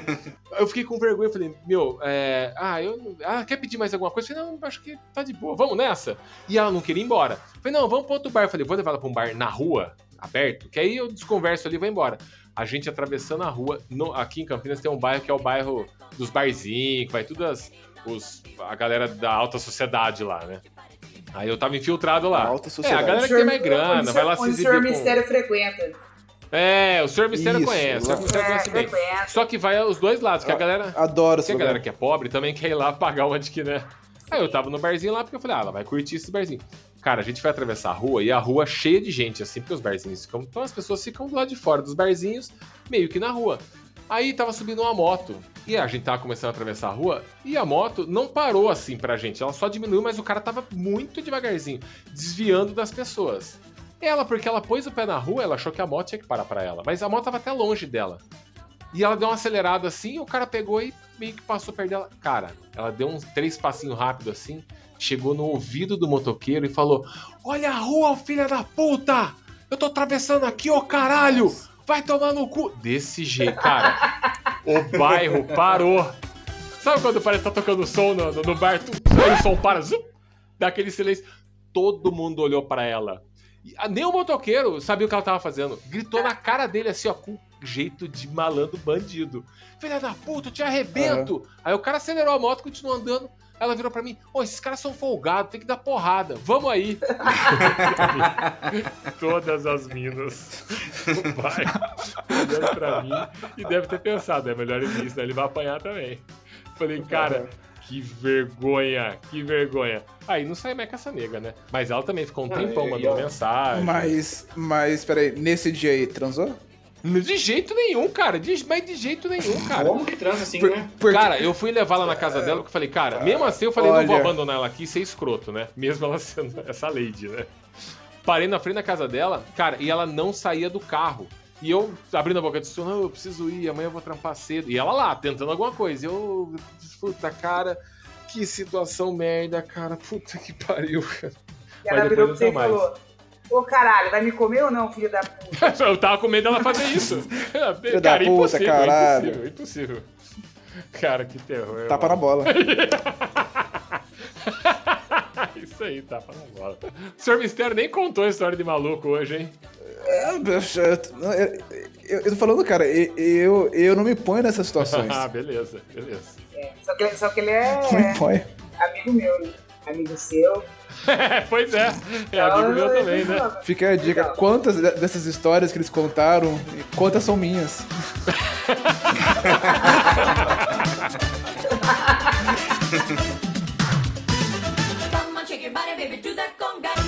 [SPEAKER 3] Eu fiquei com vergonha, eu falei, meu, é, ah, eu, ah, quer pedir mais alguma coisa? Eu falei, não, acho que tá de boa, vamos nessa? E ela não queria ir embora. Eu falei, não, vamos pra outro bar. Eu falei, vou levar ela pra um bar na rua, aberto, que aí eu desconverso ali e vou embora. A gente atravessando a rua, no- aqui em Campinas tem um bairro que é o bairro dos barzinhos, que vai todas os, a galera da alta sociedade lá, né? Aí eu tava infiltrado lá.
[SPEAKER 6] Alta
[SPEAKER 3] É, a
[SPEAKER 6] sociedade.
[SPEAKER 3] galera que tem mais grana,
[SPEAKER 4] onde
[SPEAKER 3] vai lá
[SPEAKER 4] o
[SPEAKER 3] se
[SPEAKER 4] onde o
[SPEAKER 3] exibir
[SPEAKER 4] senhor
[SPEAKER 3] com...
[SPEAKER 4] Mistério frequenta.
[SPEAKER 3] É, o Sr. Mistério
[SPEAKER 6] Isso,
[SPEAKER 3] conhece, o. Sr. Mistério
[SPEAKER 4] É,
[SPEAKER 3] conhece bem. Só que vai os dois lados, que a galera,
[SPEAKER 6] Adoro
[SPEAKER 3] que a galera que é pobre também quer ir lá pagar onde que, né? Aí eu tava no barzinho lá, porque eu falei, ah, ela vai curtir esse barzinho. Cara, a gente vai atravessar a rua e a rua cheia de gente, assim, porque os barzinhos ficam. Então as pessoas ficam do lado de fora dos barzinhos, meio que na rua. Aí tava subindo uma moto. E a gente tava começando a atravessar a rua. E a moto não parou assim pra gente. Ela só diminuiu, mas o cara tava muito devagarzinho, desviando das pessoas. Ela, porque ela pôs o pé na rua, ela achou que a moto tinha que parar pra ela. Mas a moto tava até longe dela. E ela deu uma acelerada assim, o cara pegou e meio que passou perto dela. Cara, ela deu uns três passinhos rápido assim, chegou no ouvido do motoqueiro e falou: Olha a rua, filha da puta! Eu tô atravessando aqui, ô caralho! Vai tomar no cu! Desse jeito, cara. o bairro parou. Sabe quando parece que tá tocando som no, no, no bar, tu, aí o som para, zup, dá aquele silêncio. Todo mundo olhou pra ela. E, ah, nem o motoqueiro sabia o que ela tava fazendo. Gritou na cara dele assim, ó, com jeito de malandro bandido. Filha da puta, eu te arrebento! Aí o cara acelerou a moto, continuou andando. Ela virou pra mim, ô, esses caras são folgados, tem que dar porrada, vamos aí. Todas as minas do bairro olhando pra mim e deve ter pensado, é melhor ir nisso, né? ele vai apanhar também. Falei, cara, que vergonha, que vergonha. Aí não sai mais com essa nega, né? Mas ela também ficou um tempão mandando
[SPEAKER 5] e-
[SPEAKER 3] mensagem.
[SPEAKER 6] Mas, mas, peraí, nesse dia aí, transou?
[SPEAKER 3] De jeito nenhum, cara. De, mas de jeito nenhum, cara.
[SPEAKER 5] Como que transa assim,
[SPEAKER 6] Por-
[SPEAKER 5] né?
[SPEAKER 6] porque-
[SPEAKER 3] Cara, eu fui levar ela na casa dela, porque eu falei, cara, mesmo assim eu falei, não vou
[SPEAKER 6] Olha.
[SPEAKER 3] abandonar ela aqui e ser escroto, né? Mesmo ela sendo essa lady, né? Parei na frente da casa dela, cara, e ela não saía do carro. E eu abrindo a boca disse, não, eu preciso ir, amanhã eu vou trampar cedo. E ela lá, tentando alguma coisa. E eu, puta, cara. Que situação merda, cara. Puta que pariu, cara.
[SPEAKER 4] E ela
[SPEAKER 3] Mas
[SPEAKER 4] virou pra você e falou: Ô caralho, vai me comer ou não, filho da puta?
[SPEAKER 3] Eu tava com medo dela fazer isso.
[SPEAKER 6] Filho da
[SPEAKER 3] cara,
[SPEAKER 6] puta,
[SPEAKER 3] impossível,
[SPEAKER 6] caralho.
[SPEAKER 3] impossível, impossível. Cara, que terror.
[SPEAKER 6] Tapa na
[SPEAKER 3] mano.
[SPEAKER 6] bola.
[SPEAKER 3] Isso aí, tapa na bola. O Sr. Mistério nem contou a história de maluco hoje, hein?
[SPEAKER 6] É, eu, eu- tô falando, cara, eu, eu, não me ponho nessas situações.
[SPEAKER 3] ah, beleza, beleza.
[SPEAKER 4] É, só, que, só que ele é
[SPEAKER 6] ponho.
[SPEAKER 4] amigo meu, né? Amigo seu.
[SPEAKER 3] Pois é. é. É amigo meu é, também, é, né?
[SPEAKER 6] Fica a dica: quantas dessas histórias que eles contaram, quantas são minhas? Come on, shake your body, baby, do that conga.